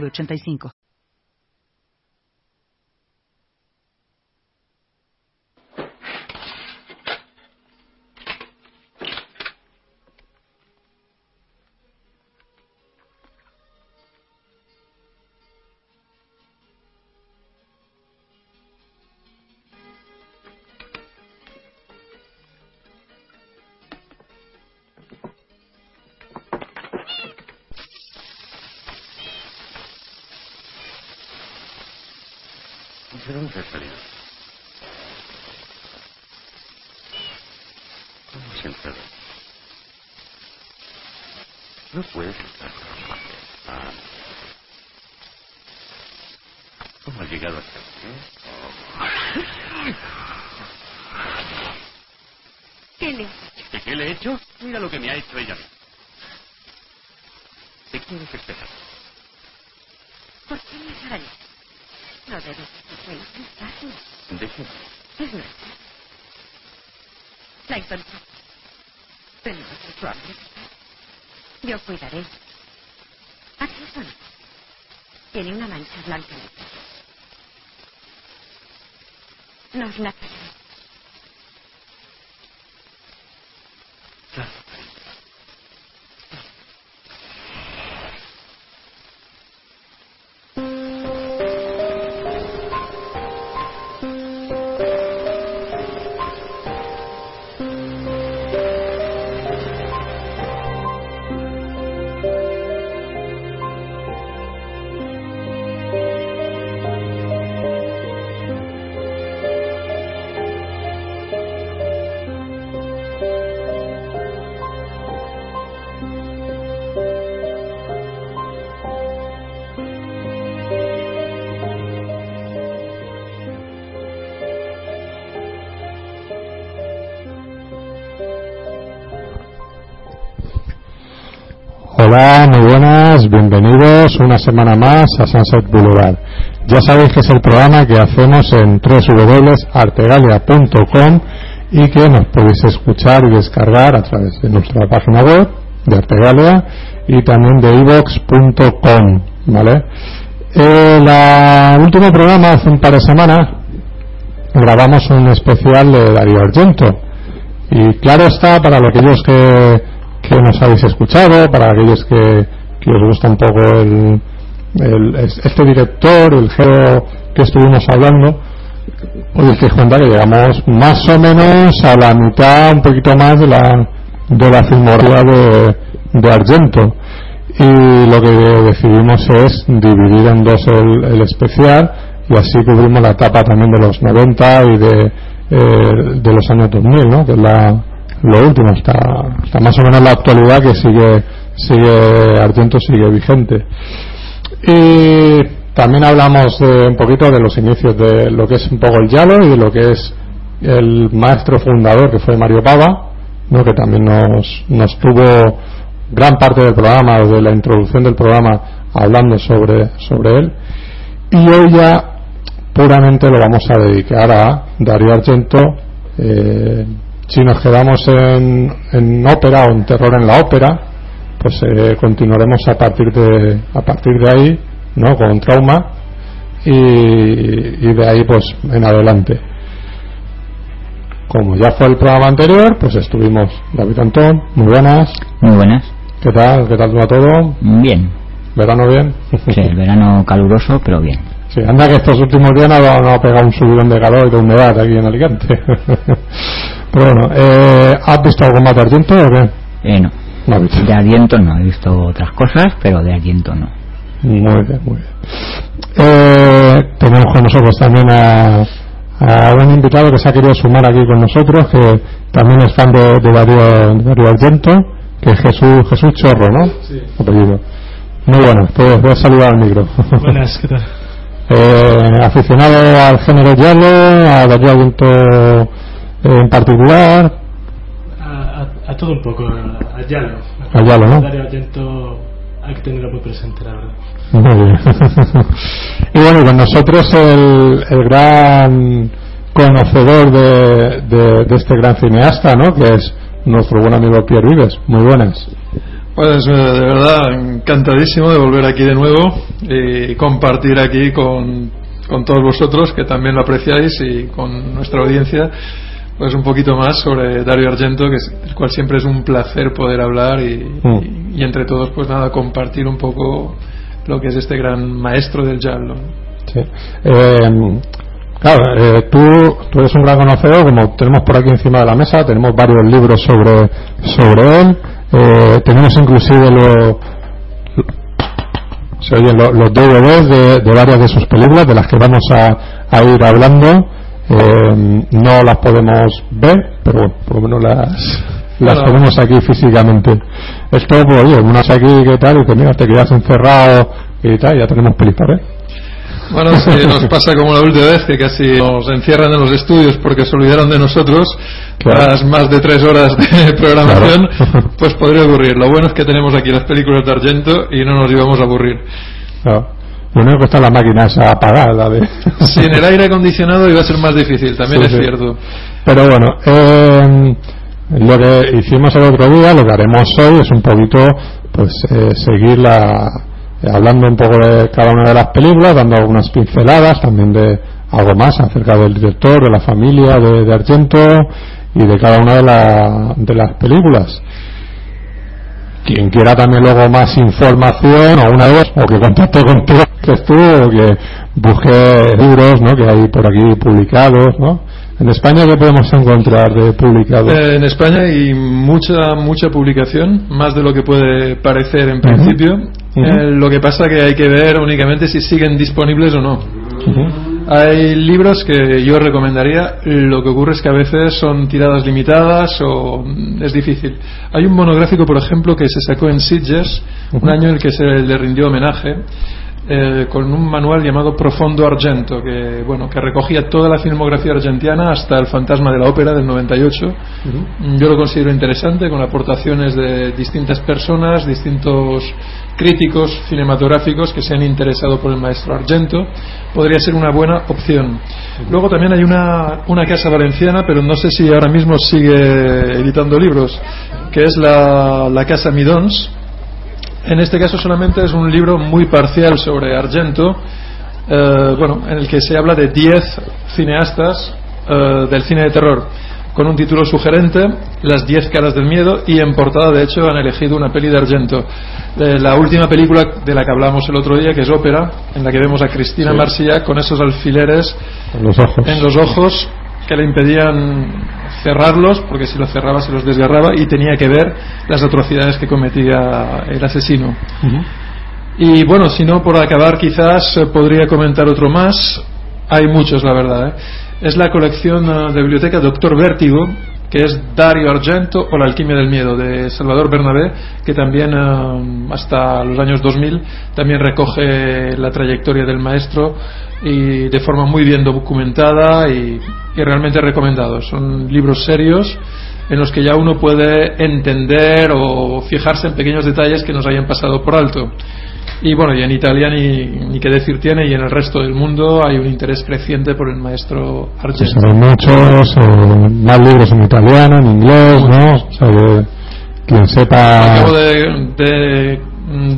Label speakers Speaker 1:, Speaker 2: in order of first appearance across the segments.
Speaker 1: 8985 Trabajando. Ah. ¿Cómo has llegado hasta aquí?
Speaker 2: ¿Qué le?
Speaker 1: ¿De qué le he hecho? Mira lo que me ha hecho ella. ¿De quieres esperar?
Speaker 2: ¿Por qué me arañado? No debes de insultarme.
Speaker 1: ¿De qué?
Speaker 2: Es nuestra. La encontré. Tenemos mucho hambre. Yo cuidaré. Aquí son. Tiene una mancha blanca en el pecho. Nos
Speaker 3: una semana más a Sunset Boulevard. Ya sabéis que es el programa que hacemos en www.artegalia.com y que nos podéis escuchar y descargar a través de nuestra página web de Artegalia y también de ivox.com, ¿vale? El último programa, hace un par de semanas, grabamos un especial de Darío Argento. Y claro está, para aquellos que, que nos habéis escuchado, para aquellos que, que os gusta un poco el, este director, el género que estuvimos hablando, os dais cuenta que llegamos más o menos a la mitad, un poquito más de la, de la filmografía de, de Argento. Y lo que decidimos es dividir en dos el, el especial y así cubrimos la etapa también de los 90 y de, eh, de los años 2000, ¿no? que es la, lo último, está, está más o menos la actualidad que sigue, sigue Argento sigue vigente. Y también hablamos de un poquito de los inicios de lo que es un poco el Yalo y de lo que es el maestro fundador que fue Mario Pava, ¿no? que también nos, nos tuvo gran parte del programa, desde la introducción del programa, hablando sobre, sobre él. Y hoy ya puramente lo vamos a dedicar a Darío Argento. eh, si nos quedamos en, en ópera o en terror en la ópera, pues eh, continuaremos a partir de a partir de ahí, ¿no? Con trauma y, y de ahí pues en adelante. Como ya fue el programa anterior, pues estuvimos David Antón, muy buenas.
Speaker 4: Muy buenas.
Speaker 3: ¿Qué tal? ¿Qué tal va todo?
Speaker 4: Bien.
Speaker 3: ¿Verano bien?
Speaker 4: Sí, el verano caluroso, pero bien.
Speaker 3: Sí, anda que estos últimos días no, no ha pegado un subidón de calor y de humedad aquí en Alicante. Pero bueno, eh, ¿has visto algo más de Argento o qué?
Speaker 4: Eh, no.
Speaker 3: No.
Speaker 4: De aliento no. He visto otras cosas, pero de aliento no.
Speaker 3: Muy bien, muy bien. Eh, tenemos con nosotros también a, a un invitado que se ha querido sumar aquí con nosotros, que también es fan de, de Darío, de Darío Argento, que es Jesús, Jesús Chorro, ¿no? Sí. Apellido. Muy buenas, pues voy a saludar al micro.
Speaker 5: Buenas, ¿qué tal?
Speaker 3: Eh, aficionado al género Yalo, a Darío eh, en particular,
Speaker 5: a- todo un poco, a, Yalo.
Speaker 3: A Yalo, ¿no?
Speaker 5: Dario Argento hay que tenerlo muy presente, la verdad.
Speaker 3: Muy bien. y bueno, con nosotros el, el gran conocedor de, de- de este gran cineasta, ¿no? Que es nuestro buen amigo Pierre Vives. Muy buenas.
Speaker 6: Pues eh, de verdad, encantadísimo de volver aquí de nuevo y compartir aquí con, con todos vosotros que también lo apreciáis y con nuestra audiencia pues un poquito más sobre Dario Argento, que es, el cual siempre es un placer poder hablar y,
Speaker 3: Mm.
Speaker 6: y- y entre todos pues nada, compartir un poco lo que es este gran maestro del giallo.
Speaker 3: Sí. Eh, claro, eh, tú, tú eres un gran conocedor, como tenemos por aquí encima de la mesa, tenemos varios libros sobre, sobre él, eh, tenemos inclusive lo- se oyen lo- los DVDs de, de varias de sus películas, de las que vamos a, a ir hablando. Eh, no las podemos ver, pero bueno, por lo menos las, las tenemos aquí físicamente. Esto, pues, oye, unas aquí que tal, y que mira, te quedas encerrado y tal, ya tenemos para ver.
Speaker 6: Bueno, si nos pasa como la última vez que casi nos encierran en los estudios porque se olvidaron de nosotros,
Speaker 3: Claro.
Speaker 6: las más de tres horas de programación,
Speaker 3: Claro.
Speaker 6: pues podría ocurrir. Lo bueno es que tenemos aquí las películas de Argento y no nos íbamos a aburrir.
Speaker 3: Claro. Lo único que está la máquina esa apagada de...
Speaker 6: Sin el aire acondicionado iba a ser más difícil, también
Speaker 3: Sí,
Speaker 6: es
Speaker 3: sí.
Speaker 6: cierto.
Speaker 3: Pero bueno, eh, lo que hicimos el otro día, lo que haremos hoy es un poquito, pues, eh, seguir la, eh, hablando un poco de cada una de las películas, dando algunas pinceladas también de algo más acerca del director, de la familia de, de Argento y de cada una de, la- de las películas. Quien quiera también luego más información o una vez o que contacte contigo que estuvo o que busque libros ¿no? que hay por aquí publicados ¿no? en España qué podemos encontrar de publicado
Speaker 6: Eh, en España hay mucha mucha publicación, más de lo que puede parecer en
Speaker 3: Ujú.
Speaker 6: principio.
Speaker 3: Ujú.
Speaker 6: Eh, lo que pasa que hay que ver únicamente si siguen disponibles o no.
Speaker 3: Ujú.
Speaker 6: Hay libros que yo recomendaría, lo que ocurre es que a veces son tiradas limitadas o es difícil. Hay un monográfico, por ejemplo, que se sacó en Sitges, un año en el que se le rindió homenaje, eh, con un manual llamado Profondo Argento, que, bueno, que recogía toda la filmografía argentiana hasta El fantasma de la ópera del 98. Mm, Yo lo considero interesante, con aportaciones de distintas personas, distintos críticos cinematográficos que se han interesado por el maestro Argento. Podría ser una buena opción. Luego también hay una, una casa valenciana, pero no sé si ahora mismo sigue editando libros, que es la, la Casa Midons. En este caso solamente es un libro muy parcial sobre Argento, eh, bueno, en el que se habla de 10 cineastas eh, del cine de terror, con un título sugerente, Las 10 caras del miedo, y en portada de hecho han elegido una peli de Argento. Eh, la última película de la que hablamos el otro día, que es Ópera, en la que vemos a Cristina
Speaker 3: Sí.
Speaker 6: Con esos alfileres
Speaker 3: en los ojos
Speaker 6: en los ojos que le impedían cerrarlos porque si los cerraba se los desgarraba y tenía que ver las atrocidades que cometía el asesino. Y bueno, si no, por acabar quizás eh, podría comentar otro más. Hay muchos, la verdad. ¿eh? Es la colección eh, de biblioteca Doctor Vértigo, que es Dario Argento o La alquimia del miedo de Salvador Bernabé, que también eh, hasta los años 2000 también recoge la trayectoria del maestro y de forma muy bien documentada y, y realmente recomendado. Son libros serios en los que ya uno puede entender o fijarse en pequeños detalles que nos hayan pasado por alto. Y bueno, y en Italia ni, ni qué decir tiene, y en el resto del mundo hay un interés creciente por el maestro
Speaker 3: Pues
Speaker 6: Argento.
Speaker 3: hay muchos eh, más libros en italiano en inglés no o sea que quien sepa
Speaker 6: Acabo de, de,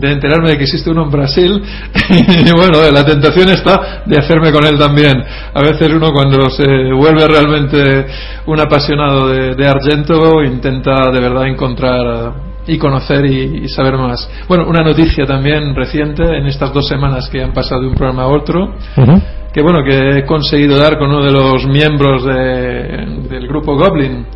Speaker 6: de enterarme de que existe uno en Brasil y bueno, la tentación está de hacerme con él también. A veces uno cuando se vuelve realmente un apasionado de, de Argento intenta de verdad encontrar y conocer y, y saber más. Bueno, una noticia también reciente en estas dos semanas que han pasado de un programa a otro que bueno que he conseguido dar con uno de los miembros de- del grupo Goblin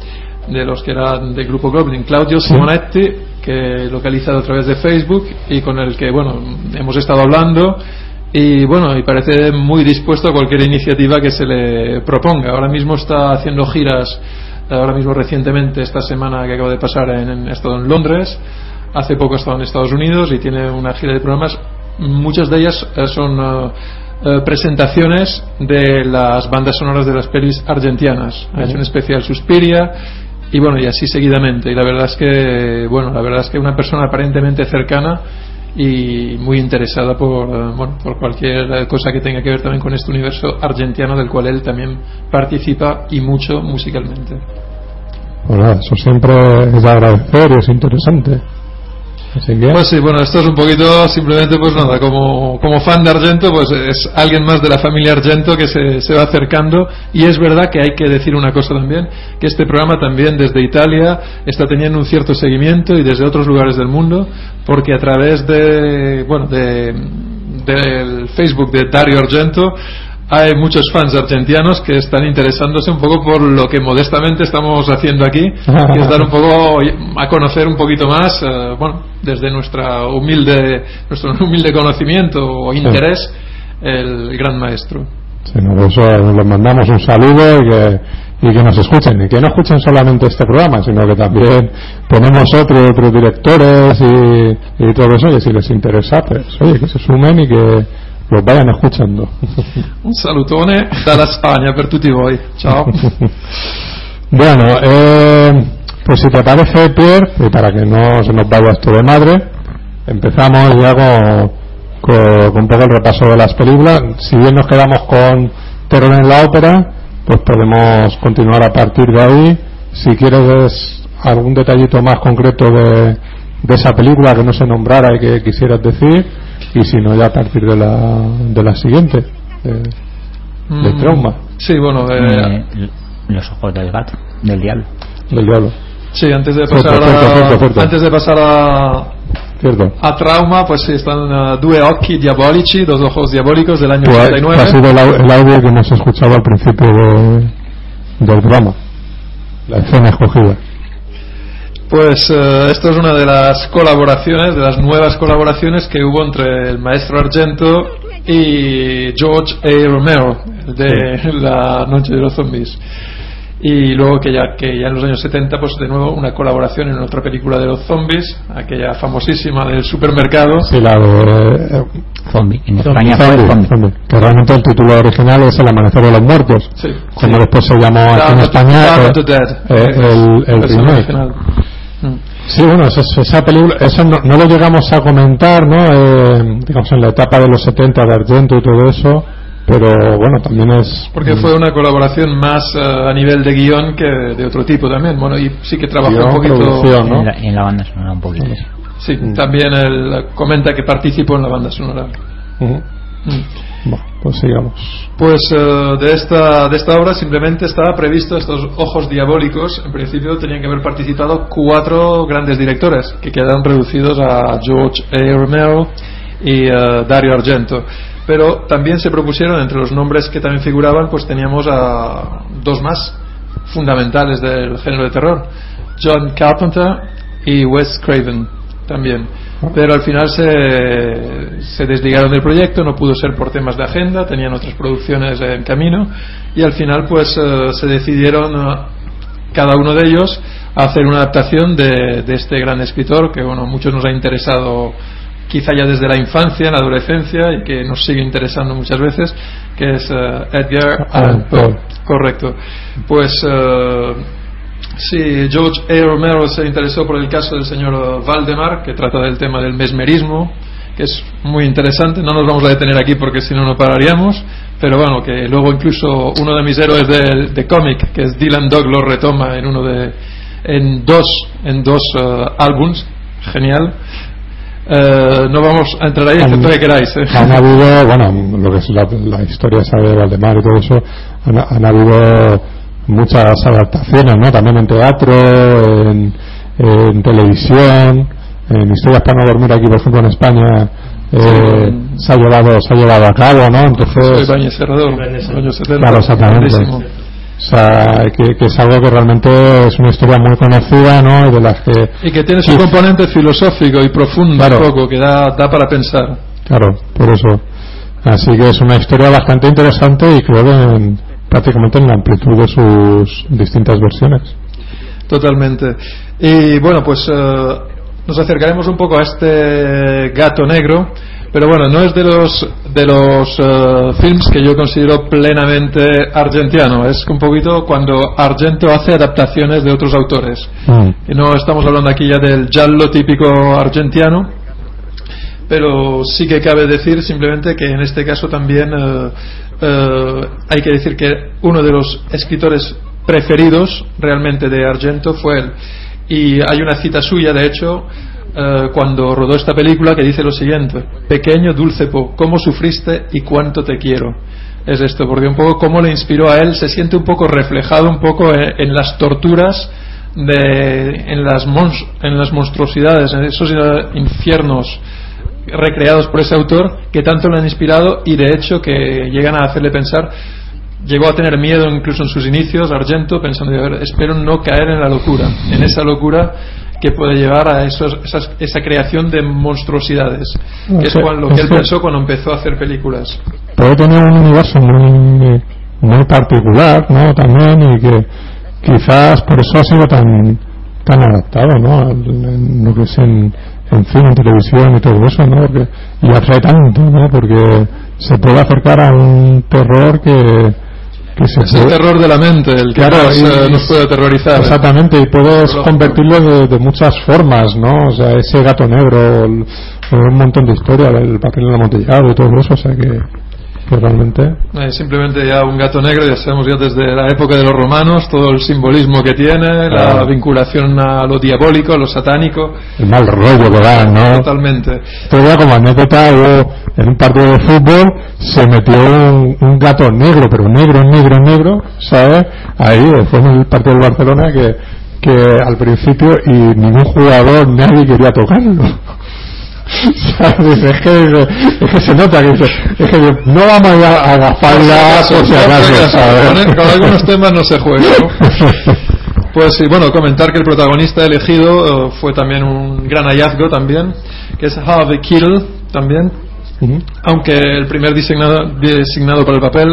Speaker 6: de los que eran del grupo Goblin Claudio Simonetti que he localizado a través de Facebook y con el que bueno hemos estado hablando y bueno y parece muy dispuesto a cualquier iniciativa que se le proponga ahora mismo está haciendo giras ahora mismo recientemente esta semana que acaba de pasar en, en- ha estado en Londres hace poco ha estado en Estados Unidos y tiene una gira de programas. Muchas de ellas eh, son eh, presentaciones de las bandas sonoras de las pelis argentianas. Ha hecho un especial Suspiria y bueno, y así seguidamente. Y la verdad es que, bueno, la verdad es que una persona aparentemente cercana y muy interesada por, eh, bueno, por cualquier cosa que tenga que ver también con este universo argentino del cual él también participa y mucho musicalmente.
Speaker 3: Pues eso siempre es de agradecer y es interesante.
Speaker 6: Pues sí, bueno, esto es un poquito simplemente, pues nada, como, como fan de Argento, pues es alguien más de la familia Argento que se, se va acercando. Y es verdad que hay que decir una cosa también, que este programa también desde Italia está teniendo un cierto seguimiento y desde otros lugares del mundo, porque a través de, bueno, de, del Facebook de Dario Argento, hay muchos fans argentinos que están interesándose un poco por lo que modestamente estamos haciendo aquí, que es dar un poco a conocer un poquito más, eh, bueno, desde nuestra humilde, nuestro humilde conocimiento o interés, el gran maestro.
Speaker 3: sí, no, por eso les mandamos un saludo y que, y que nos escuchen. Y que no escuchen solamente este programa, sino que también tenemos otros otros directores y, y todo eso. Y si les interesa, pues oye, que se sumen y que los vayan escuchando.
Speaker 6: Un salutone dalla Spagna per tutti voi. Ciao.
Speaker 3: Bueno, eh, pues si te parece, Pierre, y para que no se nos vaya esto de madre, empezamos ya con, con- con un poco el repaso de las películas. Si bien nos quedamos con Terror en la ópera, pues podemos continuar a partir de ahí. Si quieres algún detallito más concreto de, de esa película que no se nombrara y que quisieras decir, y si no, ya a partir de la, de la siguiente, de, de
Speaker 6: Mm,
Speaker 3: trauma,
Speaker 6: Sí, bueno, eh,
Speaker 4: Eh, los ojos del gato, del diablo.
Speaker 3: del diablo.
Speaker 6: sí, antes de pasar a, antes de pasar a,
Speaker 3: ¿Cierto?
Speaker 6: a trauma, pues sí, están eh, Due Occhi Diabolici, dos ojos diabólicos del año
Speaker 3: Pues,
Speaker 6: 89.
Speaker 3: ha sido el audio que hemos escuchado al principio de- del drama. La escena escogida.
Speaker 6: Pues eh, esto es una de las colaboraciones, de las nuevas colaboraciones que hubo entre el maestro Argento y George A. Romero, el de La Noche de los Zombies. Y luego que ya, que ya en los años 70, pues de nuevo una colaboración en otra película de los zombies, aquella famosísima del supermercado.
Speaker 3: Sí, la de. eh,
Speaker 4: Zombie. En España
Speaker 3: Zombie,
Speaker 4: zombie.
Speaker 3: Zombie, que realmente el título original es El Amanecer de los Muertos.
Speaker 6: Sí.
Speaker 3: Como
Speaker 6: Sí.
Speaker 3: después se llamó aquí en España. Eh, eh, el, el
Speaker 6: original.
Speaker 3: Sí, bueno, esa, esa película, eso no, no lo llegamos a comentar, ¿no? Eh, digamos, en la etapa de los 70 de Argento y todo eso, pero bueno, también es.
Speaker 6: Porque fue una colaboración más eh, a nivel de guion que de otro tipo también. Bueno, y sí que trabajó
Speaker 3: Guión,
Speaker 6: un poquito.
Speaker 4: En, la, en la banda sonora un poquito. sí.
Speaker 6: Sí,
Speaker 3: Mm.
Speaker 6: también él comenta que participó en la banda sonora. Mm.
Speaker 3: Bueno, pues sigamos.
Speaker 6: Pues eh, de, esta, de esta obra simplemente estaba previsto estos ojos diabólicos. En principio tenían que haber participado cuatro grandes directores que quedaron reducidos a George A. Romero y eh, Dario Argento. Pero también se propusieron, entre los nombres que también figuraban, pues teníamos a dos más fundamentales del género de terror: John Carpenter y Wes Craven también. Pero al final se, se desligaron del proyecto, no pudo ser por temas de agenda, tenían otras producciones en camino y al final pues eh, se decidieron eh, cada uno de ellos a hacer una adaptación de, de este gran escritor que bueno, muchos nos ha interesado quizá ya desde la infancia, en la adolescencia y que nos sigue interesando muchas veces, que es eh, Edgar Allan Poe. Correcto. Pues eh, sí, George A. Romero se interesó por el caso del señor Valdemar, que trata del tema del mesmerismo, que es muy interesante. No nos vamos a detener aquí porque si no, no pararíamos. Pero bueno, que luego incluso uno de mis héroes de, de cómic, que es Dylan Dog, lo retoma en uno de en dos en dos eh, álbums. Genial. Eh, no vamos a entrar ahí, excepto que queráis. ¿eh?
Speaker 3: Han habido, bueno, lo que es la, la historia esa de Valdemar y todo eso, han, han habido muchas adaptaciones, ¿no? También en teatro, en, en televisión, en historias para no dormir aquí, por ejemplo, en España, eh, se ha llevado se ha llevado a cabo, ¿no?
Speaker 6: Soy
Speaker 3: Entonces,
Speaker 6: 70.
Speaker 3: Claro, exactamente. o sea, que, que es algo que realmente es una historia muy conocida, ¿no? Y de las que,
Speaker 6: Y que tiene su componente filosófico y profundo
Speaker 3: Claro.
Speaker 6: un poco, que da, da para pensar.
Speaker 3: claro, por eso. Así que es una historia bastante interesante y creo que en- prácticamente en la amplitud de sus distintas versiones.
Speaker 6: Totalmente. Y bueno, pues eh, nos acercaremos un poco a este gato negro, pero bueno, no es de los de los eh, films que yo considero plenamente argentiano, es un poquito cuando Argento hace adaptaciones de otros autores.
Speaker 3: Mm.
Speaker 6: Y no estamos hablando aquí ya del giallo típico argentiano, pero sí que cabe decir simplemente que en este caso también eh, eh, hay que decir que uno de los escritores preferidos realmente de Argento fue él. Y hay una cita suya, de hecho, eh, cuando rodó esta película que dice lo siguiente, pequeño dulce Po, ¿cómo sufriste y cuánto te quiero? Es esto, porque un poco cómo le inspiró a él, se siente un poco reflejado un poco en, en las torturas, de, en, las en las monstruosidades, en esos eh, infiernos recreados por ese autor que tanto le han inspirado y de hecho que llegan a hacerle pensar. Llegó a tener miedo incluso en sus inicios Argento pensando a ver, espero no caer en la locura en esa locura que puede llevar a esos, esas- esa creación de monstruosidades que es lo que él pensó cuando empezó a hacer películas.
Speaker 3: Puede tener un universo muy muy particular no también y que quizás por eso ha sido tan tan adaptado no Al- en lo que es en, en cine en televisión y todo eso no porque y atrae tanto no porque se puede acercar a un terror que que se
Speaker 6: es el terror de la mente el que
Speaker 3: Claro,
Speaker 6: más,
Speaker 3: y-
Speaker 6: eh, nos puede aterrorizar
Speaker 3: Exactamente, y puedes convertirlo de, de muchas formas, ¿no? O sea, ese gato negro, el- un montón de historia, el papel amontillado y todo eso, o sea que,
Speaker 6: Eh, simplemente ya un gato negro, ya sabemos ya desde la época de los romanos todo el simbolismo que tiene, la vinculación a lo diabólico, a lo satánico,
Speaker 3: El mal rollo que da, ¿no?
Speaker 6: totalmente.
Speaker 3: Todavía como anécdota, hubo en un partido de fútbol se metió un, un gato negro, pero negro, negro, negro, ¿sabes? Ahí, fue en el partido del Barcelona que, que al principio y ningún jugador, nadie quería tocarlo. Es que, es que se nota que es que no vamos a agafarla por si acaso, ¿sabes?
Speaker 6: Con, con algunos temas no se juega. ¿no? Pues sí, bueno, comentar que el protagonista elegido eh, fue también un gran hallazgo también, que es Harvey Keitel también, aunque el primer designado, designado para el papel,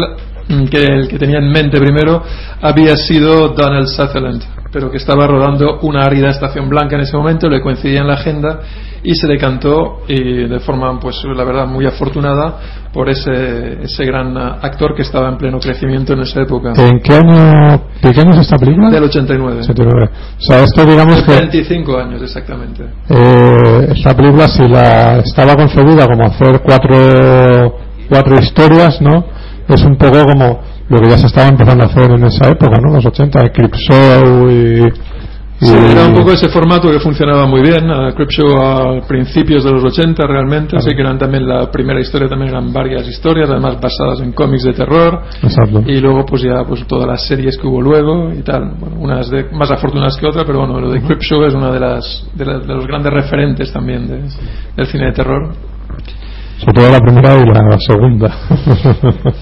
Speaker 6: mm, que el que tenía en mente primero, había sido Donald Sutherland, pero que estaba rodando una árida estación blanca en ese momento, le coincidía en la agenda y se decantó y de forma, pues la verdad, muy afortunada por ese, ese gran actor que estaba en pleno crecimiento en esa época.
Speaker 3: ¿En qué año, ¿de qué año es esta película?
Speaker 6: Del 89.
Speaker 3: 79. O sea, esto digamos que
Speaker 6: 25 años exactamente.
Speaker 3: eh, esta película si la estaba concebida como hacer cuatro cuatro historias no es un poco como lo que ya se estaba empezando a hacer en esa época no los 80 Eclipse Show y, y-
Speaker 6: Sí, era un poco ese formato que funcionaba muy bien. A Creepshow a principios de los 80 realmente, así que eran también la primera historia, también eran varias historias, además basadas en cómics de terror.
Speaker 3: Exacto.
Speaker 6: Y luego pues ya pues todas las series que hubo luego y tal, bueno, unas de, más afortunadas que otras, pero bueno, lo de Creepshow es una de las de, la- de los grandes referentes también de- del cine de terror.
Speaker 3: sobre todo la primera y la segunda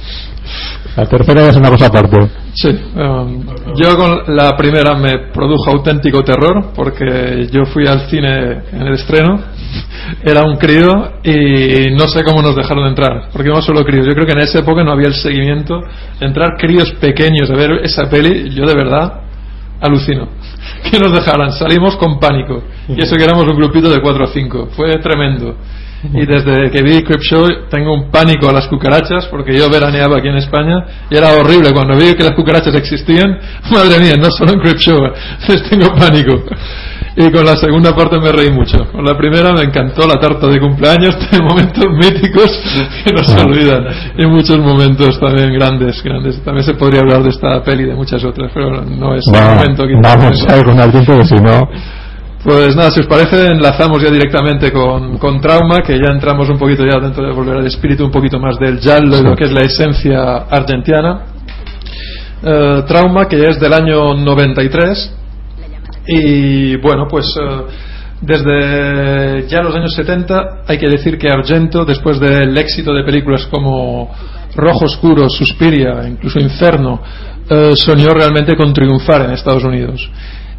Speaker 3: la tercera es una cosa aparte.
Speaker 6: Sí, um, yo con la primera me produjo auténtico terror porque yo fui al cine en el estreno, era un crío y no sé cómo nos dejaron entrar, porque no solo críos, yo creo que en esa época no había el seguimiento, entrar críos pequeños a ver esa peli, yo de verdad alucino, que nos dejaran, salimos con pánico. Y eso que éramos un grupito de 4 o 5, fue tremendo. Y desde que vi Creepshow tengo un pánico a las cucarachas porque yo veraneaba aquí en España y era horrible cuando vi que las cucarachas existían. Madre mía, no solo en Creepshow, les tengo pánico. Y con la segunda parte me reí mucho. Con la primera me encantó la tarta de cumpleaños, tiene momentos míticos que no se olvidan. Y muchos momentos también grandes, grandes. También se podría hablar de esta peli y de muchas otras, pero no es el momento. quizás.
Speaker 3: vamos a ir con alguien porque si no
Speaker 6: Pues nada, si os parece, enlazamos ya directamente con, con Trauma, que ya entramos un poquito ya dentro de volver al espíritu un poquito más del giallo y lo que es la esencia argentina. Eh, Trauma, que es del año 93. Y bueno, pues eh, desde ya los años 70 hay que decir que Argento, después del éxito de películas como Rojo Oscuro, Suspiria, incluso Inferno, eh, soñó realmente con triunfar en Estados Unidos.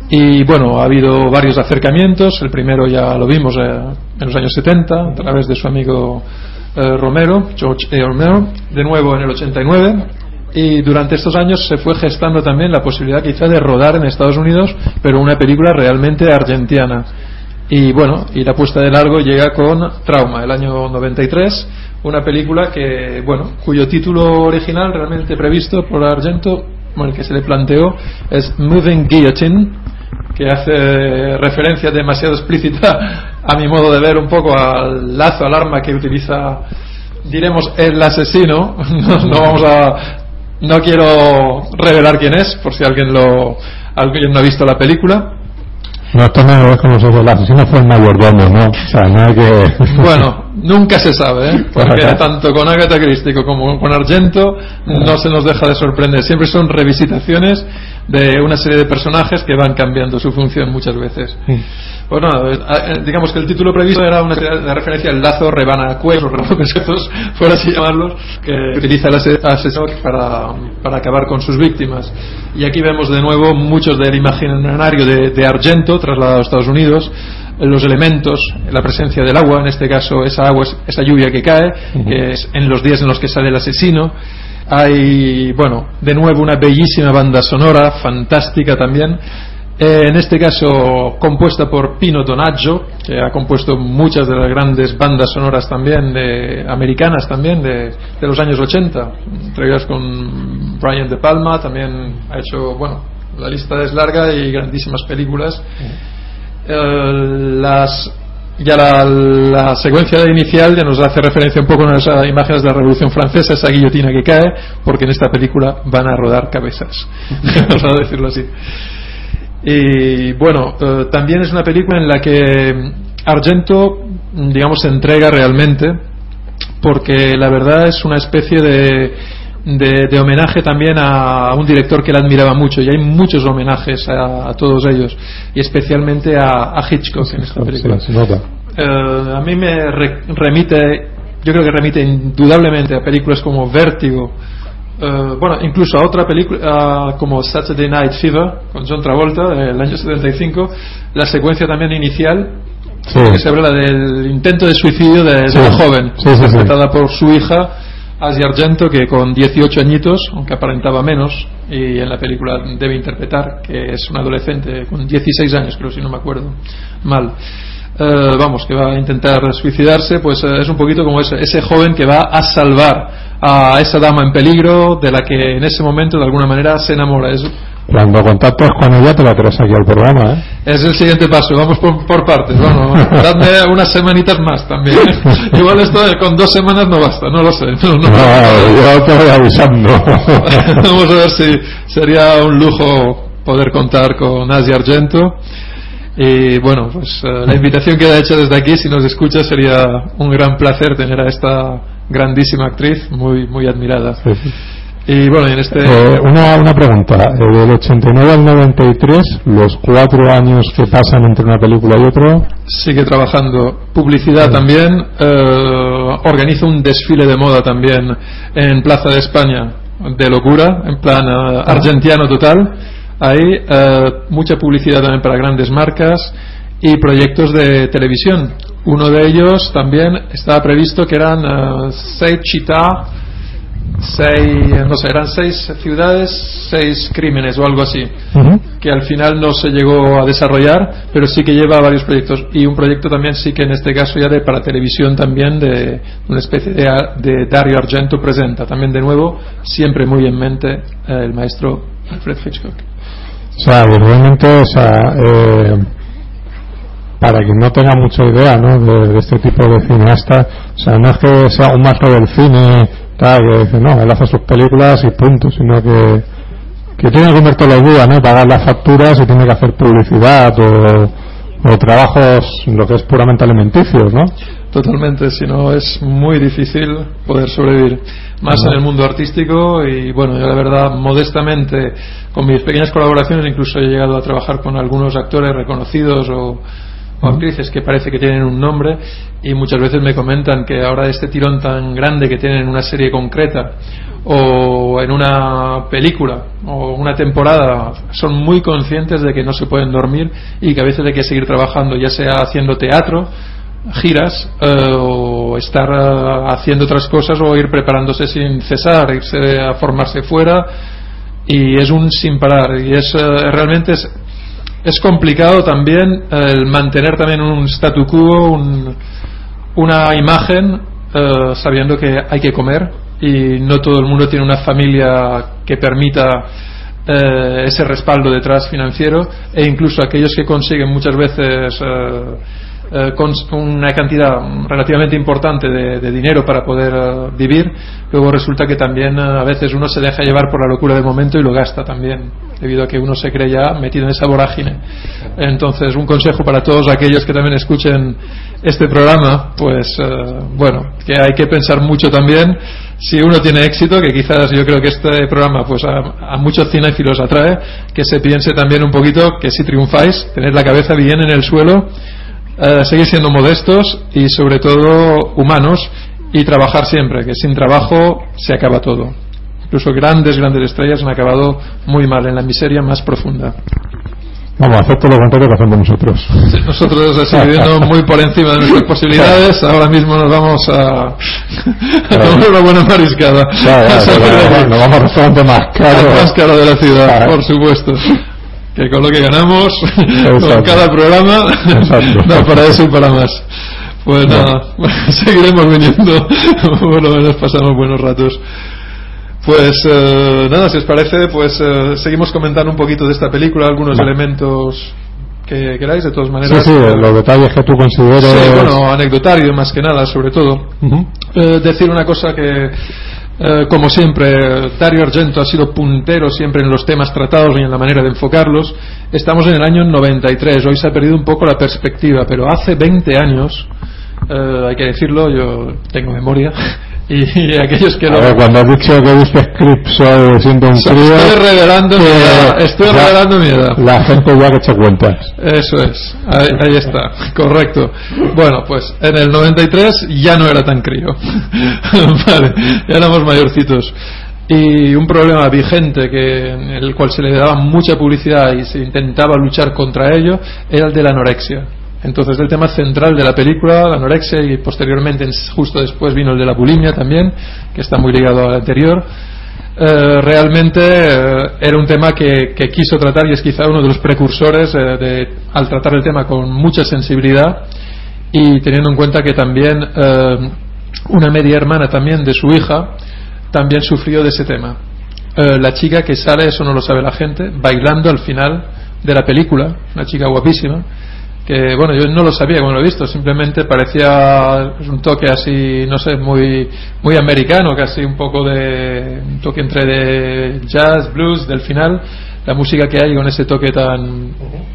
Speaker 6: Y bueno, ha habido varios acercamientos. El primero ya lo vimos eh, en los años 70 a través de su amigo eh, Romero, George A. Romero, de nuevo en el 89. Y durante estos años se fue gestando también la posibilidad quizá de rodar en Estados Unidos, pero una película realmente argentina. Y bueno, y la puesta de largo llega con Trauma, el año 93, una película que, bueno, cuyo título original realmente previsto por Argento, bueno, el que se le planteó, es Moving Guillotine, que hace referencia demasiado explícita, a mi modo de ver, un poco al lazo, al arma que utiliza, diremos, el asesino. No, no vamos a, no quiero revelar quién es, por si alguien lo, alguien no ha visto la película.
Speaker 3: No, no ves con nosotros. El asesino fue el mayordomo, ¿no? O sea, no hay que.
Speaker 6: Bueno, nunca se sabe, ¿eh? porque tanto con Agatha Christie como con Argento no se nos deja de sorprender. Siempre son revisitaciones de una serie de personajes que van cambiando su función muchas veces. Pues nada, eh, eh, digamos que el título previsto era una serie de referencia al lazo rebana cuellos, fuera así llamarlos, que utiliza el ase- asesor para, para acabar con sus víctimas. Y aquí vemos de nuevo muchos del imaginario de, de Argento trasladado a Estados Unidos, los elementos, la presencia del agua, en este caso esa agua, es- esa lluvia que cae, que es en los días en los que sale el asesino. Hay, bueno, de nuevo una bellísima banda sonora, fantástica también. Eh, en este caso compuesta por Pino Donaggio, que ha compuesto muchas de las grandes bandas sonoras también, de, americanas también, de, de los años 80, entre ellas con Brian De Palma, también ha hecho, bueno, la lista es larga y grandísimas películas. Eh, las ya la, la secuencia inicial ya nos hace referencia un poco a esas imágenes de la Revolución Francesa, esa guillotina que cae, porque en esta película van a rodar cabezas, vamos a decirlo así. Y bueno, eh, también es una película en la que Argento, digamos, se entrega realmente, porque la verdad es una especie de, de, de homenaje también a un director que él admiraba mucho, y hay muchos homenajes a, a todos ellos, y especialmente a, a Hitchcock en esta película.
Speaker 3: Sí.
Speaker 6: Eh, a mí me re- remite, yo creo que remite indudablemente a películas como Vértigo, eh, bueno, incluso a otra película ah, como Saturday Night Fever con John Travolta del año 75, la secuencia también inicial
Speaker 3: Sí.
Speaker 6: que se habla del intento de suicidio de, de
Speaker 3: Sí.
Speaker 6: la joven, interpretada por su hija Asia Argento, que con 18 añitos, aunque aparentaba menos, y en la película debe interpretar que es un adolescente con 16 años, creo, si no me acuerdo mal. Eh, vamos, que va a intentar suicidarse, pues eh, es un poquito como ese, ese joven que va a salvar a esa dama en peligro de la que en ese momento de alguna manera se enamora. Es,
Speaker 3: Cuando contactes con ella, te la traes aquí al programa, ¿eh?
Speaker 6: es el siguiente paso, vamos por, por partes. Bueno, dadme unas semanitas más también. Igual esto con dos semanas no basta, no lo sé. No, no.
Speaker 3: No, yo te voy avisando.
Speaker 6: Vamos a ver si sería un lujo poder contar con Asia Argento. Y bueno, pues eh, la invitación queda hecha desde aquí. Si nos escucha, sería un gran placer tener a esta grandísima actriz, muy, muy admirada.
Speaker 3: Sí.
Speaker 6: Y bueno, en este.
Speaker 3: Eh, una, una pregunta. Eh, del 89 al 93, los cuatro años que pasan entre una película y otra,
Speaker 6: sigue trabajando publicidad también eh, organiza un desfile de moda también en Plaza de España de locura en plan eh, argentiano total hay eh, mucha publicidad también para grandes marcas y proyectos de televisión uno de ellos también estaba previsto que eran eh, seis città seis no sé eran seis ciudades seis crímenes o algo así que al final no se llegó a desarrollar, pero sí que lleva varios proyectos. Y un proyecto también sí que en este caso ya de para televisión también de una especie de, de Dario Argento presenta. También de nuevo, siempre muy en mente eh, el maestro Alfred Hitchcock.
Speaker 3: O sea, que realmente, o sea, eh, para quien no tenga mucha idea ¿no? de, este tipo de cineasta, o sea, no es que sea un maestro del cine, tal, que dice, no, él hace sus películas y punto, sino que, que tiene que todos los días, ¿no? Pagar las facturas y tiene que hacer publicidad o, o trabajos, lo que es puramente alimenticios, ¿no?
Speaker 6: Totalmente, si no es muy difícil poder sobrevivir. Más en el mundo artístico y bueno, yo la verdad, modestamente, con mis pequeñas colaboraciones, incluso he llegado a trabajar con algunos actores reconocidos o, o actrices que parece que tienen un nombre y muchas veces me comentan que ahora este tirón tan grande que tienen en una serie concreta o en una película o una temporada son muy conscientes de que no se pueden dormir y que a veces hay que seguir trabajando ya sea haciendo teatro giras eh, o estar eh, haciendo otras cosas o ir preparándose sin cesar irse a formarse fuera. Y es un sin parar. Y es eh, realmente es es complicado también el mantener también un statu quo, un- una imagen, sabiendo que hay que comer y no todo el mundo tiene una familia que permita ese respaldo detrás financiero. E incluso aquellos que consiguen muchas veces eh, con una cantidad relativamente importante de, dinero para poder eh, vivir, luego resulta que también eh, a veces uno se deja llevar por la locura del momento y lo gasta también, debido a que uno se cree ya metido en esa vorágine. Entonces, un consejo para todos aquellos que también escuchen este programa, pues bueno, que hay que pensar mucho también si uno tiene éxito, que quizás yo creo que este programa pues a, a muchos cinéfilos atrae, que se piense también un poquito que si triunfáis, tener la cabeza bien en el suelo, eh, seguir siendo modestos y sobre todo humanos y trabajar siempre, que sin trabajo se acaba todo. Incluso grandes, grandes estrellas han acabado muy mal, en la miseria más profunda.
Speaker 3: Vamos a hacer todo lo contrario que hacemos nosotros.
Speaker 6: Sí, Nosotros así viviendo muy por encima de nuestras posibilidades, ahora mismo nos vamos a, a tomar una buena mariscada.
Speaker 3: Claro,
Speaker 6: A salir de
Speaker 3: claro,
Speaker 6: aquí.
Speaker 3: nos vamos al restaurante más caro.
Speaker 6: Más caro de la ciudad, por supuesto. Que con lo que ganamos, con cada programa, da para eso y para más. Pues nada, seguiremos viniendo, por lo menos pasamos buenos ratos. Pues eh, nada, si os parece, pues eh, seguimos comentando un poquito de esta película, algunos
Speaker 3: Vale.
Speaker 6: elementos que queráis, de todas
Speaker 3: Sí,
Speaker 6: maneras.
Speaker 3: sí,
Speaker 6: eh,
Speaker 3: los detalles que tú consideres.
Speaker 6: Sí, bueno, anecdotario más que nada, sobre todo. Eh, decir una cosa que, eh, como siempre, Dario Argento ha sido puntero siempre en los temas tratados y en la manera de enfocarlos. Estamos en el año 93, hoy se ha perdido un poco la perspectiva, pero hace 20 años, eh, hay que decirlo, yo tengo memoria, y, aquellos que
Speaker 3: ver, cuando has dicho que viste hoy siendo un crío.
Speaker 6: Estoy revelando mi
Speaker 3: eh,
Speaker 6: edad, estoy
Speaker 3: ya-
Speaker 6: revelando mi edad.
Speaker 3: La gente ya que echa cuentas.
Speaker 6: Eso es, ahí, ahí está, correcto. Bueno, pues en el 93 ya no era tan crío. vale, ya éramos mayorcitos. Y un problema vigente que, en el cual se le daba mucha publicidad y se intentaba luchar contra ello era el de la anorexia. Entonces el tema central de la película, la anorexia, y posteriormente, en- justo después vino el de la bulimia también, que está muy ligado al anterior. Eh, realmente eh, era un tema que, que quiso tratar y es quizá uno de los precursores eh, de, al tratar el tema con mucha sensibilidad y teniendo en cuenta que también una media hermana también de su hija también sufrió de ese tema. La chica que sale, eso no lo sabe la gente, bailando al final de la película, una chica guapísima, que bueno, yo no lo sabía cuando lo he visto, simplemente parecía un toque así, no sé, muy, muy americano, casi un poco de, un toque entre de jazz, blues, del final, la música que hay con ese toque tan,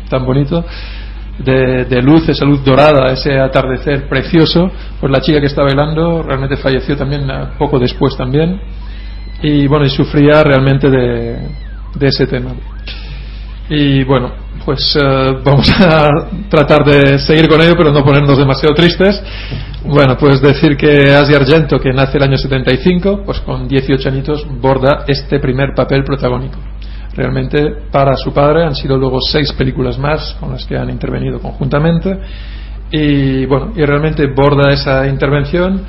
Speaker 6: tan bonito. De, de luz, esa luz dorada, ese atardecer precioso, pues la chica que está bailando realmente falleció también eh, poco después también y bueno y sufría realmente de, de ese tema y bueno pues eh, vamos a tratar de seguir con ello pero no ponernos demasiado tristes. Bueno pues decir que Asia Argento que nace el año 75 pues con 18 añitos borda este primer papel protagónico. Realmente para su padre han sido luego seis películas más con las que han intervenido conjuntamente. Y bueno y realmente borda esa intervención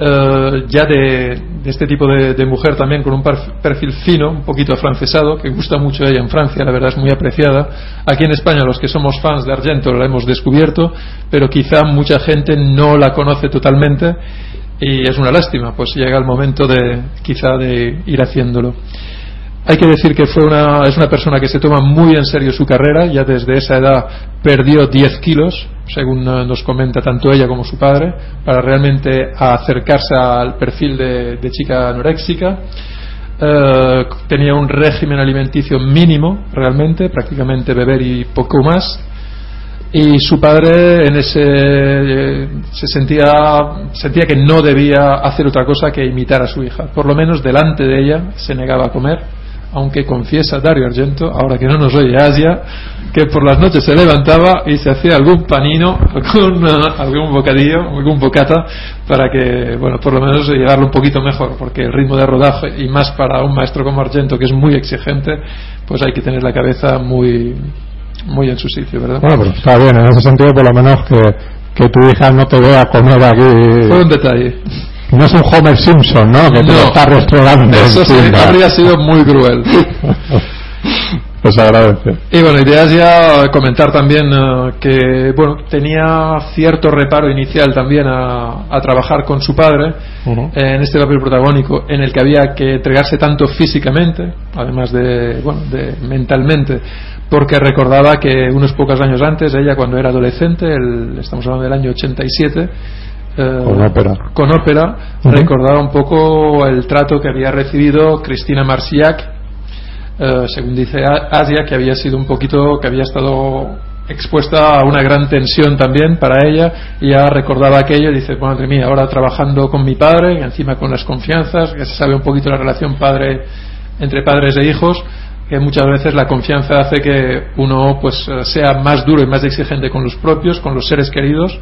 Speaker 6: eh, ya de, este tipo de, de mujer también con un perf- perfil fino, un poquito afrancesado, que gusta mucho ella en Francia, la verdad es muy apreciada. Aquí en España los que somos fans de Argento la hemos descubierto, pero quizá mucha gente no la conoce totalmente y es una lástima, pues llega el momento de quizá de ir haciéndolo. Hay que decir que fue una, es una persona que se toma muy en serio su carrera, ya desde esa edad perdió 10 kilos, según nos comenta tanto ella como su padre, para realmente acercarse al perfil de, de chica anoréxica. Eh, tenía un régimen alimenticio mínimo, realmente, prácticamente beber y poco más. Y su padre en ese eh, se sentía sentía que no debía hacer otra cosa que imitar a su hija. Por lo menos delante de ella se negaba a comer aunque confiesa Dario Argento, ahora que no nos oye Asia, que por las noches se levantaba y se hacía algún panino, algún, algún bocadillo, algún bocata, para que, bueno, por lo menos llevarlo un poquito mejor, porque el ritmo de rodaje, y más para un maestro como Argento, que es muy exigente, pues hay que tener la cabeza muy, muy en su sitio, ¿verdad?
Speaker 3: Bueno, pero está bien, en ese sentido, por lo menos que, que tu hija no te vea comer
Speaker 6: Fue un
Speaker 3: aquí.
Speaker 6: detalle.
Speaker 3: No es un Homer Simpson, ¿no? Que te
Speaker 6: No.
Speaker 3: lo está restaurando.
Speaker 6: Eso sí, habría sido muy cruel.
Speaker 3: pues agradece.
Speaker 6: Y bueno, ideas ya comentar también eh, que bueno tenía cierto reparo inicial también a, a trabajar con su padre en este papel protagónico en el que había que entregarse tanto físicamente, además de bueno de mentalmente, porque recordaba que unos pocos años antes ella cuando era adolescente, el- estamos hablando del año 87 eh,
Speaker 3: Con ópera.
Speaker 6: con ópera, recordaba un poco el trato que había recibido Cristina Marciac eh, según dice Asia, que había sido un poquito, que había estado expuesta a una gran tensión también para ella, y ya recordaba aquello y dice, madre mía, ahora trabajando con mi padre, y encima con las confianzas, que se sabe un poquito la relación padre entre padres e hijos, que muchas veces la confianza hace que uno pues eh, sea más duro y más exigente con los propios, con los seres queridos,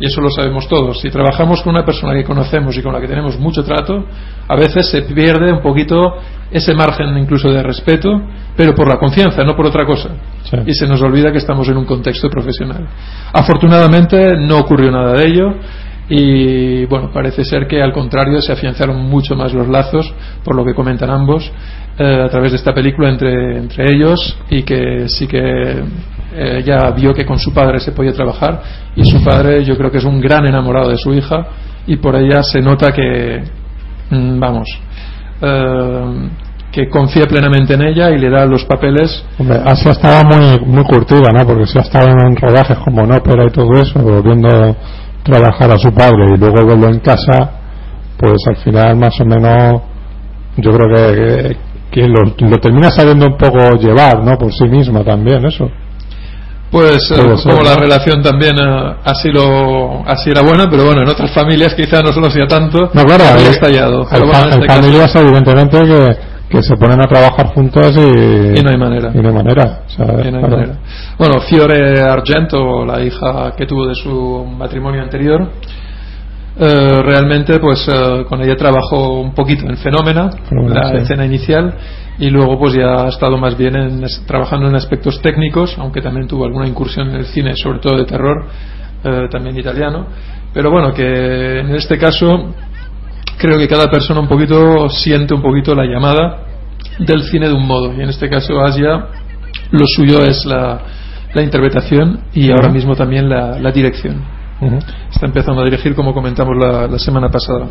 Speaker 6: y eso lo sabemos todos. Si trabajamos con una persona que conocemos y con la que tenemos mucho trato, a veces se pierde un poquito ese margen incluso de respeto, pero por la confianza, no por otra cosa.
Speaker 3: Sí.
Speaker 6: Y se nos olvida que estamos en un contexto profesional. Afortunadamente no ocurrió nada de ello y bueno, parece ser que al contrario se afianzaron mucho más los lazos, por lo que comentan ambos, eh, a través de esta película entre, entre ellos y que sí que eh, vio que con su padre se podía trabajar y su padre yo creo que es un gran enamorado de su hija y por ella se nota que, mm, vamos, eh, que confía plenamente en ella y le da los papeles
Speaker 3: Hombre, Asia estaba muy, muy curtida, ¿no? Porque si ha estado en rodajes como en ópera y todo eso, viendo trabajar a su padre y luego verlo en casa, pues al final más o menos yo creo que, que, lo, lo termina sabiendo un poco llevar, ¿no? Por sí misma también, eso.
Speaker 6: Pues eh, como la relación también eh, así lo así era buena, pero bueno, en otras familias quizá no se lo hacía tanto.
Speaker 3: No, claro, hay,
Speaker 6: estallado.
Speaker 3: hay
Speaker 6: bueno, este caso-
Speaker 3: familias evidentemente que, que se ponen a trabajar juntas y,
Speaker 6: Y no hay manera.
Speaker 3: y no hay manera. o sea,
Speaker 6: que no hay
Speaker 3: claro.
Speaker 6: manera. Bueno, Fiore Argento, la hija que tuvo de su matrimonio anterior, eh, realmente pues eh, con ella trabajó un poquito en Fenómena,
Speaker 3: Fenómena,
Speaker 6: la
Speaker 3: sí.
Speaker 6: escena inicial, y luego pues ya ha estado más bien en, trabajando en aspectos técnicos, aunque también tuvo alguna incursión en el cine, sobre todo de terror, eh, también italiano. Pero bueno, que en este caso creo que cada persona un poquito siente un poquito la llamada del cine de un modo y en este caso Asia lo suyo es la, la interpretación y ahora mismo también la, la dirección está empezando a dirigir como comentamos la, la semana pasada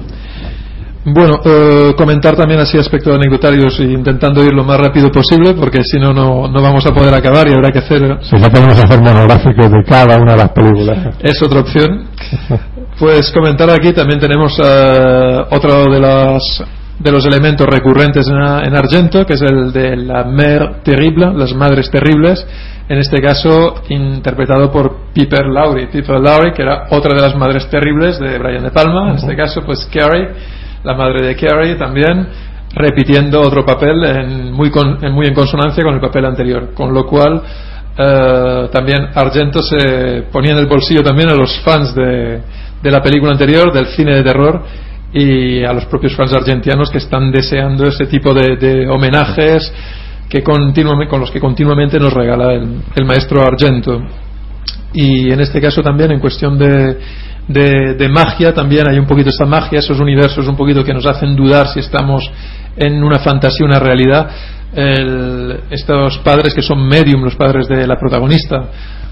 Speaker 6: bueno, eh, comentar también así aspectos anecdotarios e intentando ir lo más rápido posible porque si no, no no vamos a poder acabar y habrá que hacer
Speaker 3: Si no podemos hacer monográficos de cada una de las películas.
Speaker 6: es otra opción. Pues comentar aquí también tenemos eh, otro de las de los elementos recurrentes en, en Argento, que es el de la mère terrible, las madres terribles, en este caso interpretado por Piper Laurie. Piper Laurie, que era otra de las madres terribles de Brian De Palma, en este caso pues Carrie, la madre de Carrie también, repitiendo otro papel en muy, con- en muy en consonancia con el papel anterior, con lo cual eh, también Argento se ponía en el bolsillo también a los fans de, de la película anterior, del cine de terror, y a los propios fans argentinos que están deseando ese tipo de, de homenajes que con los que continuamente nos regala el, el maestro Argento. Y en este caso también en cuestión de, de, de magia, también hay un poquito esta magia, esos universos un poquito que nos hacen dudar si estamos en una fantasía, una realidad. El- estos padres que son medium, los padres de la protagonista,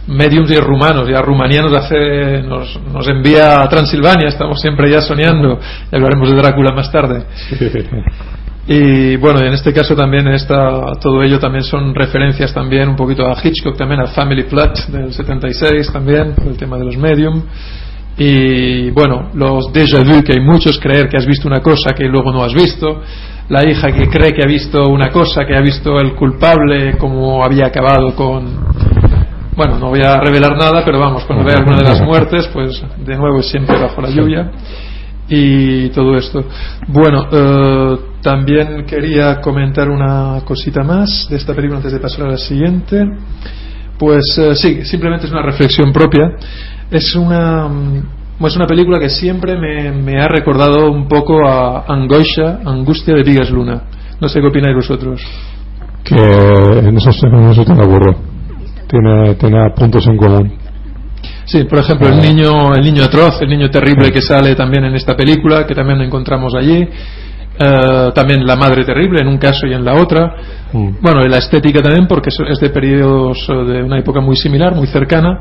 Speaker 6: mediums y rumanos, ya Rumanía nos hace, nos, nos envía a Transilvania, estamos siempre ya soñando, ya hablaremos de Drácula más tarde. Y bueno, en este caso también está, todo ello también son referencias también un poquito a Hitchcock, también a Family Plot del 76 también, por el tema de los medium. Y bueno, los déjà vu, que hay muchos creer que has visto una cosa que luego no has visto. La hija que cree que ha visto una cosa, que ha visto el culpable, como había acabado con. Bueno, no voy a revelar nada, pero vamos, cuando vea alguna de las muertes, pues de nuevo es siempre bajo la lluvia y todo esto. Bueno, eh, también quería comentar una cosita más de esta película antes de pasar a la siguiente. Pues eh, sí, simplemente es una reflexión propia. Es una, mm, es una película que siempre me, me ha recordado un poco a Angoscia, Angustia de Vigas Luna. No sé qué opináis vosotros.
Speaker 3: Que en eso, en eso te acuerdo. Tiene, tiene puntos en común.
Speaker 6: Sí, por ejemplo, el niño, el niño atroz, el niño terrible que sale también en esta película, que también lo encontramos allí. Eh, eh, también La Madre Terrible en un caso y en la otra.
Speaker 3: Mm.
Speaker 6: Bueno, y la estética también, porque es- de periodos eh, de una época muy similar, muy cercana.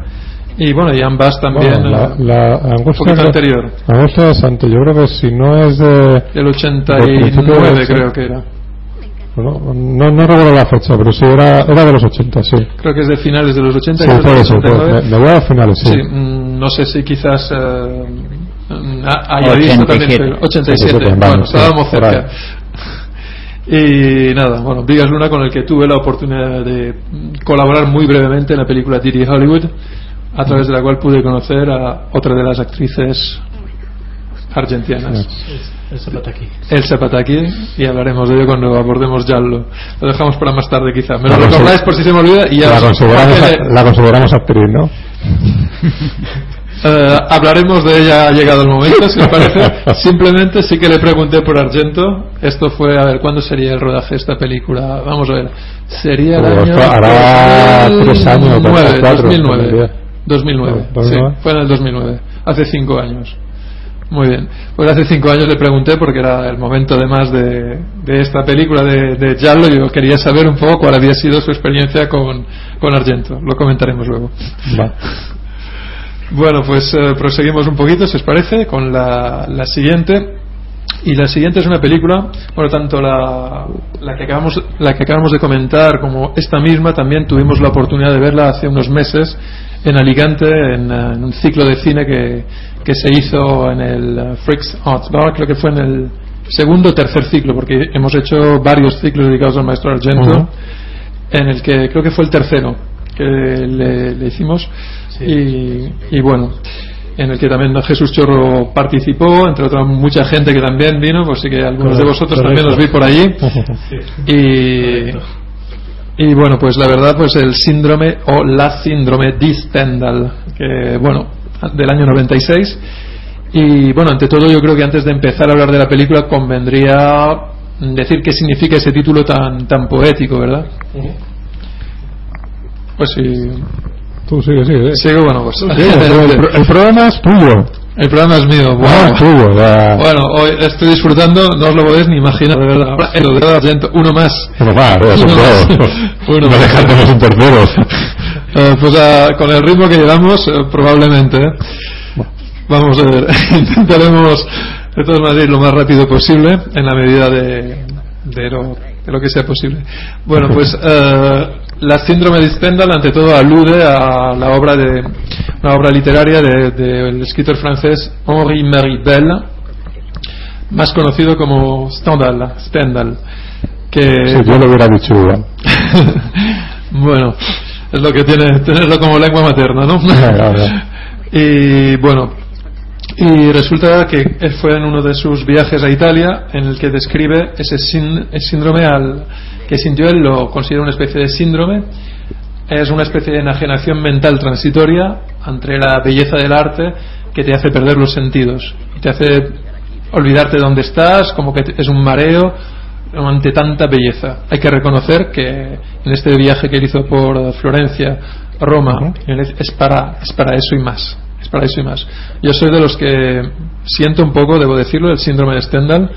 Speaker 6: Y bueno, y ambas también
Speaker 3: Bueno, la,
Speaker 6: eh,
Speaker 3: la
Speaker 6: un
Speaker 3: angustia,
Speaker 6: poquito anterior,
Speaker 3: la angustia de Santo, yo creo que si no es de.
Speaker 6: del
Speaker 3: Del principio
Speaker 6: 89
Speaker 3: del-
Speaker 6: creo que era.
Speaker 3: Bueno, no, no recuerdo la fecha, pero sí, era, era de los 80, sí.
Speaker 6: Creo que es de finales de los 80
Speaker 3: Sí, por
Speaker 6: es
Speaker 3: eso,
Speaker 6: del
Speaker 3: pues,
Speaker 6: 89.
Speaker 3: me, me voy a finales, sí.
Speaker 6: Sí, mm, no sé si quizás eh, mm, ha- haya visto también
Speaker 4: 87.
Speaker 6: el 87.
Speaker 3: 87,
Speaker 6: Bueno,
Speaker 3: sí,
Speaker 6: estábamos
Speaker 3: ahí.
Speaker 6: cerca. Y nada, bueno, Vigas Luna con el que tuve la oportunidad de mm, colaborar muy brevemente en la película Didi Hollywood, a través de la cual pude conocer a otra de las actrices argentinas.
Speaker 5: El Zapataki.
Speaker 6: Elsa Pataki y hablaremos de ello cuando abordemos Giallo. Lo dejamos para más tarde quizá. Me lo
Speaker 3: La
Speaker 6: recordáis por si se me olvida y ya
Speaker 3: la,
Speaker 6: os-
Speaker 3: consideramos,
Speaker 6: porque-
Speaker 3: la actriz, ¿no?
Speaker 6: Eh, hablaremos de ella ha llegado el momento, si os parece. Simplemente sí que le pregunté por Argento. Esto fue, a ver, ¿cuándo sería el rodaje de esta película? Vamos a ver. Sería el año.
Speaker 3: hará tres años,
Speaker 6: 2009,
Speaker 3: cuatro,
Speaker 6: 2009.
Speaker 3: tendría.
Speaker 6: 2009.
Speaker 3: ¿2009?
Speaker 6: Sí, fue en el 2009. Hace cinco años. Muy bien. Pues hace cinco años le pregunté, porque era el momento además de, de esta película de, de Giallo, yo quería saber un poco cuál había sido su experiencia con, con Argento. Lo comentaremos luego.
Speaker 3: Va.
Speaker 6: Bueno, pues eh, proseguimos un poquito, si os parece, con la, la siguiente. Y la siguiente es una película, bueno, tanto la, la, que acabamos, la que acabamos de comentar como esta misma, también tuvimos la oportunidad de verla hace unos meses en Alicante, en, eh, en un ciclo de cine que, que se hizo en el eh, Freaks Arts Bar, creo que fue en el segundo o tercer ciclo, porque hemos hecho varios ciclos dedicados al maestro Argento, en el que creo que fue el tercero que le, le hicimos. Y, y bueno, en el que también Jesús Chorro participó, entre otra mucha gente que también vino, pues sí que algunos de vosotros también os vi por allí. Y, y bueno, pues la verdad, pues el síndrome o la síndrome de Stendhal, que bueno, del año 96. Y bueno, ante todo yo creo que antes de empezar a hablar de la película convendría decir qué significa ese título tan, tan poético, ¿verdad? Pues sí.
Speaker 3: Tú sigue, sigue.
Speaker 6: Sí, que bueno, pues.
Speaker 3: Sí, el, el programa es tuyo.
Speaker 6: El programa es mío.
Speaker 3: Ah, tuyo. ya.
Speaker 6: Bueno, hoy estoy disfrutando, no os lo podéis ni imaginar, de verdad. El de Argento, uno más.
Speaker 3: Bueno, ya son
Speaker 6: Uno más. Uno
Speaker 3: No
Speaker 6: más.
Speaker 3: dejándonos un tercero.
Speaker 6: Eh, pues ah, con el ritmo que llevamos, eh, probablemente. ¿eh? Vamos a ver, intentaremos de todas maneras ir lo más rápido posible, en la medida de, de, lo, de lo que sea posible. Bueno, pues eh, la síndrome de Stendhal, ante todo, alude a la obra de una obra literaria del de, del escritor francés Henri Marie Belle, más conocido como Stendhal, Stendhal que
Speaker 3: Sí, yo lo hubiera dicho igual.
Speaker 6: bueno, es lo que tiene tenerlo como lengua materna, ¿no? Y bueno, y resulta que fue en uno de sus viajes a Italia en el que describe ese síndrome al que sintió él, lo considera una especie de síndrome. Es una especie de enajenación mental transitoria entre la belleza del arte que te hace perder los sentidos y te hace olvidarte de dónde estás, como que es un mareo ante tanta belleza. Hay que reconocer que en este viaje que él hizo por Florencia, Roma, es para, es para eso y más. Es para eso y más. Yo soy de los que siento un poco, debo decirlo, el síndrome de Stendhal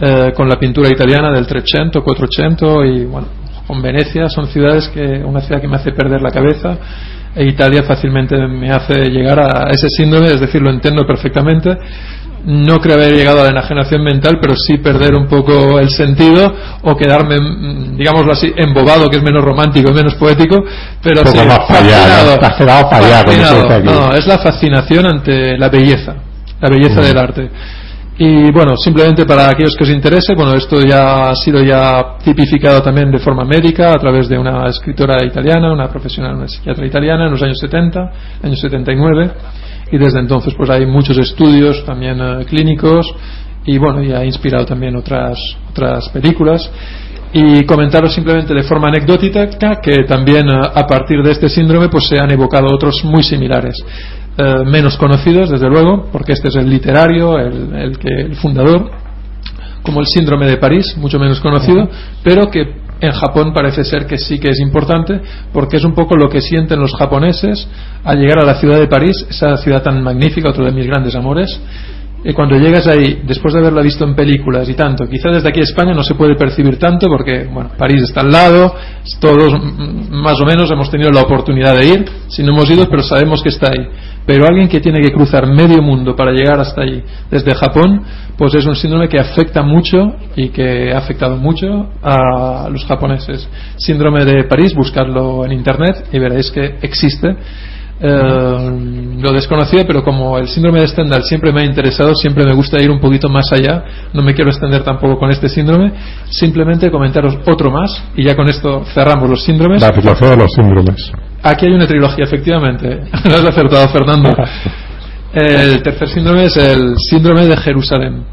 Speaker 6: eh, con la pintura italiana del Trecento, Quattrocento y bueno, con Venecia. Son ciudades que, una ciudad que me hace perder la cabeza e Italia fácilmente me hace llegar a ese síndrome, es decir, lo entiendo perfectamente. No creo haber llegado a la enajenación mental, pero sí perder un poco el sentido o quedarme, mm, digámoslo así, embobado, que es menos romántico, menos poético, pero sí,
Speaker 3: más
Speaker 6: fascinado.
Speaker 3: aquí.
Speaker 6: No, es la fascinación ante la belleza, la belleza del arte. Y bueno, simplemente para aquellos que os interese, bueno, esto ya ha sido ya tipificado también de forma médica a través de una escritora italiana, una profesional, una psiquiatra italiana en los años 70, años 79, y desde entonces pues hay muchos estudios también eh, clínicos y bueno, y ha inspirado también otras, otras películas. Y comentaros simplemente de forma anecdótica que también eh, a partir de este síndrome pues se han evocado otros muy similares. Eh, menos conocidos, desde luego, porque este es el literario, el, el que, el fundador, como el síndrome de París, mucho menos conocido, pero que en Japón parece ser que sí que es importante, porque es un poco lo que sienten los japoneses al llegar a la ciudad de París, esa ciudad tan magnífica, otro de mis grandes amores, Y cuando llegas ahí, después de haberla visto en películas y tanto, quizás desde aquí a España no se puede percibir tanto porque, bueno, París está al lado, todos más o menos hemos tenido la oportunidad de ir, si no hemos ido, pero sabemos que está ahí. Pero alguien que tiene que cruzar medio mundo para llegar hasta allí, desde Japón, pues es un síndrome que afecta mucho y que ha afectado mucho a los japoneses. Síndrome de París, buscarlo en internet y veréis que existe eh, lo desconocía, pero como el síndrome de Stendhal siempre me ha interesado, siempre me gusta ir un poquito más allá, no me quiero extender tampoco con este síndrome, simplemente comentaros otro más y ya con esto cerramos los síndromes.
Speaker 3: La trilogía de los síndromes.
Speaker 6: Aquí hay una trilogía, efectivamente. Lo has acertado, Fernando. El tercer síndrome es el síndrome de Jerusalén.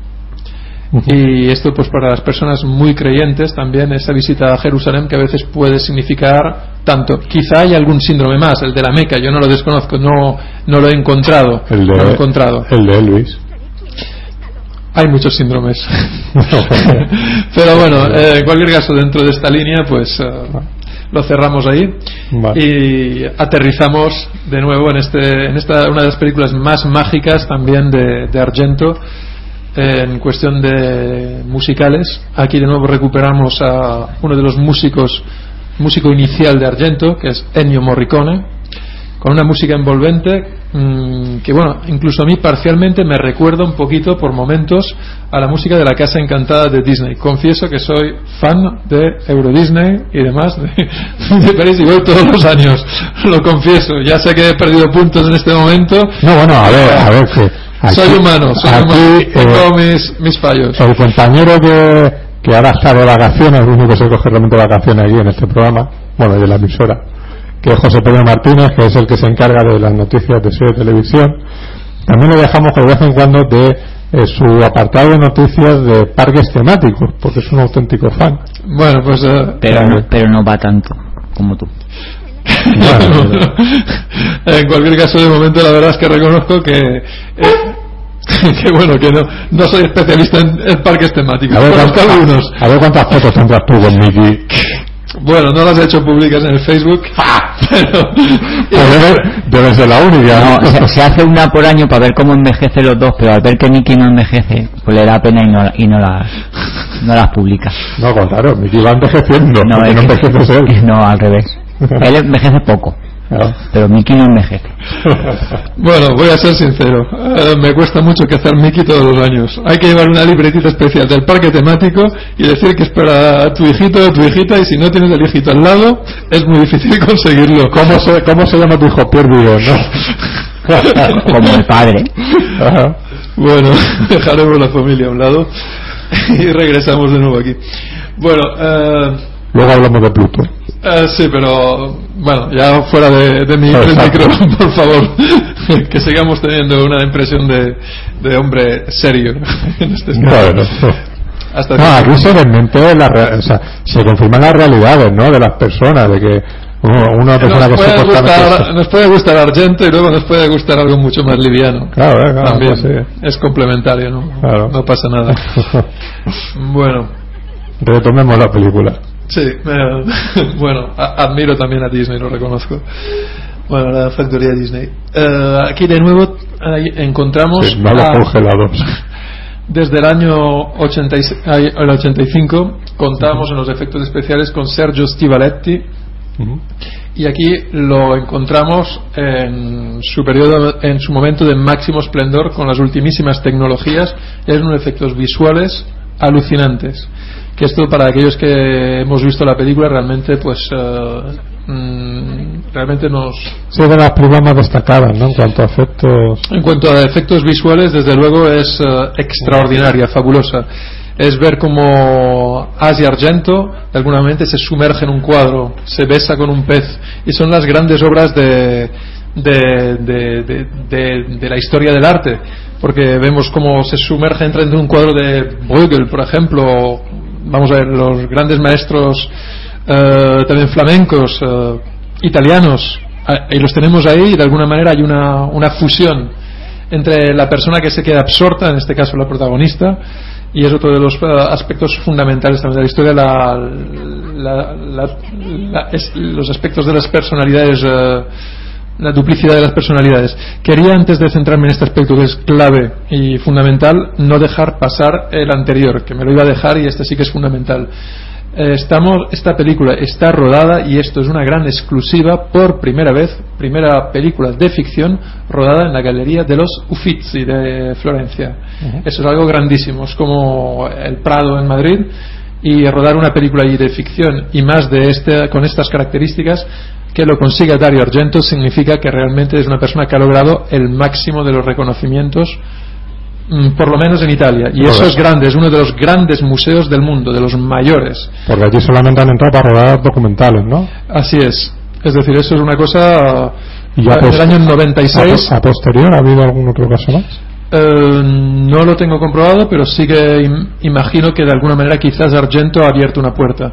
Speaker 6: Y esto, pues para las personas muy creyentes, también esa visita a Jerusalén que a veces puede significar tanto. Quizá hay algún síndrome más, el de la Meca, yo no lo desconozco, no, no lo he encontrado.
Speaker 3: El de,
Speaker 6: no lo he encontrado.
Speaker 3: El de Elvis.
Speaker 6: Hay muchos síndromes. Pero bueno, eh, en cualquier caso, dentro de esta línea, pues eh, lo cerramos ahí
Speaker 3: Vale.
Speaker 6: y aterrizamos de nuevo en, este, en esta, una de las películas más mágicas también de, de Argento en cuestión de musicales. Aquí de nuevo recuperamos a uno de los músicos, músico inicial de Argento, que es Ennio Morricone, con una música envolvente mmm, que, bueno, incluso a mí parcialmente me recuerda un poquito por momentos a la música de la Casa Encantada de Disney. Confieso que soy fan de Euro Disney y demás de, de París y voy todos los años, lo confieso. Ya sé que he perdido puntos en este momento.
Speaker 3: No, bueno, a ver, a ver, que. Aquí,
Speaker 6: soy humano, soy
Speaker 3: aquí,
Speaker 6: humano.
Speaker 3: eh,
Speaker 6: Tengo mis, mis fallos.
Speaker 3: el compañero que, que ahora está de vacaciones, el único que se coge realmente vacaciones aquí en este programa, bueno, y de la emisora, que es José Pedro Martínez, que es el que se encarga de las noticias de serie de televisión. También le dejamos de vez en cuando de eh, su apartado de noticias de parques temáticos, porque es un auténtico fan.
Speaker 6: Bueno, pues. eh,
Speaker 4: Pero no, pero no va tanto como tú.
Speaker 3: Bueno,
Speaker 6: en cualquier caso, de momento, la verdad es que reconozco que. eh, que bueno, que no, no soy especialista en, en parques temáticos.
Speaker 3: a, ver cuántas,
Speaker 6: algunos.
Speaker 3: a ver cuántas fotos tendrás tú con Mickey.
Speaker 6: Bueno, no las he hecho públicas en el Facebook. Pero.
Speaker 3: Pues debe, debe ser la única.
Speaker 4: No, se, se hace una por año para ver cómo envejece los dos, pero al ver que Mickey no envejece, pues le da pena y no, y no, las, no las publica.
Speaker 3: No, claro, Mickey va envejeciendo,
Speaker 4: No, es
Speaker 3: no
Speaker 4: que-
Speaker 3: envejeces él.
Speaker 4: no, al revés. Él envejece poco, Pero Mickey no envejece.
Speaker 6: Bueno, voy a ser sincero. me cuesta mucho cazar Mickey todos los años. Hay que llevar una libretita especial del parque temático y decir que es para tu hijito o tu hijita y si no tienes el hijito al lado, es muy difícil conseguirlo.
Speaker 3: ¿Cómo se, ¿Cómo se llama tu hijo? Perdido, ¿no?
Speaker 4: Como el padre.
Speaker 3: Ajá.
Speaker 6: Bueno, dejaremos la familia a un lado y regresamos de nuevo aquí. Bueno, eh,
Speaker 3: Luego hablamos de Pluto.
Speaker 6: Eh, sí, pero bueno, ya fuera de, de mi micro, por favor, que sigamos teniendo una impresión de, de hombre serio en este
Speaker 3: Bueno.
Speaker 6: Hasta
Speaker 3: No, aquí se desmente la o sea, se confirman las realidades, ¿no? De las personas, de que una persona
Speaker 6: nos,
Speaker 3: que
Speaker 6: puede gustar, nos puede gustar Argento y luego nos puede gustar algo mucho más liviano.
Speaker 3: Claro, eh, claro,
Speaker 6: También
Speaker 3: pues
Speaker 6: es complementario, ¿no?
Speaker 3: Claro.
Speaker 6: No pasa nada. bueno,
Speaker 3: Retomemos la película.
Speaker 6: Sí, eh, bueno, admiro también a Disney, lo reconozco. Bueno, la factoría Disney. Eh, aquí de nuevo encontramos
Speaker 3: Sí,
Speaker 6: a-
Speaker 3: congelados.
Speaker 6: desde el año 86 ay, el 85 contábamos en los efectos especiales con Sergio Stivaletti y aquí lo encontramos en su periodo, en su momento de máximo esplendor con las ultimísimas tecnologías hay unos efectos visuales alucinantes. Que esto para aquellos que hemos visto la película realmente pues eh, mm, realmente nos
Speaker 3: Sí, de las más destacadas, ¿no? En cuanto a efectos...
Speaker 6: en cuanto a efectos visuales, desde luego es eh, extraordinaria, fabulosa. Es ver cómo Asia Argento, de alguna manera, se sumerge en un cuadro, se besa con un pez, y son las grandes obras de, de, de- de- de- la historia del arte, porque vemos cómo se sumerge, entra un cuadro de Bruegel, por ejemplo, vamos a ver, los grandes maestros eh, también flamencos, eh, italianos, ah, y los tenemos ahí y de alguna manera hay una, una fusión entre la persona que se queda absorta, en este caso la protagonista, y es otro de los eh, aspectos fundamentales también de la historia, la, la- la- los aspectos de las personalidades eh, la duplicidad de las personalidades. Quería, antes de centrarme en este aspecto que es clave y fundamental, no dejar pasar el anterior, que me lo iba a dejar y este sí que es fundamental. Eh, Estamos, esta película está rodada y esto es una gran exclusiva por primera vez, primera película de ficción rodada en la Galería de los Uffizi de Florencia. Eso es algo grandísimo, es como el Prado en Madrid y rodar una película ahí de ficción y más de este, con estas características que lo consiga Dario Argento significa que realmente es una persona que ha logrado el máximo de los reconocimientos mm, por lo menos en Italia y eso es grande, es uno de los grandes museos del mundo, de los mayores
Speaker 3: Porque allí solamente han entrado para rodar documentales, ¿no?
Speaker 6: así es, es decir, eso es una cosa
Speaker 3: Y
Speaker 6: del año
Speaker 3: A,
Speaker 6: 96
Speaker 3: a posterior, ¿ha habido algún otro caso más?
Speaker 6: Eh, no lo tengo comprobado, pero sí que im- imagino que de alguna manera quizás Argento ha abierto una puerta.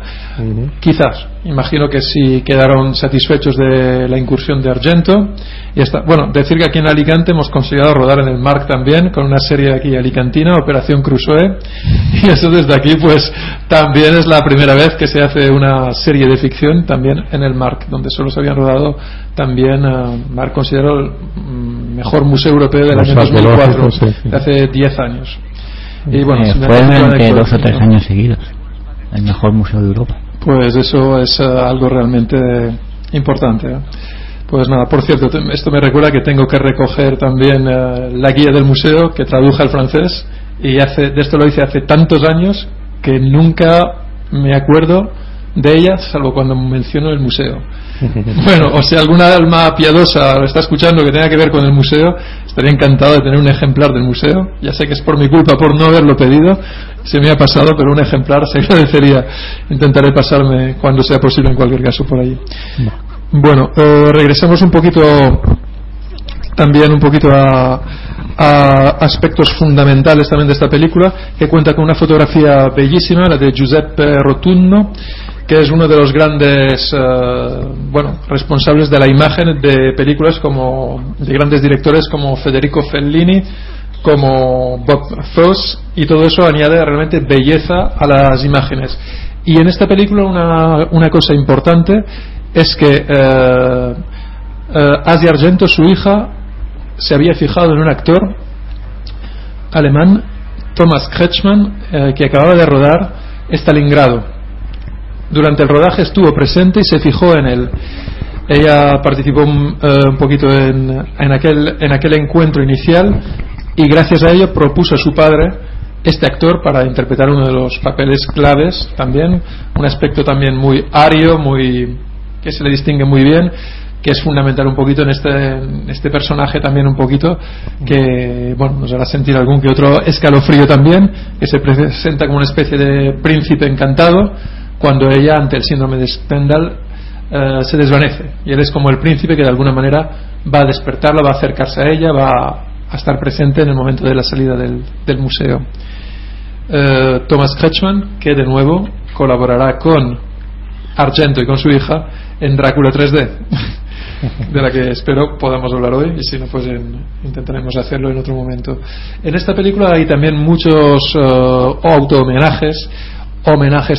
Speaker 6: Quizás. Imagino que sí quedaron satisfechos de la incursión de Argento. Y está. Bueno, decir que aquí en Alicante hemos conseguido rodar en el Marc también, con una serie aquí alicantina, Operación Crusoe. Y eso desde aquí, pues también es la primera vez que se hace una serie de ficción también en el Marc, donde solo se habían rodado también, eh, Marc considero el mm, mejor museo europeo del año
Speaker 3: Museo
Speaker 6: 2004,
Speaker 3: arqueológico, sí.
Speaker 6: de hace 10 años. Y bueno,
Speaker 4: Eh, durante dos o tres años seguidos. El mejor museo de Europa.
Speaker 6: Pues eso es eh, algo realmente importante. ¿eh? Pues nada, por cierto, esto me recuerda que tengo que recoger también eh, la guía del museo que traduje al francés y hace, de esto lo hice hace tantos años que nunca me acuerdo de ella salvo cuando menciono el museo. Bueno, o si alguna alma piadosa lo está escuchando que tenga que ver con el museo, estaría encantado de tener un ejemplar del museo. Ya sé que es por mi culpa por no haberlo pedido, se me ha pasado, pero un ejemplar se agradecería. Intentaré pasarme cuando sea posible en cualquier caso por allí. Bueno, eh, un poquito también un poquito a, a aspectos fundamentales también de esta película, que cuenta con una fotografía bellísima, la de Giuseppe Rotunno, que es uno de los grandes eh, bueno, responsables de la imagen de películas como de grandes directores como Federico Fellini, como Bob Fosse, y todo eso añade realmente belleza a las imágenes. Y en esta película una, una cosa importante es que eh, eh, Asia Argento, su hija, se había fijado en un actor alemán, Thomas Kretschmann, eh, que acababa de rodar Stalingrado. Durante el rodaje estuvo presente y se fijó en él. Ella participó eh, un poquito en, en aquel, en aquel encuentro inicial y gracias a ello propuso a su padre este actor para interpretar uno de los papeles claves también, un aspecto también muy ario, muy que se le distingue muy bien, que es fundamental un poquito en este, en este personaje también un poquito, que bueno, nos hará sentir algún que otro escalofrío también, que se presenta como una especie de príncipe encantado, cuando ella ante el síndrome de Stendhal eh, se desvanece y él es como el príncipe que de alguna manera va a despertarla, va a acercarse a ella, va a estar presente en el momento de la salida del, museo. Eh, Thomas Kretschmann, que de nuevo colaborará con Argento y con su hija en Drácula 3D, de la que espero podamos hablar hoy y si no, pues en- intentaremos hacerlo en otro momento. En esta película hay también muchos eh, auto-homenajes, homenajes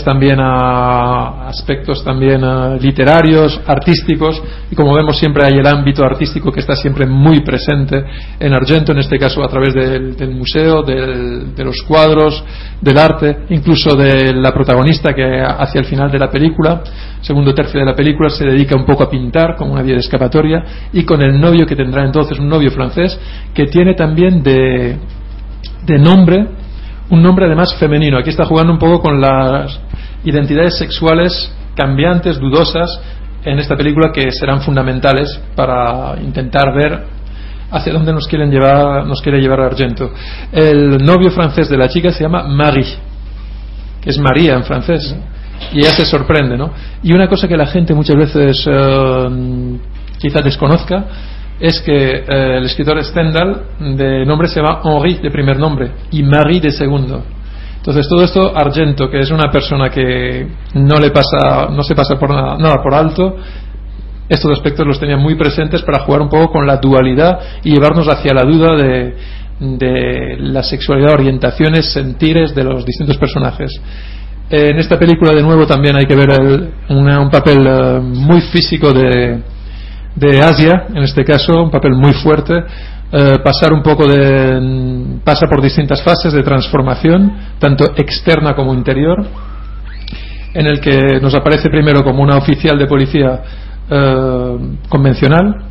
Speaker 6: también a aspectos también eh, literarios, artísticos, y como vemos siempre hay el ámbito artístico que está siempre muy presente en Argento, en este caso a través del, del museo, del- de los cuadros, del arte, incluso de la protagonista que hacia el final de la película, segundo tercio de la película, se dedica un poco a pintar como una vía de escapatoria, y con el novio que tendrá entonces, un novio francés, que tiene también de, de nombre un nombre además femenino. Aquí está jugando un poco con las identidades sexuales cambiantes, dudosas, en esta película que serán fundamentales para intentar ver hacia dónde nos quieren llevar, nos quiere llevar Argento. El novio francés de la chica se llama Marie, que es María en francés, y ella se sorprende, ¿no? Y una cosa que la gente muchas veces eh, quizá desconozca es que eh, el escritor Stendhal de nombre se llama Henri de primer nombre y Marie de segundo. Entonces todo esto Argento, que es una persona que no le pasa, no se pasa por nada, nada por alto, estos aspectos los tenía muy presentes para jugar un poco con la dualidad y llevarnos hacia la duda de, de la sexualidad, orientaciones, sentires de los distintos personajes. En esta película de nuevo también hay que ver el- un papel eh, muy físico de, de Asia, en este caso, un papel muy fuerte, eh, pasar un poco de. pasa por distintas fases de transformación, tanto externa como interior, en el que nos aparece primero como una oficial de policía eh, convencional,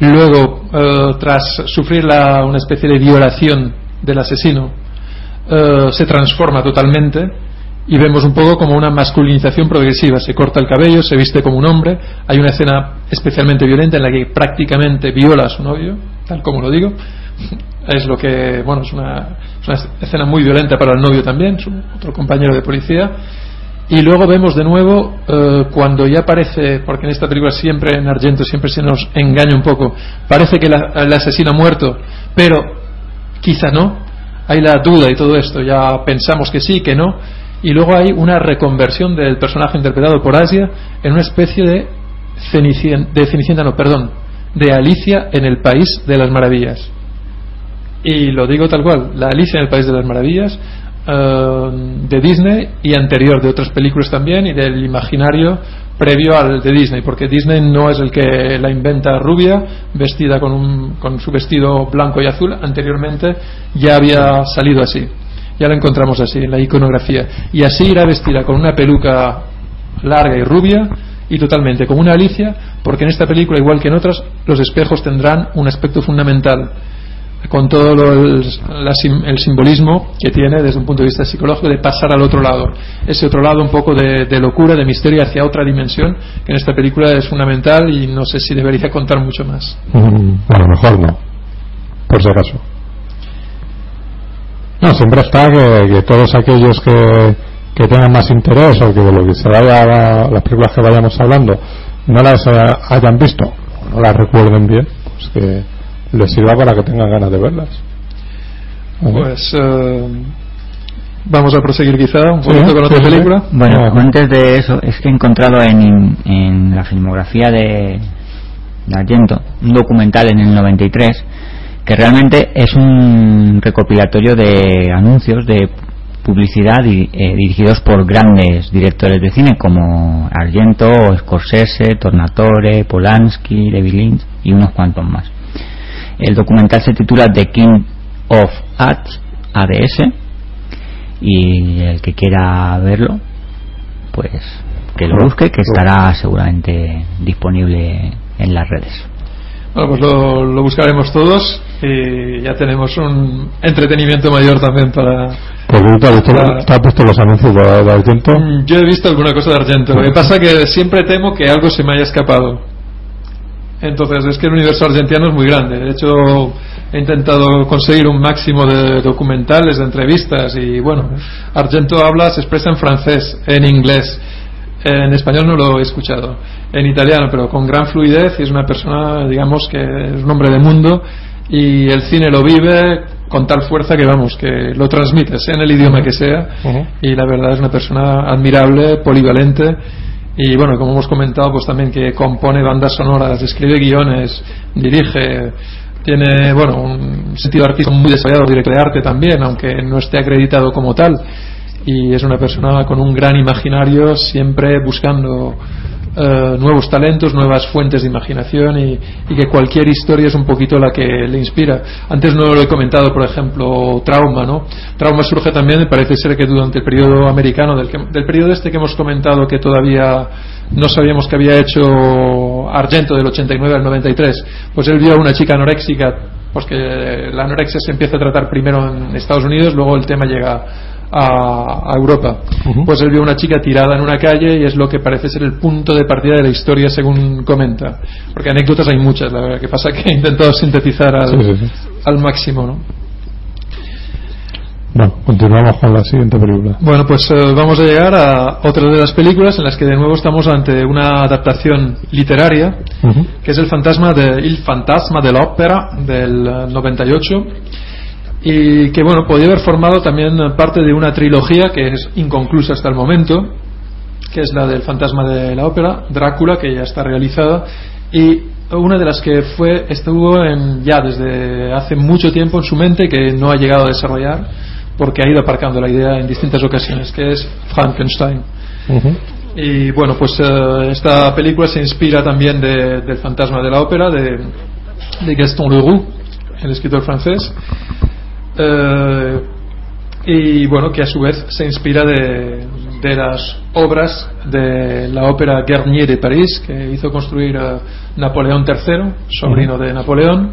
Speaker 6: luego, eh, tras sufrir la- una especie de violación del asesino, se transforma totalmente y vemos un poco como una masculinización progresiva. Se corta el cabello, se viste como un hombre. Hay una escena especialmente violenta en la que prácticamente viola a su novio, tal como lo digo. Es lo que, bueno, es una, es una escena muy violenta para el novio también, su otro compañero de policía. Y luego vemos de nuevo eh, cuando ya parece, porque en esta película siempre en Argento siempre se nos engaña un poco, parece que la- el asesino ha muerto, pero quizá no, hay la duda y todo esto, ya pensamos que sí, que no, y luego hay una reconversión del personaje interpretado por Asia en una especie de Cenicienta, de Cenicienta, no, perdón, de Alicia en el País de las Maravillas. Y lo digo tal cual, la Alicia en el País de las Maravillas, eh, de Disney y anterior de otras películas también y del imaginario previo al de Disney, porque Disney no es el que la inventa rubia, vestida con, un- con su vestido blanco y azul, anteriormente ya había salido así, ya la encontramos así en la iconografía, y así irá vestida con una peluca larga y rubia y totalmente como una Alicia, porque en esta película, igual que en otras, los espejos tendrán un aspecto fundamental con todo lo- el, la el simbolismo que tiene desde un punto de vista psicológico de pasar al otro lado. Ese otro lado un poco de, locura, de misterio hacia otra dimensión, que en esta película es fundamental y no sé si debería contar mucho más.
Speaker 3: Mm, Bueno, mejor no. Por si acaso. No, siempre está que, que todos aquellos que, que tengan más interés o que de lo que se vaya a las películas que vayamos hablando no las eh, hayan visto o no las recuerden bien, pues que les sirva para que tengan ganas de verlas. ¿Vale?
Speaker 6: Pues eh, vamos a proseguir quizá un
Speaker 3: Sí,
Speaker 6: poquito con otra
Speaker 3: sí, sí.
Speaker 6: película.
Speaker 4: Bueno, antes de eso, es que he encontrado en, en la filmografía de, de Argento un documental en el 93 que realmente es un recopilatorio de anuncios de publicidad eh, dirigidos por grandes directores de cine como Argento, Scorsese, Tornatore, Polanski, David Lynch y unos cuantos más. El documental se titula The King of Ads, ADS, y el que quiera verlo pues que lo busque que estará seguramente disponible en las redes
Speaker 6: Bueno, pues lo, lo buscaremos todos y ya tenemos un entretenimiento mayor también para...
Speaker 3: Pues visto,
Speaker 6: Claro.
Speaker 3: te has visto los anuncios de, de Argento.
Speaker 6: Mm, Yo he visto alguna cosa de Argento. Lo que pasa que siempre temo que algo se me haya escapado. Entonces, es que el universo argentino es muy grande. De hecho, he intentado conseguir un máximo de documentales, de entrevistas y bueno, Argento habla, se expresa en francés, en inglés. En español no lo he escuchado. En italiano, pero con gran fluidez y es una persona, digamos, que es un hombre de mundo y el cine lo vive con tal fuerza que vamos, que lo transmite, sea en el idioma que sea. Y la verdad es una persona admirable, polivalente y bueno, como hemos comentado, pues también que compone bandas sonoras, escribe guiones, dirige, tiene bueno un sentido artístico muy desarrollado, director de arte también, aunque no esté acreditado como tal. Y es una persona con un gran imaginario, siempre buscando eh, nuevos talentos, nuevas fuentes de imaginación y, y que cualquier historia es un poquito la que le inspira. Antes no lo he comentado, por ejemplo, Trauma, ¿no? Trauma surge también, parece ser que durante el periodo americano, del, que- del periodo este que hemos comentado que todavía no sabíamos que había hecho Argento del 89 al 93, pues él vio a una chica anoréxica, pues que la anorexia se empieza a tratar primero en Estados Unidos, luego el tema llega a, a Europa. Pues él vio una chica tirada en una calle y es lo que parece ser el punto de partida de la historia según comenta. Porque anécdotas hay muchas, la verdad. Que pasa que he intentado sintetizar al,
Speaker 3: Sí, sí, sí.
Speaker 6: al máximo, ¿no?
Speaker 3: Bueno, continuamos con la siguiente película.
Speaker 6: Bueno, pues eh, vamos a llegar a otra de las películas en las que de nuevo estamos ante una adaptación literaria, que es el fantasma de Il fantasma de la ópera del eh, 98 y que bueno podría haber formado también parte de una trilogía que es inconclusa hasta el momento que es la del fantasma de la ópera Drácula que ya está realizada y una de las que fue estuvo en, ya desde hace mucho tiempo en su mente que no ha llegado a desarrollar porque ha ido aparcando la idea en distintas ocasiones que es Frankenstein. Y bueno, pues eh, esta película se inspira también de- del fantasma de la ópera de, de Gaston Leroux, el escritor francés. Eh, y bueno, que a su vez se inspira de, de las obras de la ópera Garnier de París, que hizo construir Napoleón III, sobrino de Napoleón,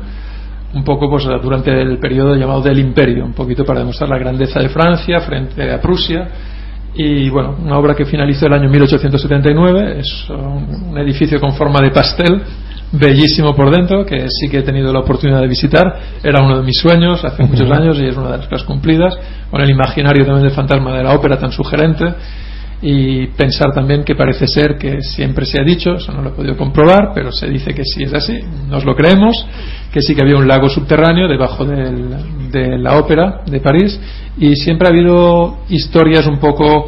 Speaker 6: un poco pues durante el periodo llamado del Imperio, un poquito para demostrar la grandeza de Francia frente a Prusia. Y bueno, una obra que finalizó el año 1879, es un, un edificio con forma de pastel, bellísimo por dentro, que sí que he tenido la oportunidad de visitar. Era uno de mis sueños hace muchos años y es una de las cosas cumplidas, con el imaginario también del fantasma de la ópera tan sugerente. Y pensar también que parece ser que siempre se ha dicho, eso no lo he podido comprobar, pero se dice que sí es así, nos lo creemos, que sí que había un lago subterráneo debajo del- de la ópera de París y siempre ha habido historias un poco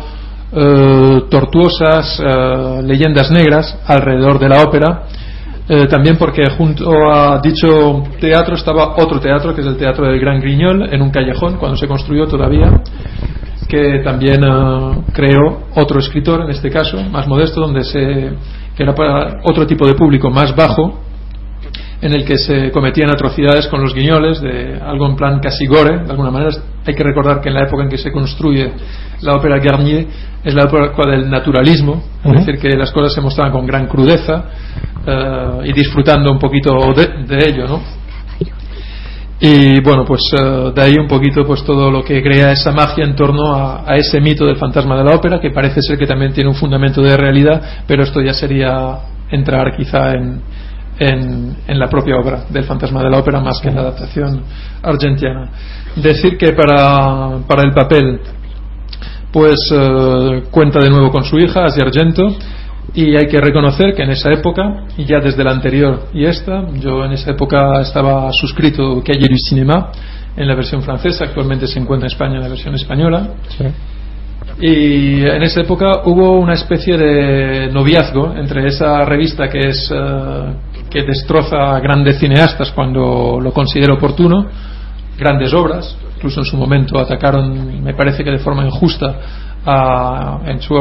Speaker 6: eh, tortuosas, eh, leyendas negras alrededor de la ópera. Eh, también porque junto a dicho teatro estaba otro teatro, que es el Teatro del Gran Griñol, en un callejón, cuando se construyó todavía, que también eh, creó otro escritor, en este caso, más modesto, donde se, que era para otro tipo de público más bajo, en el que se cometían atrocidades con los guiñoles, de algo en plan casi gore, de alguna manera. Hay que recordar que en la época en que se construye la ópera Garnier es la época del naturalismo, es decir, que las cosas se mostraban con gran crudeza eh, y disfrutando un poquito de, de ello, ¿no? Y bueno, pues eh, de ahí un poquito pues todo lo que crea esa magia en torno a, a ese mito del fantasma de la ópera, que parece ser que también tiene un fundamento de realidad, pero esto ya sería entrar quizá en, en, en la propia obra del fantasma de la ópera más que en la adaptación argentina. Decir que para, para el papel pues eh, cuenta de nuevo con su hija, Asia Argento, y hay que reconocer que en esa época, y ya desde la anterior y esta, yo en esa época estaba suscrito Calle du Cinéma en la versión francesa, actualmente se encuentra en España en la versión española,
Speaker 3: Sí.
Speaker 6: y en esa época hubo una especie de noviazgo entre esa revista que es eh, que destroza a grandes cineastas cuando lo considera oportuno, grandes obras, incluso en su momento atacaron, me parece que de forma injusta, a- en, su,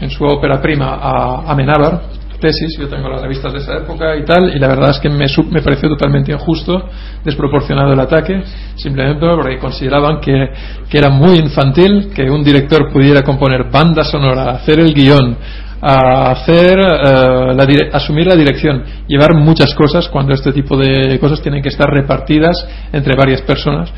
Speaker 6: en su ópera prima a Amenábar, tesis, yo tengo las revistas de esa época y tal, y la verdad es que me, me pareció totalmente injusto, desproporcionado el ataque, simplemente porque consideraban que, que era muy infantil que un director pudiera componer banda sonora, hacer el guion, a hacer eh, la asumir la dirección, llevar muchas cosas cuando este tipo de cosas tienen que estar repartidas entre varias personas.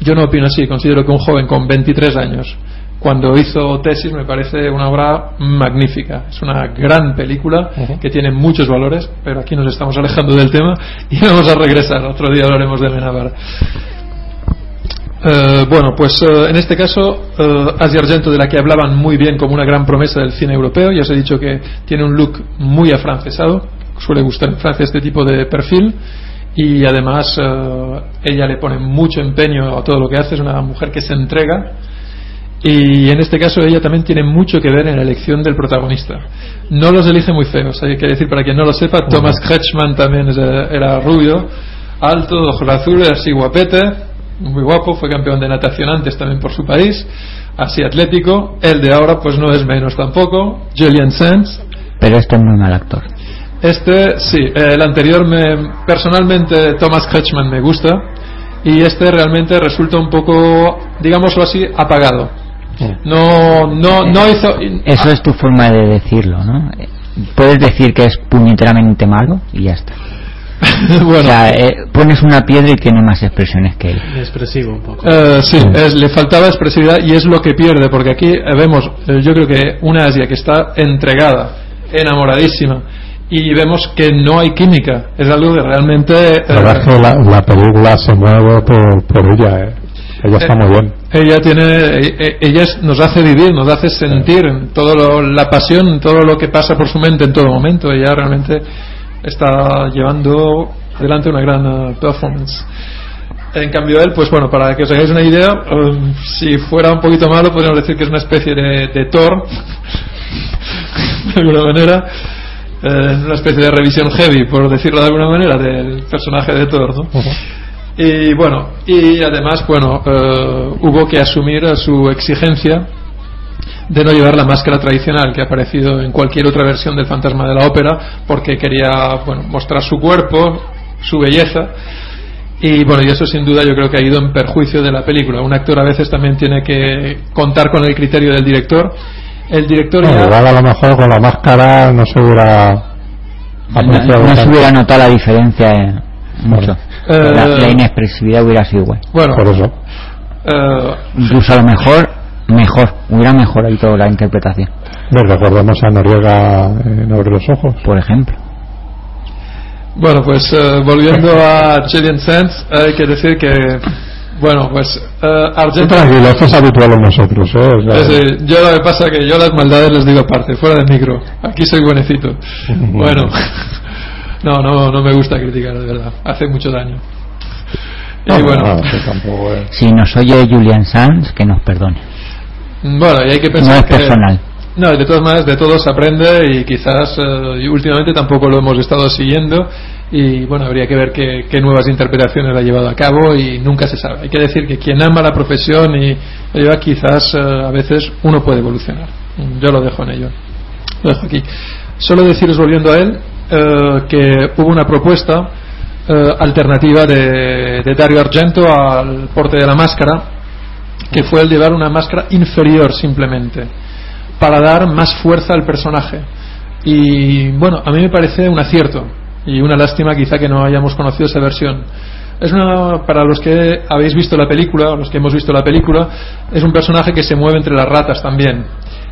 Speaker 6: Yo no opino así, considero que un joven con 23 años cuando hizo tesis me parece una obra magnífica. Es una gran película que tiene muchos valores, pero aquí nos estamos alejando del tema y vamos a regresar. Otro día hablaremos de Menabar. Eh, bueno, pues eh, en este caso, eh, Asia Argento, de la que hablaban muy bien como una gran promesa del cine europeo, ya os he dicho que tiene un look muy afrancesado, suele gustar en Francia este tipo de perfil, y además eh, ella le pone mucho empeño a todo lo que hace, es una mujer que se entrega, y en este caso ella también tiene mucho que ver en la elección del protagonista. No los elige muy feos, hay que decir para quien no lo sepa, Thomas Kretschmann también era rubio, alto, ojos azules, así guapete, muy guapo, fue campeón de natación antes también por su país, así atlético. El de ahora pues no es menos tampoco, Julian Sands.
Speaker 4: Pero este es muy mal actor.
Speaker 6: Este, sí, eh, el anterior me, personalmente Thomas Kretschmann me gusta y este realmente resulta un poco, digámoslo así, apagado. No, no, no hizo.
Speaker 4: Eso es tu forma de decirlo, ¿no? Eh, Puedes decir que es puñeteramente malo y ya está.
Speaker 6: bueno,
Speaker 4: O sea, eh, pones una piedra y tiene más expresiones que él.
Speaker 5: Expresivo un poco.
Speaker 6: Eh, sí, es- le faltaba expresividad y es lo que pierde, porque aquí eh, vemos, eh, yo creo que una Asia que está entregada, enamoradísima, y vemos que no hay química. Es algo que realmente. eh,
Speaker 3: La la, la película se mueve por, por ella, ¿eh? Ella está
Speaker 6: Eh,
Speaker 3: muy bien.
Speaker 6: Ella tiene, ella es- nos hace vivir, nos hace sentir todo lo- la pasión, todo lo que pasa por su mente en todo momento. Ella realmente está llevando adelante una gran eh, performance. En cambio él, pues bueno, para que os hagáis una idea, um, si fuera un poquito malo, podríamos decir que es una especie de, de Thor, de alguna manera, eh, una especie de revisión heavy, por decirlo de alguna manera, del personaje de Thor, ¿no? Y bueno, y además, bueno, eh, hubo que asumir su exigencia de no llevar la máscara tradicional que ha aparecido en cualquier otra versión del fantasma de la ópera porque quería bueno, mostrar su cuerpo, su belleza y bueno, y eso sin duda yo creo que ha ido en perjuicio de la película. Un actor a veces también tiene que contar con el criterio del director. El director
Speaker 3: No,
Speaker 6: ya-
Speaker 3: igual a lo mejor con la máscara no se hubiera
Speaker 4: No, no se hubiera notado la diferencia eh, mucho.
Speaker 6: Eh,
Speaker 4: la, la inexpresividad hubiera sido igual.
Speaker 6: bueno,
Speaker 3: Por eso.
Speaker 6: eh,
Speaker 4: Incluso a lo mejor, mejor, hubiera mejorado la interpretación,
Speaker 3: Ve, recordemos a Noriega en Abre los Ojos.
Speaker 4: por ejemplo.
Speaker 6: Bueno, pues eh, volviendo a Chilean Sands, hay que decir que, bueno, pues eh, Argento.
Speaker 3: tranquilo, esto es habitual en nosotros. ¿eh? O sea,
Speaker 6: Es decir, yo lo que pasa es que yo las maldades les digo aparte, fuera del micro. Aquí soy buenecito. Bueno, no, no, no me gusta criticar, de verdad. Hace mucho daño.
Speaker 3: no,
Speaker 6: Y bueno,
Speaker 3: no, tampoco
Speaker 4: Si nos oye Julian Sanz, que nos perdone.
Speaker 6: Bueno, y hay que
Speaker 4: No
Speaker 6: pensar
Speaker 4: es
Speaker 6: que
Speaker 4: personal.
Speaker 6: No, de todas maneras, de todo se aprende y quizás eh, y últimamente tampoco lo hemos estado siguiendo y bueno, habría que ver qué, qué nuevas interpretaciones ha llevado a cabo y nunca se sabe. Hay que decir que quien ama la profesión y lo lleva quizás eh, a veces uno puede evolucionar. Yo lo dejo en ello. Lo dejo aquí. Solo deciros volviendo a él eh, que hubo una propuesta alternativa de, de Dario Argento al porte de la máscara que fue el llevar una máscara inferior simplemente para dar más fuerza al personaje. Y bueno, a mí me parece un acierto y una lástima quizá que no hayamos conocido esa versión. Es una, para los que habéis visto la película, o los que hemos visto la película, es un personaje que se mueve entre las ratas también.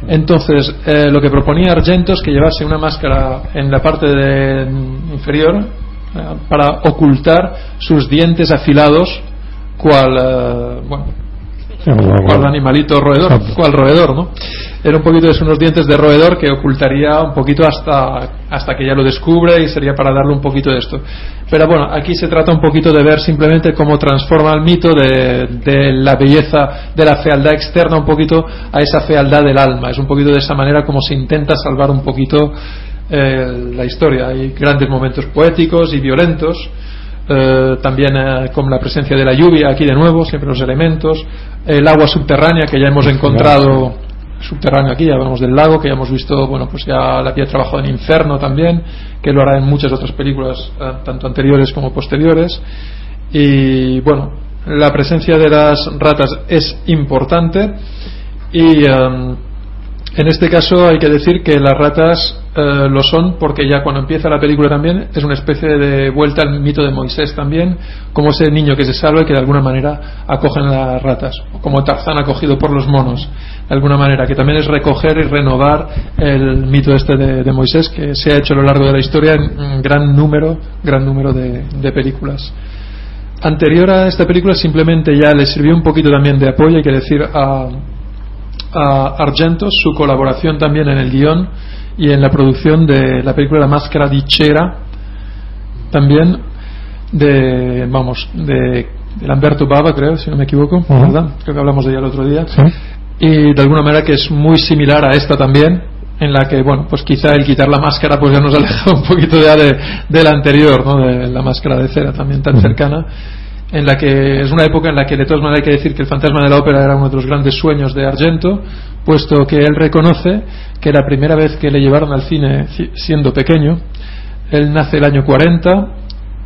Speaker 6: Entonces, eh, lo que proponía Argento es que llevase una máscara en la parte de- inferior eh, para ocultar sus dientes afilados, cual, eh, bueno, Cual animalito roedor, cual roedor, ¿no? Era un poquito de unos dientes de roedor que ocultaría un poquito hasta, hasta que ya lo descubre y sería para darle un poquito de esto. Pero bueno, aquí se trata un poquito de ver simplemente cómo transforma el mito de, de la belleza, de la fealdad externa un poquito a esa fealdad del alma. Es un poquito de esa manera como se intenta salvar un poquito eh, la historia. Hay grandes momentos poéticos y violentos. Eh, también eh, con la presencia de la lluvia aquí de nuevo, siempre los elementos, el agua subterránea que ya hemos encontrado subterráneo aquí, ya hablamos del lago, que ya hemos visto, bueno, pues ya la había trabajado en Inferno también, que lo hará en muchas otras películas, eh, tanto anteriores como posteriores. Y bueno, la presencia de las ratas es importante. Y em, en este caso hay que decir que las ratas eh, lo son porque ya cuando empieza la película también es una especie de vuelta al mito de Moisés también, como ese niño que se salva y que de alguna manera acogen las ratas, como Tarzán acogido por los monos, de alguna manera, que también es recoger y renovar el mito este de, Moisés que se ha hecho a lo largo de la historia en gran número, gran número de, de películas. Anterior a esta película simplemente ya le sirvió un poquito también de apoyo, hay que decir, a, a Argento su colaboración también en el guion y en la producción de la película La Máscara di Cera también de vamos de, de Lamberto Bava creo si no me equivoco. ¿verdad? creo que hablamos de ella el otro día
Speaker 3: Sí.
Speaker 6: y de alguna manera que es muy similar a esta también en la que bueno pues quizá el quitar la máscara pues ya nos aleja un poquito ya de, de la anterior ¿no? de la máscara de cera también tan cercana en la que es una época en la que de todas maneras hay que decir que el fantasma de la ópera era uno de los grandes sueños de Argento puesto que él reconoce que la primera vez que le llevaron al cine ci- siendo pequeño él nace el año 40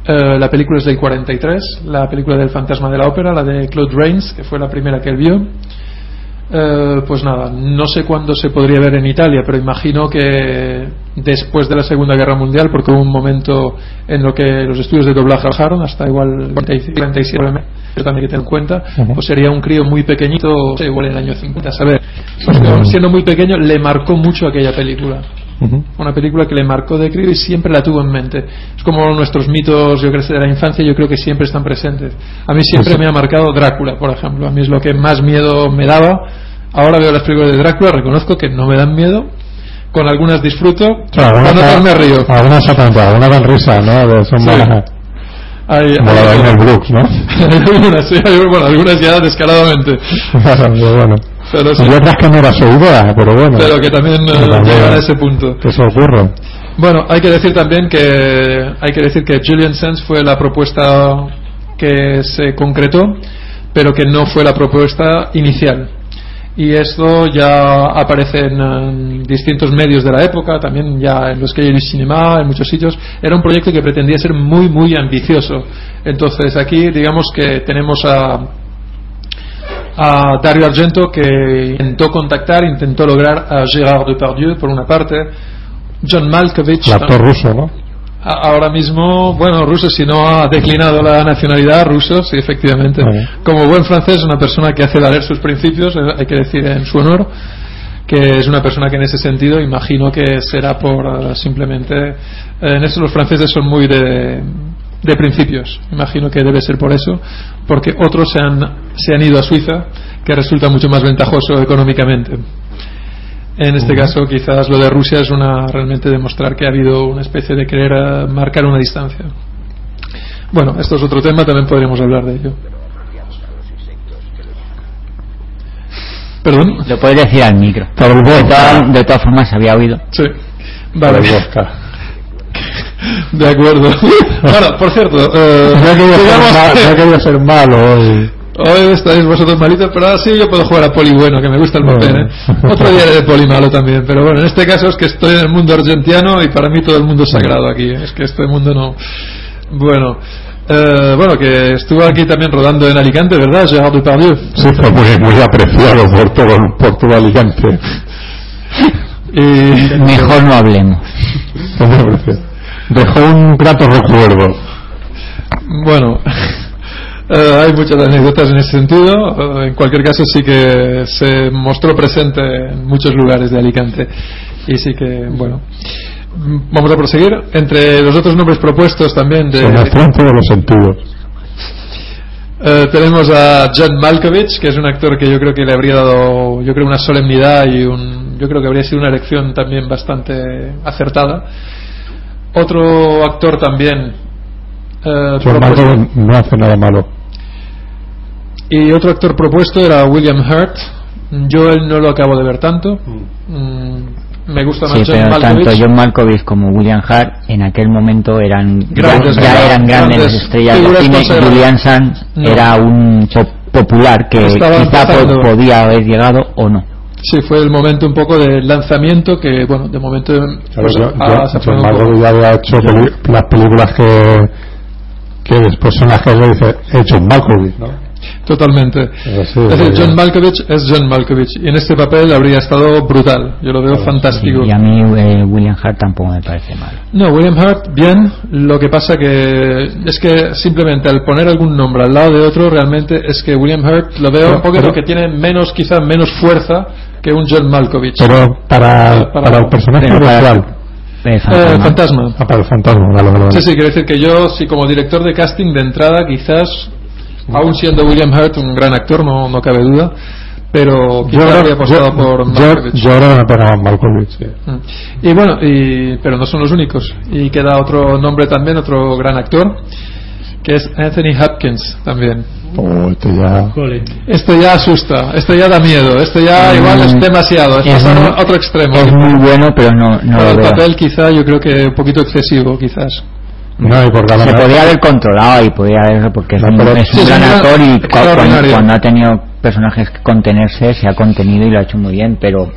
Speaker 6: eh, la película es del 43 la película del fantasma de la ópera la de Claude Rains que fue la primera que él vio eh, pues nada, no sé cuándo se podría ver en Italia, pero imagino que después de la Segunda Guerra Mundial, porque hubo un momento en lo que los estudios de doblaje bajaron, hasta igual 45, 47, pero también hay que tener en cuenta, pues sería un crío muy pequeñito, no sé, igual en el año 50, a saber. Pues siendo muy pequeño, le marcó mucho aquella película Una película que le marcó de crío y siempre la tuvo en mente. Es como nuestros mitos, yo creo, de la infancia, yo creo que siempre están presentes. A mí siempre me ha marcado Drácula, por ejemplo. A mí es lo que más miedo me daba. Ahora veo las películas de Drácula, reconozco que no me dan miedo. Con algunas disfruto,
Speaker 3: Claro,
Speaker 6: con
Speaker 3: algunas,
Speaker 6: otras me río.
Speaker 3: algunas sacan, algunas dan risa, ¿no? De- Son
Speaker 6: Sí.
Speaker 3: buenas.
Speaker 6: Hay,
Speaker 3: Como la de Brooks, ¿no?
Speaker 6: algunas, sí, hay- bueno, algunas ya descaradamente.
Speaker 3: Bueno.
Speaker 6: Pero, sí,
Speaker 3: Y otras que no era su idea, pero bueno.
Speaker 6: pero que también eh,
Speaker 3: Pero también-
Speaker 6: llegan a ese punto.
Speaker 3: Que eso ocurre.
Speaker 6: Bueno, hay que decir también que hay que decir que Julian Sands fue la propuesta que se concretó, pero que no fue la propuesta inicial. y esto ya aparece en, en distintos medios de la época, también ya en los que hay el cinema, en muchos sitios. Era un proyecto que pretendía ser muy, muy ambicioso. Entonces aquí, digamos que tenemos a, a Dario Argento que intentó contactar, intentó lograr a Gérard Depardieu por una parte, John Malkovich.
Speaker 3: El actor ruso, ¿no?
Speaker 6: Ahora mismo, bueno, ruso, si no ha declinado la nacionalidad, ruso, sí, efectivamente.
Speaker 3: Vale.
Speaker 6: Como buen francés, una persona que hace valer sus principios, eh, hay que decir en su honor, que es una persona que en ese sentido imagino que será por eh, simplemente. eh, en eso los franceses son muy de, de principios. Imagino que debe ser por eso, porque otros se han, se han ido a Suiza, que resulta mucho más ventajoso económicamente. En este caso, quizás lo de Rusia es una realmente demostrar que ha habido una especie de querer eh, marcar una distancia. Bueno, esto es otro tema, también podríamos hablar de ello. Perdón.
Speaker 4: Lo puedes decir al micro.
Speaker 3: Por el
Speaker 4: De, todas- de todas formas, había oído.
Speaker 6: Sí. Vale. De acuerdo. Bueno, por cierto, eh,
Speaker 3: No he querido ser
Speaker 6: digamos
Speaker 3: ma-
Speaker 6: que
Speaker 3: no he querido ser malo hoy.
Speaker 6: hoy estáis vosotros malitos, pero ahora sí yo puedo jugar a poli bueno, que me gusta el papel. ¿eh? Otro día de poli malo también, pero bueno, en este caso es que estoy en el mundo argentiano y para mí todo el mundo es sagrado aquí. ¿eh? Es que este mundo no. Bueno. eh, bueno, que estuvo aquí también rodando en Alicante, ¿verdad, Gerard Depardieu?
Speaker 3: Sí, fue muy, muy apreciado por todo, por todo Alicante.
Speaker 6: Y,
Speaker 4: Mejor no hablemos.
Speaker 3: Dejó un grato recuerdo.
Speaker 6: Bueno, eh, hay muchas anécdotas en ese sentido. Eh, en cualquier caso, sí que se mostró presente en muchos lugares de Alicante. Y sí que, bueno. Vamos a proseguir. Entre los otros nombres propuestos también de,
Speaker 3: en todos los sentidos.
Speaker 6: eh, tenemos a John Malkovich, que es un actor que yo creo que le habría dado, yo creo, una solemnidad y un, yo creo que habría sido una elección también bastante acertada. Otro actor también. eh, propuesto-
Speaker 3: no hace nada malo.
Speaker 6: Y otro actor propuesto era William Hurt. Yo él no lo acabo de ver tanto. Mm, me gusta más
Speaker 4: Sí,
Speaker 6: John
Speaker 4: pero
Speaker 6: Malkovich.
Speaker 4: tanto John Malkovich como William Hart en aquel momento eran ya,
Speaker 6: Grandes,
Speaker 4: ya eran grandes,
Speaker 6: grandes
Speaker 4: estrellas de cine. Julian Sands
Speaker 6: No.
Speaker 4: era un po- popular que
Speaker 6: Estaba
Speaker 4: quizá
Speaker 6: empezando.
Speaker 4: podía haber llegado o no.
Speaker 6: Sí, fue el momento un poco de lanzamiento que, bueno, de momento pues,
Speaker 3: Claro, yo-
Speaker 6: ha-
Speaker 3: yo-
Speaker 6: un
Speaker 3: ya había hecho peli- las películas que, que después son las que le dice eh, John Malkovich, ¿no?
Speaker 6: Totalmente. Es decir, John. Malkovich es John Malkovich. Y en este papel habría estado brutal. Yo lo veo fantástico.
Speaker 4: Y a mí eh, William Hart tampoco me parece malo.
Speaker 6: No, William Hurt, bien. Lo que pasa que es que simplemente al poner algún nombre al lado de otro, realmente es que William Hurt lo veo
Speaker 3: Pero-
Speaker 6: un poquito
Speaker 3: pero-
Speaker 6: que tiene menos, quizá menos fuerza que un John Malkovich.
Speaker 3: Pero para,
Speaker 6: Para-
Speaker 3: para el personaje
Speaker 4: para-. Eh,
Speaker 6: Eh,
Speaker 4: fantasma.
Speaker 6: fantasma.
Speaker 3: Ah, para el fantasma, vale, vale, vale.
Speaker 6: Sí, sí, quiero decir que yo, sí, como director de casting de entrada, quizás, aún siendo William Hurt un gran actor, no, no cabe duda, pero
Speaker 3: Yo
Speaker 6: quizás
Speaker 3: ahora-
Speaker 6: habría apostado
Speaker 3: yo-
Speaker 6: por
Speaker 3: yo-
Speaker 6: Malkovich.
Speaker 3: yo ahora me Malkovich, sí.
Speaker 6: Mm. Y bueno, y, pero no son los únicos. Y queda otro nombre también, otro gran actor, que es Anthony Hopkins también.
Speaker 3: Oh, este ya...
Speaker 6: Esto ya asusta, esto ya da miedo, esto ya igual es
Speaker 4: Mm,
Speaker 6: demasiado, es
Speaker 4: es muy-
Speaker 6: a otro extremo.
Speaker 4: Es muy bueno, pero no, no
Speaker 6: el papel quizá yo creo que un poquito excesivo, quizás.
Speaker 3: No, y porque a lo
Speaker 4: Se podría haber controlado y podría haber porque es un,
Speaker 3: pero-
Speaker 4: es un
Speaker 6: Sí, es
Speaker 4: gran actor y cua- cuando, ha tenido personajes que contenerse se ha contenido y lo ha hecho muy bien, pero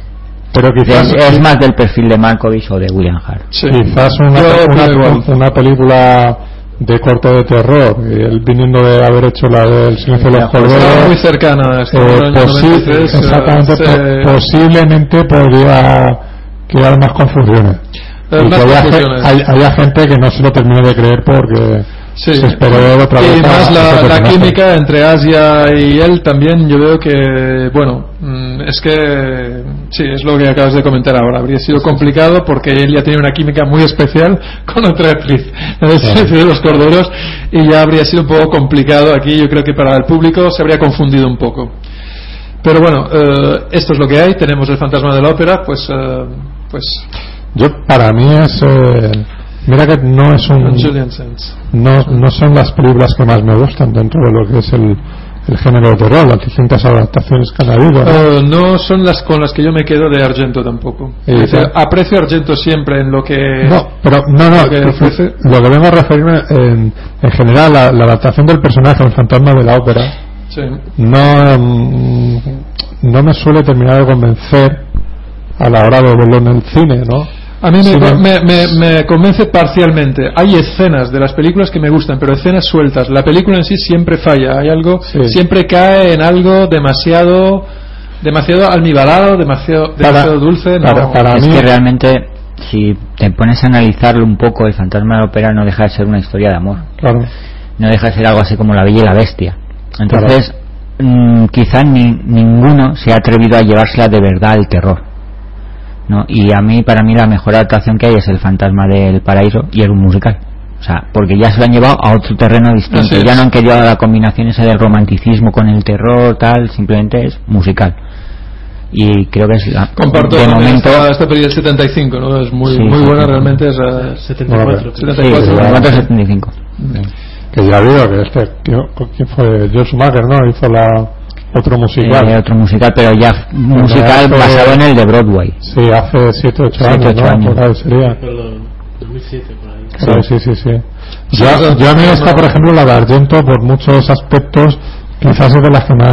Speaker 3: Pero quizás,
Speaker 4: es, es más del perfil de Malkovich o de William Hart.
Speaker 6: Sí.
Speaker 3: quizás una, una, película de corte de terror, y él viniendo de haber hecho la del Silencio de los
Speaker 6: muy
Speaker 3: Corderos,
Speaker 6: cercana, en
Speaker 3: eh,
Speaker 6: el año
Speaker 3: posi-
Speaker 6: 93, eh,
Speaker 3: exactamente,
Speaker 6: se-
Speaker 3: po- posiblemente podría crear más confusiones. Y
Speaker 6: más
Speaker 3: que
Speaker 6: confusiones.
Speaker 3: ge- hay- haya gente que no se lo termine de creer porque
Speaker 6: Sí.
Speaker 3: se esperó otra vez
Speaker 6: y más la, la química entre Asia y él también yo veo que bueno mm, es que sí es lo que acabas de comentar ahora habría sido complicado porque él ya tiene una química muy especial con otra actriz silencio de los corderos y ya habría sido un poco complicado aquí yo creo que para el público se habría confundido un poco pero bueno eh, esto es lo que hay tenemos el fantasma de la ópera pues eh, pues
Speaker 3: Yo, para mí es. eh, mira que no es un. No, no son las películas que más me gustan dentro de lo que es el, el género de terror, las distintas adaptaciones que han habido. ¿no?
Speaker 6: Eh, no son las con las que yo me quedo de Argento tampoco.
Speaker 3: Eh,
Speaker 6: decir, aprecio Argento siempre en lo que.
Speaker 3: No, pero no, no.
Speaker 6: lo que ofrece.
Speaker 3: Lo que vengo a referirme en, en general, la, la adaptación del personaje, el fantasma de la ópera,
Speaker 6: Sí.
Speaker 3: no, mm, no me suele terminar de convencer a la hora de verlo en el cine, ¿no?
Speaker 6: A mí me,
Speaker 3: Sí, me-
Speaker 6: me, convence parcialmente. Hay escenas de las películas que me gustan, pero escenas sueltas. La película en sí siempre falla. Hay algo,
Speaker 3: Sí.
Speaker 6: siempre cae en algo demasiado, demasiado almibarado, demasiado, demasiado dulce. no-
Speaker 3: para- para
Speaker 4: es
Speaker 3: mí-
Speaker 4: que realmente, si te pones a analizarlo un poco, el fantasma de la ópera no deja de ser una historia de amor.
Speaker 3: Claro.
Speaker 4: No deja de ser algo así como la bella y la bestia. Entonces, mm, quizá ni, ninguno se ha atrevido a llevársela de verdad al terror. ¿No? Y a mí, para mí, la mejor adaptación que hay es el fantasma del paraíso y era un musical. O sea, porque ya se lo han llevado a otro terreno distinto.
Speaker 6: Es.
Speaker 4: Ya no han querido la combinación esa del romanticismo con el terror, tal, simplemente es musical. Y creo que es la,
Speaker 6: Comparto
Speaker 4: de momento.
Speaker 6: esta, esta peli del 75, ¿no? Es muy,
Speaker 4: Sí,
Speaker 6: muy buena,
Speaker 4: sí.
Speaker 6: realmente. Es, eh,
Speaker 5: 74.
Speaker 4: Sí,
Speaker 6: 74.
Speaker 4: de momento es 75.
Speaker 3: Que ya digo que este, que- ¿quién fue? George Schumacher, ¿no? Hizo la otro musical.
Speaker 4: Eh, otro musical, pero ya musical
Speaker 3: hace-
Speaker 4: basado en el de Broadway.
Speaker 3: Sí, hace 7 8
Speaker 4: Siete,
Speaker 3: años,
Speaker 4: ocho
Speaker 3: ¿no?
Speaker 4: años.
Speaker 3: Por ahí sería.
Speaker 5: Pero 2007 por ahí.
Speaker 3: Claro, sí, sí, sí.
Speaker 6: Sí,
Speaker 3: Yo,
Speaker 6: eso-
Speaker 3: yo a mí esta,
Speaker 6: no-
Speaker 3: por ejemplo, la de Argento, por muchos aspectos, quizás es de las que me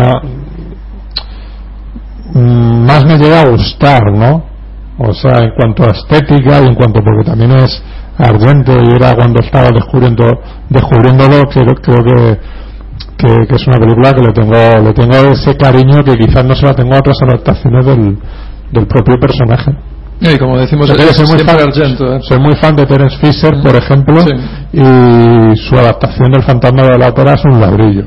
Speaker 3: mm, más me llega a gustar, ¿no? O sea, en cuanto a estética y en cuanto, porque también es Argento y era cuando estaba descubriendo, descubriéndolo, creo, creo que, que, que es una película que le tengo, le tengo ese cariño que quizás no se la tengo a otras adaptaciones del, del propio personaje.
Speaker 6: Y como decimos,
Speaker 3: soy muy fan-
Speaker 6: Argento. ¿eh?
Speaker 3: Soy muy fan de Terence Fisher, por ejemplo,
Speaker 6: Sí.
Speaker 3: y su adaptación del fantasma de la ópera es un ladrillo.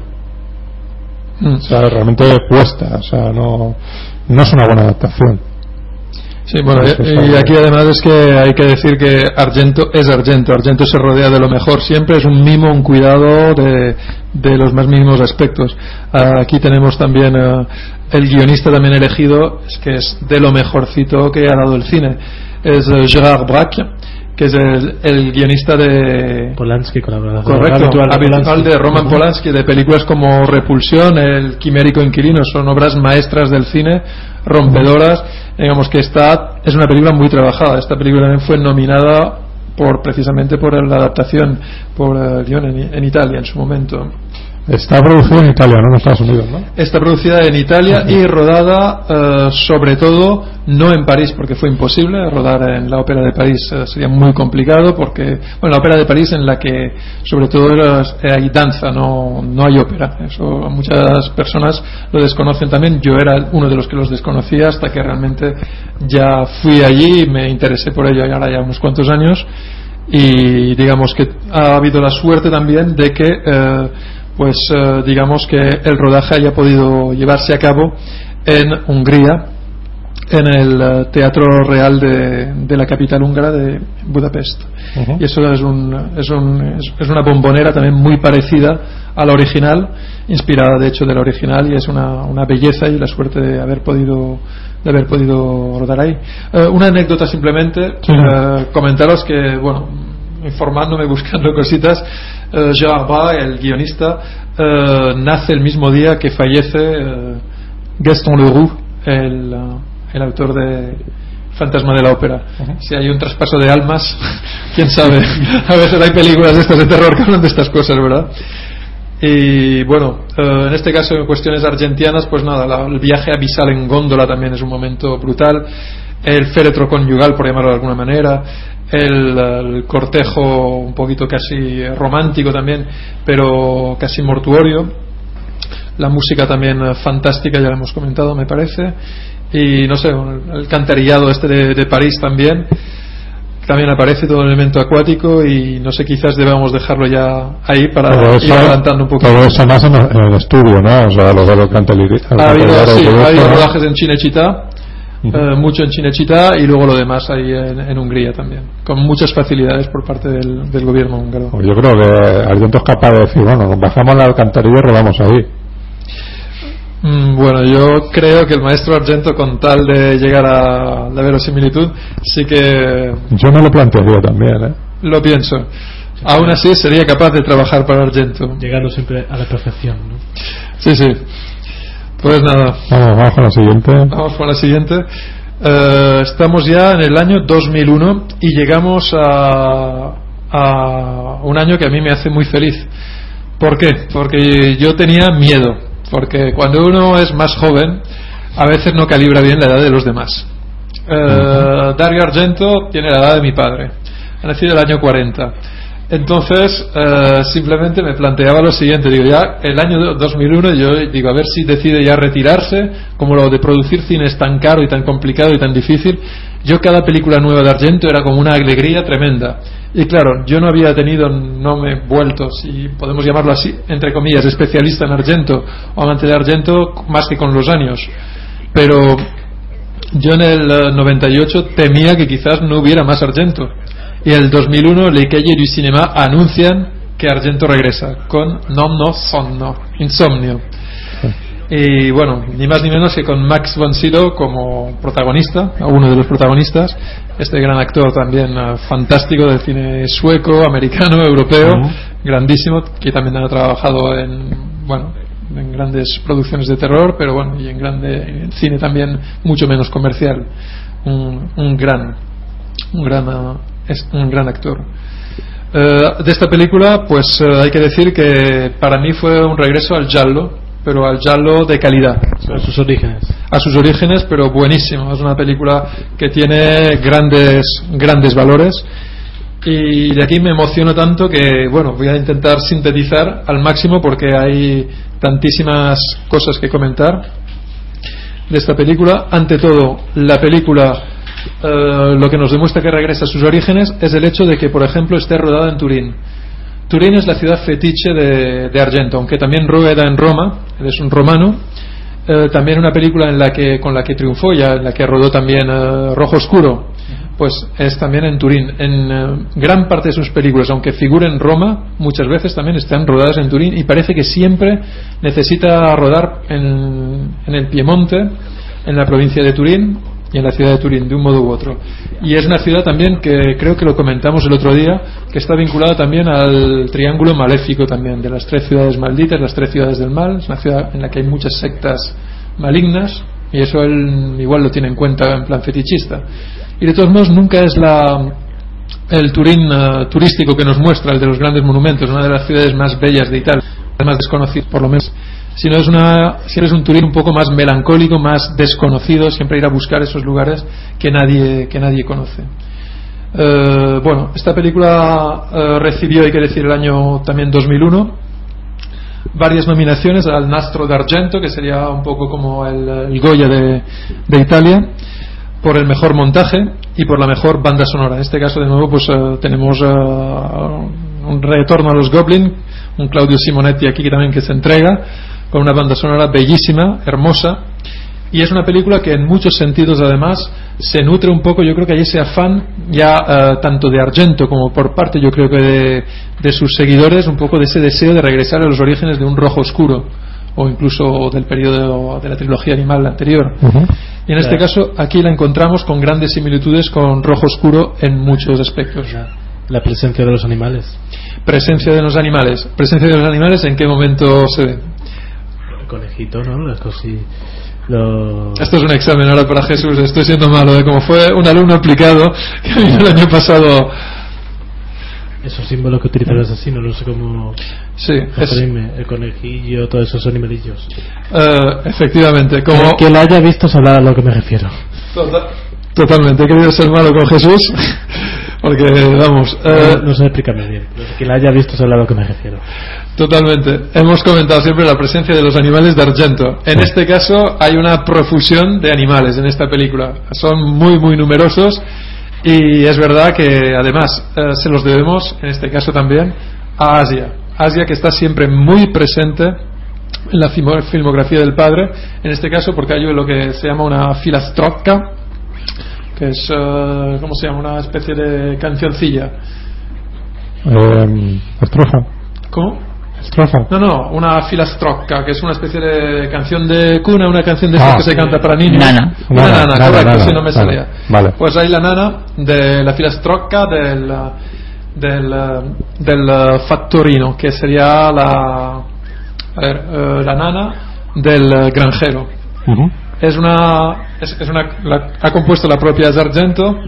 Speaker 6: Mm.
Speaker 3: O sea, realmente cuesta, o sea, no, no es una buena adaptación.
Speaker 6: Sí, bueno, y- aquí además es que hay que decir que Argento es Argento. Argento se rodea de lo mejor siempre, es un mimo, un cuidado de, de los más mínimos aspectos. Aquí tenemos también eh, el guionista también elegido, es que es de lo mejorcito que ha dado el cine. Es eh, Gerard Braque, que es el, el guionista de,
Speaker 5: Polanski, colaborador
Speaker 6: Correcto,
Speaker 5: habitual de
Speaker 6: habitual
Speaker 5: Polanski.
Speaker 6: de Roman. Polanski, de películas como Repulsión, El Quimérico Inquilino, son obras maestras del cine, rompedoras. Digamos que esta es una película muy trabajada. Esta película también fue nominada por precisamente por la adaptación por el guion en, en Italia en su momento.
Speaker 3: Está producido en Italia, no en Estados Unidos, ¿no?
Speaker 6: Está producida en Italia y rodada eh, sobre todo no en París porque fue imposible rodar en la ópera de París eh, sería muy complicado porque bueno la ópera de París en la que sobre todo era- eh, hay danza no no hay ópera. Eso muchas personas lo desconocen también. Yo era uno de los que los desconocía hasta que realmente ya fui allí y me interesé por ello y ahora ya unos cuantos años. Y digamos que ha habido la suerte también de que eh, pues eh, digamos que el rodaje haya podido llevarse a cabo en Hungría en el eh, Teatro Real de, de la capital húngara de Budapest. Y eso es, un, es, un- es- es una bombonera también muy parecida a la original inspirada de hecho de la original y es una, una belleza y la suerte de haber podido de haber podido rodar ahí. Eh, una anécdota simplemente
Speaker 3: Sí.
Speaker 6: eh, comentaros que bueno informándome buscando cositas eh, Gerard Bras, el guionista eh, nace el mismo día que fallece eh, Gaston Leroux el, eh, el autor de Fantasma de la Ópera. Si hay un traspaso de almas, quién sabe. A veces hay películas de estas de terror que hablan de estas cosas, ¿verdad? Y bueno, eh, en este caso en cuestiones argentianas, pues nada, la- el viaje abisal en góndola también es un momento brutal. El féretro conyugal, por llamarlo de alguna manera. El, el cortejo un poquito casi romántico también, pero casi mortuorio. La música también fantástica, ya lo hemos comentado, me parece. Y no sé, el, cantarillado este de, de París también. También aparece todo el elemento acuático y no sé, quizás debamos dejarlo ya ahí para ir adelantando un poco.
Speaker 3: todo eso más en, el- estudio, ¿no? O sea, lo de los canteliri-
Speaker 6: Ha habido, sí, ha habido rodajes en Chinechita, Eh, mucho en Chinechita y luego lo demás ahí en, en Hungría también, con muchas facilidades por parte del, del gobierno húngaro.
Speaker 3: Pues yo creo que Argento es capaz de decir, bueno, nos bajamos la alcantarilla y rodamos ahí.
Speaker 6: Mm, Bueno, yo creo que el maestro Argento, con tal de llegar a la verosimilitud, sí que
Speaker 3: Yo me lo plantearía también, ¿eh?
Speaker 6: lo pienso. Aún así, sería capaz de trabajar para Argento.
Speaker 5: Llegando siempre a la perfección. ¿no?
Speaker 6: Sí, sí. Pues nada,
Speaker 3: Vamos, vamos con la siguiente.
Speaker 6: vamos con la siguiente. Eh, estamos ya en el año 2001 y llegamos a, a un año que a mí me hace muy feliz. ¿Por qué? Porque yo tenía miedo. Porque cuando uno es más joven, a veces no calibra bien la edad de los demás. Eh, Dario Argento tiene la edad de mi padre, ha nacido el año 40. Entonces, eh, simplemente me planteaba lo siguiente, digo, ya el año 2001 yo digo, a ver si decide ya retirarse, como lo de producir cine es tan caro y tan complicado y tan difícil, yo cada película nueva de Argento era como una alegría tremenda. Y claro, yo no había tenido, no me he vuelto, si podemos llamarlo así, entre comillas, especialista en Argento o amante de Argento más que con los años. Pero yo en el eh, 98 temía que quizás no hubiera más Argento. Y en el 2001, Le Cahiers du Cinéma anuncian que Argento regresa con Non No Sonno, Insomnio. Y bueno, ni más ni menos que con Max von Sydow como protagonista, uno de los protagonistas, este gran actor también eh, fantástico del cine sueco, americano, europeo, grandísimo, que también ha trabajado en, bueno, en grandes producciones de terror, pero bueno, y en grande en cine también mucho menos comercial. Un, un gran, un gran, es un gran actor. Eh, de esta película, pues eh, hay que decir que para mí fue un regreso al giallo, pero al giallo de calidad.
Speaker 5: A sus orígenes.
Speaker 6: A sus orígenes, pero buenísimo. Es una película que tiene grandes, grandes valores. Y de aquí me emociono tanto que, bueno, voy a intentar sintetizar al máximo porque hay tantísimas cosas que comentar de esta película. Ante todo, la película eh, lo que nos demuestra que regresa a sus orígenes es el hecho de que, por ejemplo, esté rodada en Turín. Turín es la ciudad fetiche de, de Argento, aunque también rueda en Roma, es un romano. Eh, también una película en la que, con la que triunfó, ya en la que rodó también eh, Rojo Oscuro, pues es también en Turín. En gran parte de sus películas, aunque figura en Roma, muchas veces también están rodadas en Turín y parece que siempre necesita rodar en, en el Piemonte, en la provincia de Turín y en la ciudad de Turín, de un modo u otro. Y es una ciudad también que creo que lo comentamos el otro día, que está vinculada también al triángulo maléfico también, de las tres ciudades malditas, las tres ciudades del mal. Es una ciudad en la que hay muchas sectas malignas y eso él igual lo tiene en cuenta en plan fetichista. Y de todos modos nunca es la el Turín eh, turístico que nos muestra, el de los grandes monumentos, una de las ciudades más bellas de Italia, más desconocidas por lo menos sino es una, siempre es un Turín un poco más melancólico, más desconocido, siempre ir a buscar esos lugares que nadie, que nadie conoce. Eh, bueno, esta película eh, recibió, hay que decir, el año también 2001, varias nominaciones al Nastro d'Argento, que sería un poco como el, el Goya de, de Italia, por el mejor montaje y por la mejor banda sonora. En este caso, de nuevo, pues eh, tenemos eh, un retorno a los Goblin, un Claudio Simonetti aquí que también que se entrega con una banda sonora bellísima, hermosa, y es una película que en muchos sentidos además se nutre un poco, yo creo que hay ese afán ya eh, tanto de Argento como por parte yo creo que de, de sus seguidores, un poco de ese deseo de regresar a los orígenes de un rojo oscuro o incluso del periodo de la trilogía animal anterior. Y en este
Speaker 5: Claro.
Speaker 6: caso aquí la encontramos con grandes similitudes con Rojo Oscuro en muchos aspectos.
Speaker 5: La presencia de los animales.
Speaker 6: Presencia de los animales. Presencia de los animales, ¿en qué momento se ve?
Speaker 5: Conejito, ¿no? Las lo-
Speaker 6: Esto es un examen ahora para Jesús. Estoy siendo malo, ¿eh? como fue un alumno aplicado que vino el año pasado.
Speaker 5: Esos símbolos que utiliza el asesino, no sé cómo
Speaker 6: Sí, es-.
Speaker 5: El conejillo, todos esos animalillos.
Speaker 6: eh, efectivamente. Como,
Speaker 5: que la haya visto sabrá a lo que me refiero.
Speaker 6: Tota- Totalmente, he querido ser malo con Jesús, porque vamos, eh,
Speaker 5: no, no sé explicarme bien. pero que la haya visto sabrá a lo que me refiero.
Speaker 6: totalmente. Hemos comentado siempre la presencia de los animales de Argento. En este caso hay una profusión de animales en esta película. Son muy, muy numerosos y es verdad que además eh, se los debemos, en este caso también, a Asia. Asia que está siempre muy presente en la filmo- filmografía del padre, en este caso porque hay lo que se llama una filastrocca, que es, eh, ¿cómo se llama? Una especie de cancioncilla.
Speaker 3: Eh, estrofa.
Speaker 6: ¿Cómo?
Speaker 3: Estrofa.
Speaker 6: No, no, una filastrocca, que es una especie de canción de cuna, una canción de
Speaker 3: Ah.
Speaker 6: que se canta para niños.
Speaker 4: Nana.
Speaker 6: Una
Speaker 3: Nana,
Speaker 6: nana,
Speaker 3: nana,
Speaker 6: correcto,
Speaker 3: nana.
Speaker 6: si no me salía.
Speaker 3: vale.
Speaker 6: Pues hay la nana de la filastrocca del, del, del fattorino, que sería la, a ver, eh, la nana del granjero.
Speaker 3: Ujú.
Speaker 6: Es una, es, una la- ha compuesto la propia Sargento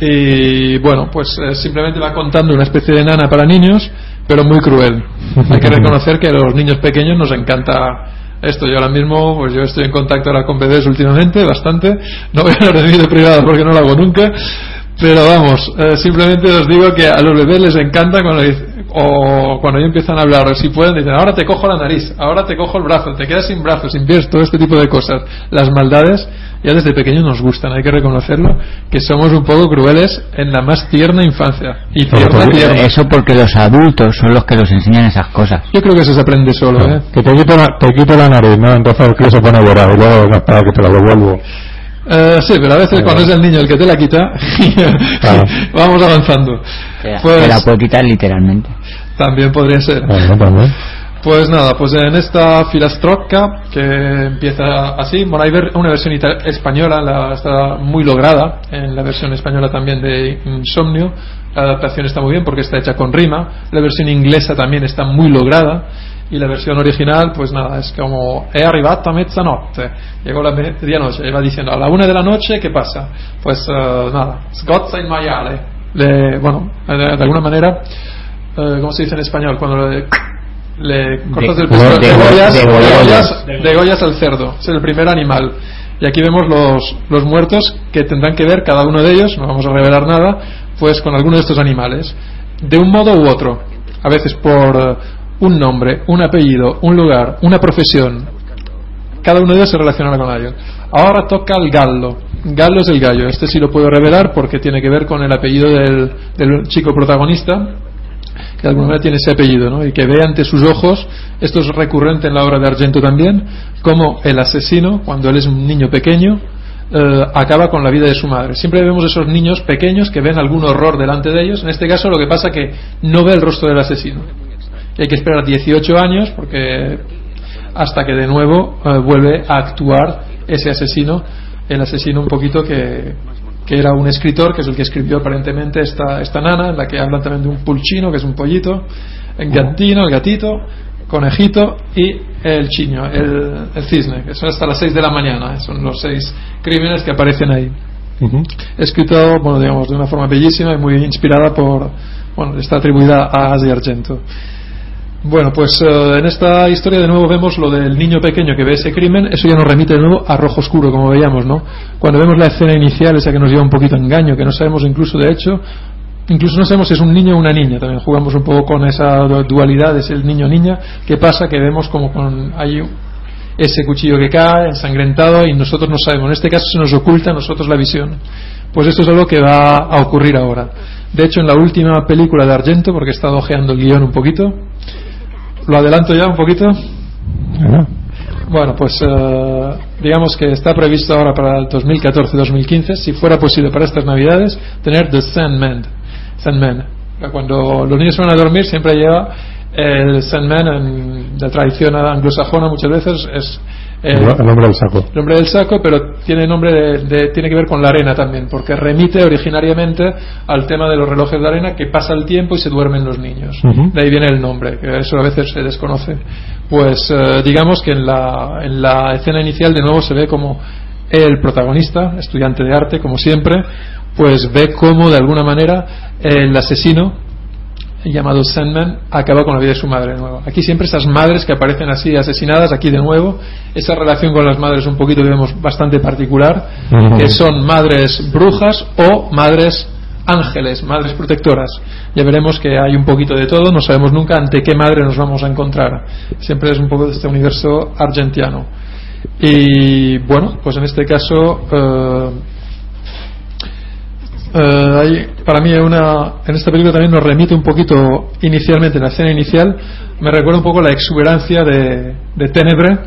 Speaker 6: y bueno, pues eh, simplemente va contando una especie de nana para niños, pero muy cruel. Hay que reconocer que a los niños pequeños nos encanta Esto yo ahora mismo, pues yo estoy en contacto ahora con bebés últimamente, bastante. No voy a vida privada porque no lo hago nunca. Pero vamos, eh, simplemente os digo que a los bebés les encanta cuando o cuando ya empiezan a hablar, si pueden, dicen, ahora te cojo la nariz, ahora te cojo el brazo, te quedas sin brazos, sin pies, todo este tipo de cosas. Las maldades ya desde pequeños nos gustan, hay que reconocerlo, que somos un poco crueles en la más tierna infancia. Y tierna,
Speaker 3: porque-
Speaker 6: tierna.
Speaker 4: Eso porque los adultos son los que los enseñan esas cosas.
Speaker 6: Yo creo que eso se aprende solo, ¿eh?
Speaker 3: Que te quito, la, te quito la nariz, ¿no? Entonces el crío se pone a llorar y luego no espera que te la devuelvo.
Speaker 6: Eh, sí, pero a veces cuando es el niño el que te la quita,
Speaker 3: Claro.
Speaker 6: vamos avanzando.
Speaker 4: Te la,
Speaker 6: Pues
Speaker 4: te la puede quitar literalmente.
Speaker 6: También podría ser.
Speaker 3: Bueno, también.
Speaker 6: Pues nada, pues en esta filastrocca que empieza así, bueno, hay ver- una versión española, la, está muy lograda, en la versión española también de Insomnio, la adaptación está muy bien porque está hecha con rima, la versión inglesa también está muy lograda, y la versión original, pues nada, es como è arrivata mezzanotte, llegó la medianoche, y va diciendo a la una de la noche, ¿qué pasa? Pues eh, nada, sgozza il maiale, Le- bueno, de, de alguna manera, ¿cómo se dice en español? Cuando le, le cortas el
Speaker 4: De-
Speaker 6: pescuezo,
Speaker 4: de-
Speaker 6: degollas,
Speaker 4: degollas
Speaker 6: al cerdo, es el primer animal. Y aquí vemos los, los muertos que tendrán que ver, cada uno de ellos, no vamos a revelar nada, pues con alguno de estos animales, de un modo u otro, a veces por eh, un nombre, un apellido, un lugar, una profesión. Cada uno de ellos se relaciona con ello. Ahora toca el gallo. Gallo es el gallo. Este sí lo puedo revelar porque tiene que ver con el apellido del, del chico protagonista, que de alguna manera tiene ese apellido, ¿no? Y que ve ante sus ojos, esto es recurrente en la obra de Argento también, como el asesino, cuando él es un niño pequeño, eh, acaba con la vida de su madre. Siempre vemos esos niños pequeños que ven algún horror delante de ellos. En este caso lo que pasa que no ve el rostro del asesino. Y hay que esperar 18 años porque hasta que de nuevo eh, vuelve a actuar ese asesino, el asesino un poquito que, que era un escritor, que es el que escribió aparentemente esta, esta nana, en la que hablan también de un pulchino, que es un pollito, el gatino, el gatito, conejito y el chiño, el, el cisne, que son hasta las 6 de la mañana, son los seis crímenes que aparecen ahí
Speaker 3: Ujú.
Speaker 6: escrito, bueno, digamos, de una forma bellísima y muy inspirada por, bueno, está atribuida a Asia Argento. Bueno, pues eh, en esta historia de nuevo vemos lo del niño pequeño que ve ese crimen, eso ya nos remite de nuevo a rojo oscuro, como veíamos, ¿no? Cuando vemos la escena inicial, esa que nos lleva un poquito a engaño, que no sabemos incluso de hecho, incluso no sabemos si es un niño o una niña, también jugamos un poco con esa du- dualidad, es el niño-niña, ¿qué pasa? Que vemos como con, hay ese cuchillo que cae, ensangrentado, y nosotros no sabemos. En este caso se nos oculta a nosotros la visión. Pues esto es algo que va a ocurrir ahora. De hecho, en la última película de Argento, porque he estado ojeando el guion un poquito, lo adelanto ya un poquito.
Speaker 3: Bueno,
Speaker 6: Bueno, pues eh, digamos que está previsto ahora para el 2014-2015, si fuera posible para estas navidades, tener The Sandman. Sandman. Cuando los niños van a dormir siempre lleva el Sandman en la tradición anglosajona muchas veces es
Speaker 3: el nombre del saco.
Speaker 6: el nombre del saco, pero tiene nombre de, de- tiene que ver con la arena también, porque remite originariamente al tema de los relojes de arena que pasa el tiempo y se duermen los niños. De ahí viene el nombre, que eso a veces se desconoce. Pues eh, digamos que en la, en la escena inicial de nuevo se ve como el protagonista, estudiante de arte como siempre, pues ve cómo de alguna manera el asesino llamado Sandman acaba con la vida de su madre de nuevo. Aquí siempre esas madres que aparecen así asesinadas, aquí de nuevo, esa relación con las madres un poquito vemos bastante particular, que son madres brujas o madres ángeles, madres protectoras. Ya veremos que hay un poquito de todo, no sabemos nunca ante qué madre nos vamos a encontrar. Siempre es un poco de este universo argentiano. Y bueno, pues en este caso eh, eh, hay, para mí una, en esta película también nos remite un poquito inicialmente, en la escena inicial, me recuerda un poco la exuberancia de, de Ténebre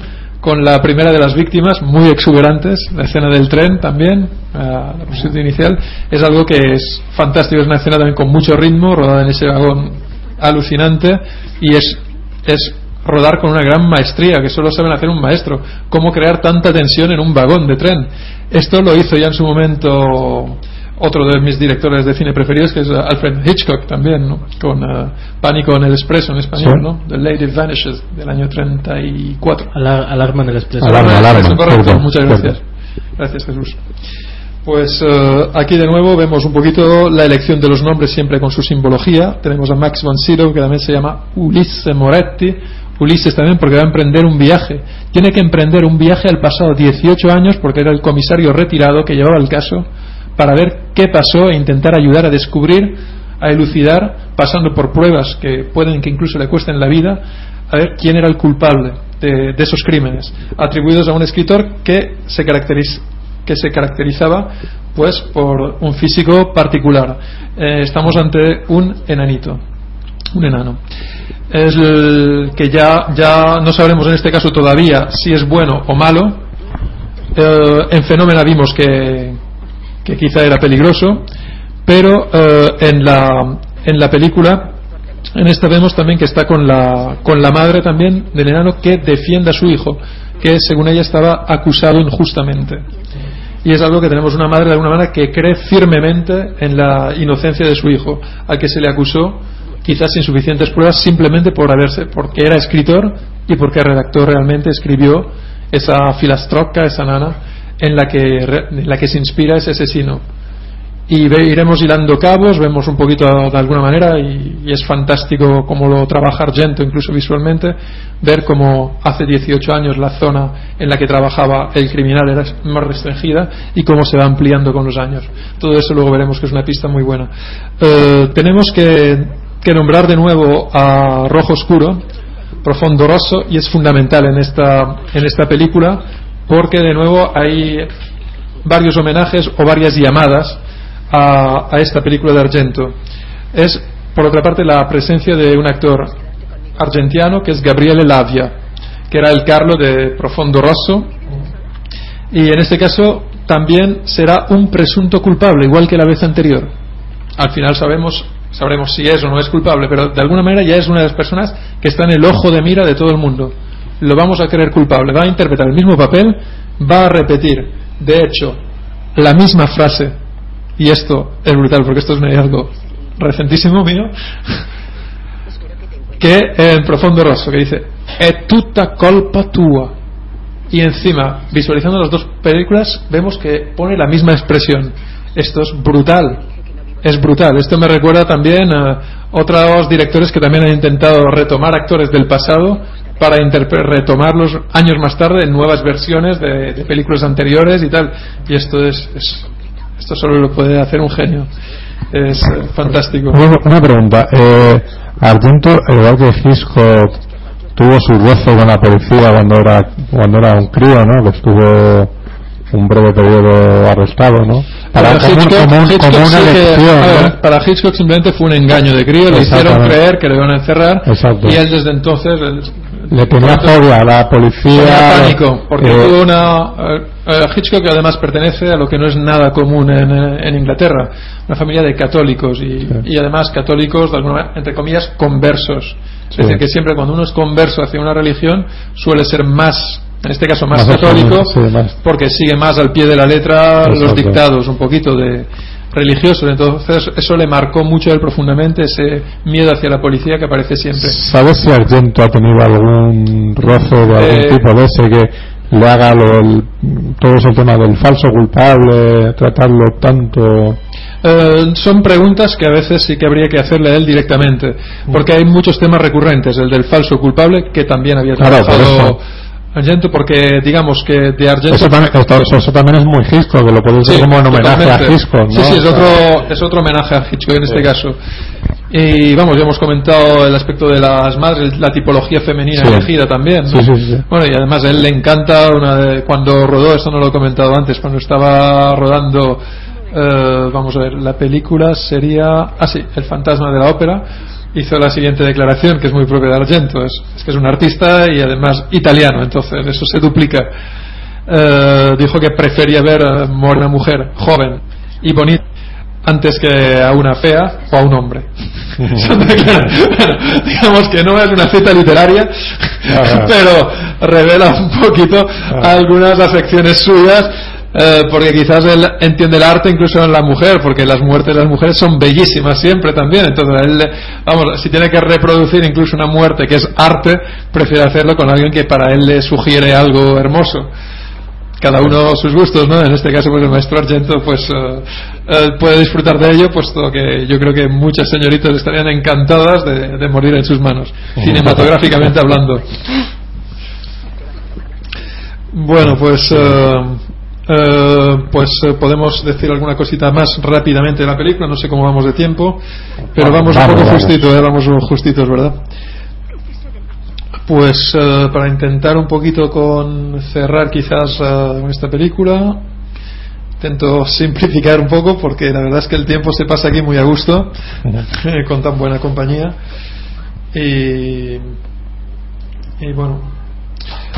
Speaker 6: con la primera de las víctimas, muy exuberantes, la escena del tren también, eh, la posición inicial, es algo que es fantástico, es una escena también con mucho ritmo, rodada en ese vagón alucinante y es, es rodar con una gran maestría que solo saben hacer un maestro, cómo crear tanta tensión en un vagón de tren. Esto lo hizo ya en su momento otro de mis directores de cine preferidos, que es Alfred Hitchcock también, ¿no? con eh, Pánico en el Expreso en español,
Speaker 3: Sí.
Speaker 6: ¿no? The Lady Vanishes del año 34.
Speaker 5: Alar- alarma en el expreso.
Speaker 3: Alarma, alarma.
Speaker 6: Eso, correcto, muchas gracias. Gracias, Jesús. Pues eh, aquí de nuevo vemos un poquito la elección de los nombres siempre con su simbología. Tenemos a Max von Sydow, que también se llama Ulisse Moretti Ulises también porque va a emprender un viaje. Tiene que emprender un viaje al pasado 18 años porque era el comisario retirado que llevaba el caso para ver qué pasó e intentar ayudar a descubrir, a elucidar, pasando por pruebas que pueden que incluso le cuesten la vida, a ver quién era el culpable de, de esos crímenes, atribuidos a un escritor que se, caracteriz- que se caracterizaba pues por un físico particular. Eh, estamos ante un enanito, un enano. Es el que ya, ya no sabremos en este caso todavía si es bueno o malo. Eh, en Fenómena vimos que, que quizá era peligroso, pero eh, en, la, en la película, en esta vemos también que está con la, con la madre también del enano que defiende a su hijo, que según ella estaba acusado injustamente. Y es algo que tenemos una madre de alguna manera que cree firmemente en la inocencia de su hijo, al que se le acusó, quizás sin suficientes pruebas, simplemente por haberse, porque era escritor y porque el redactor realmente escribió esa filastrocca, esa nana, en la que, en la que se inspira ese asesino. Y ve- iremos hilando cabos, vemos un poquito de alguna manera, y, y es fantástico cómo lo trabaja Argento, incluso visualmente, ver cómo hace 18 años la zona en la que trabajaba el criminal era más restringida y cómo se va ampliando con los años. Todo eso luego veremos que es una pista muy buena. Eh, tenemos que, que nombrar de nuevo a Rojo Oscuro, Profondo Rosso, y es fundamental en esta, en esta película porque de nuevo hay varios homenajes o varias llamadas a, esta película de Argento. Es, por otra parte, la presencia de un actor argentiano que es Gabriele Lavia, que era el Carlo de Profondo Rosso, y en este caso también será un presunto culpable, igual que la vez anterior. Al final sabemos, sabremos si es o no es culpable, pero de alguna manera ya es una de las personas que está en el ojo de mira de todo el mundo. Lo vamos a creer culpable, va a interpretar el mismo papel, va a repetir, de hecho, la misma frase, y esto es brutal porque esto es algo recentísimo mío, que en Profondo Rosso, que dice, è tutta colpa tua. Y encima, visualizando las dos películas, vemos que pone la misma expresión. Esto es brutal. Es brutal. Esto me recuerda también a otros directores que también han intentado retomar actores del pasado para retomarlos años más tarde en nuevas versiones de, de películas anteriores y tal. Y esto es, es- esto solo lo puede hacer un genio. Es eh, fantástico.
Speaker 3: Una, una pregunta. Eh, Argento, al igual que Hitchcock, tuvo su roce con la policía cuando era cuando era un crío, ¿no? Que estuvo un breve periodo arrestado, ¿no? Para,
Speaker 6: Para
Speaker 3: como,
Speaker 6: Hitchcock,
Speaker 3: como un-
Speaker 6: Hitchcock
Speaker 3: como una
Speaker 6: sí que-
Speaker 3: lección,
Speaker 6: a ver,
Speaker 3: ¿no?
Speaker 6: para Hitchcock simplemente fue un engaño de crío, le hicieron creer que le iban a encerrar
Speaker 3: Exacto.
Speaker 6: y él desde entonces
Speaker 3: Le tenía fobia a la policía.
Speaker 6: tenía pánico porque
Speaker 3: eh,
Speaker 6: tuvo una eh, eh, Hitchcock además pertenece a lo que no es nada común en, eh, en Inglaterra, una familia de católicos y, y además católicos de alguna manera, entre comillas conversos. Es decir, que siempre cuando uno es converso hacia una religión suele ser más, en este caso más,
Speaker 3: Más
Speaker 6: católico,
Speaker 3: sí, más-
Speaker 6: porque sigue más al pie de la letra los dictados un poquito de religiosos. Entonces eso le marcó mucho a él profundamente ese miedo hacia la policía que aparece siempre.
Speaker 3: ¿Sabes si Argento ha tenido algún roce de algún
Speaker 6: Eh,
Speaker 3: tipo de ese que le haga lo, el- todo ese tema del falso culpable, tratarlo tanto?
Speaker 6: Eh, son preguntas que a veces sí que habría que hacerle a él directamente, porque hay muchos temas recurrentes, el del falso culpable, que también había trabajado. Argento, porque digamos que de Argento...
Speaker 3: Eso también, esto- eso también es muy Hitchcock, que lo puedes
Speaker 6: Sí,
Speaker 3: como en homenaje
Speaker 6: totalmente.
Speaker 3: a Hitchcock, ¿no?
Speaker 6: Sí, sí, es otro, es otro homenaje a Hitchcock en este caso. Y vamos, ya hemos comentado el aspecto de las madres, la tipología femenina
Speaker 3: Sí.
Speaker 6: elegida también. ¿no?
Speaker 3: Sí, sí, sí.
Speaker 6: Bueno, y además a él le encanta una de- cuando rodó, esto no lo he comentado antes, cuando estaba rodando, eh, vamos a ver, la película sería, ah sí, El fantasma de la ópera, hizo la siguiente declaración, que es muy propia de Argento, es, es que es un artista y además italiano, entonces eso se duplica. Eh, dijo que prefería ver a una mujer joven y bonita antes que a una fea o a un hombre. Bueno, digamos que no es una cita literaria, pero revela un poquito algunas afecciones suyas, eh, porque quizás él entiende el arte incluso en la mujer, porque las muertes de las mujeres son bellísimas siempre también. Entonces, él, vamos, si tiene que reproducir incluso una muerte que es arte, prefiere hacerlo con alguien que para él le sugiere algo hermoso. cada uno sus gustos, ¿no? En este caso, pues el maestro Argento, pues eh, eh, puede disfrutar de ello, puesto que yo creo que muchas señoritas estarían encantadas de, de morir en sus manos, cinematográficamente hablando. Bueno, pues eh, eh, pues eh, podemos decir alguna cosita más rápidamente de la película. No sé cómo vamos de tiempo, pero vamos un
Speaker 3: Vamos,
Speaker 6: poco
Speaker 3: vamos.
Speaker 6: justitos, eh, vamos justitos, ¿verdad? Pues para intentar un poquito con cerrar quizás esta película, intento simplificar un poco porque la verdad es que el tiempo se pasa aquí muy a gusto con tan buena compañía y, y bueno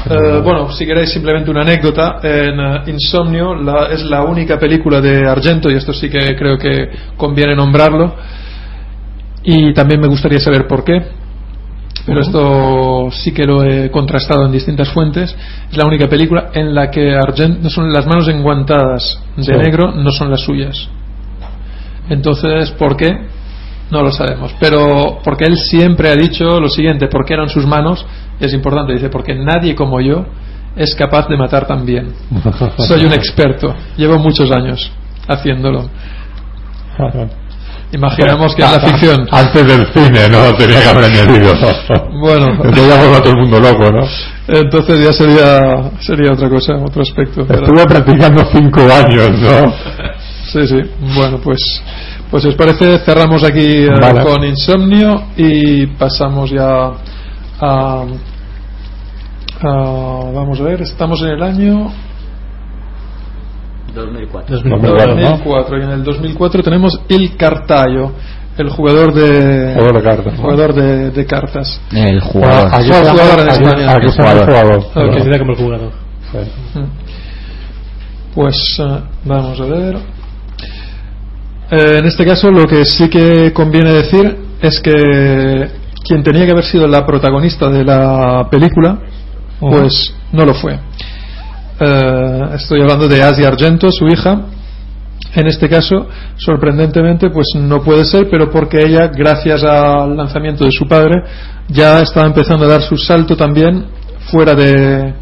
Speaker 6: eh, bueno, si queréis simplemente una anécdota, en eh, Insomnio la- es la única película de Argento, y esto sí que creo que conviene nombrarlo, y también me gustaría saber por qué, pero esto sí que lo he contrastado en distintas fuentes, es la única película en la que Argento, no son las manos enguantadas de
Speaker 3: Sí.
Speaker 6: negro no son las suyas. Entonces, ¿por qué? No lo sabemos. Pero porque él siempre ha dicho lo siguiente, porque eran sus manos, es importante, dice, porque nadie como yo es capaz de matar tan bien. Soy un experto, llevo muchos años haciéndolo. Imaginamos que es la ficción.
Speaker 3: Antes del cine, no, tenía que haber añadido.
Speaker 6: Bueno,
Speaker 3: Entonces a todo el mundo loco, ¿no?
Speaker 6: entonces ya sería, sería otra cosa, otro aspecto. pero-
Speaker 3: Estuve practicando cinco años, ¿no?
Speaker 6: Sí, sí. Bueno, pues, pues si os parece, cerramos aquí eh,
Speaker 3: Vale.
Speaker 6: con Insomnio y pasamos ya a, a- Vamos a ver, estamos en el año
Speaker 1: 2004.
Speaker 5: 2004, ¿no?
Speaker 6: 2004 y en el 2004 tenemos El Cartallo, el jugador de
Speaker 3: Jugador de cartas, ¿no?
Speaker 6: jugador de, de cartas.
Speaker 4: El jugador.
Speaker 3: Se llama-
Speaker 6: jugador en España.
Speaker 3: aquí
Speaker 4: Jugador.
Speaker 3: jugador.
Speaker 6: Ok.
Speaker 5: Que sería como el jugador.
Speaker 3: Sí.
Speaker 6: Pues eh, vamos a ver. Eh, en este caso, lo que sí que conviene decir es que quien tenía que haber sido la protagonista de la película, pues no lo fue. Eh, estoy hablando de Asia Argento, su hija. En este caso, sorprendentemente, pues no puede ser, pero porque ella, gracias al lanzamiento de su padre, ya estaba empezando a dar su salto también fuera de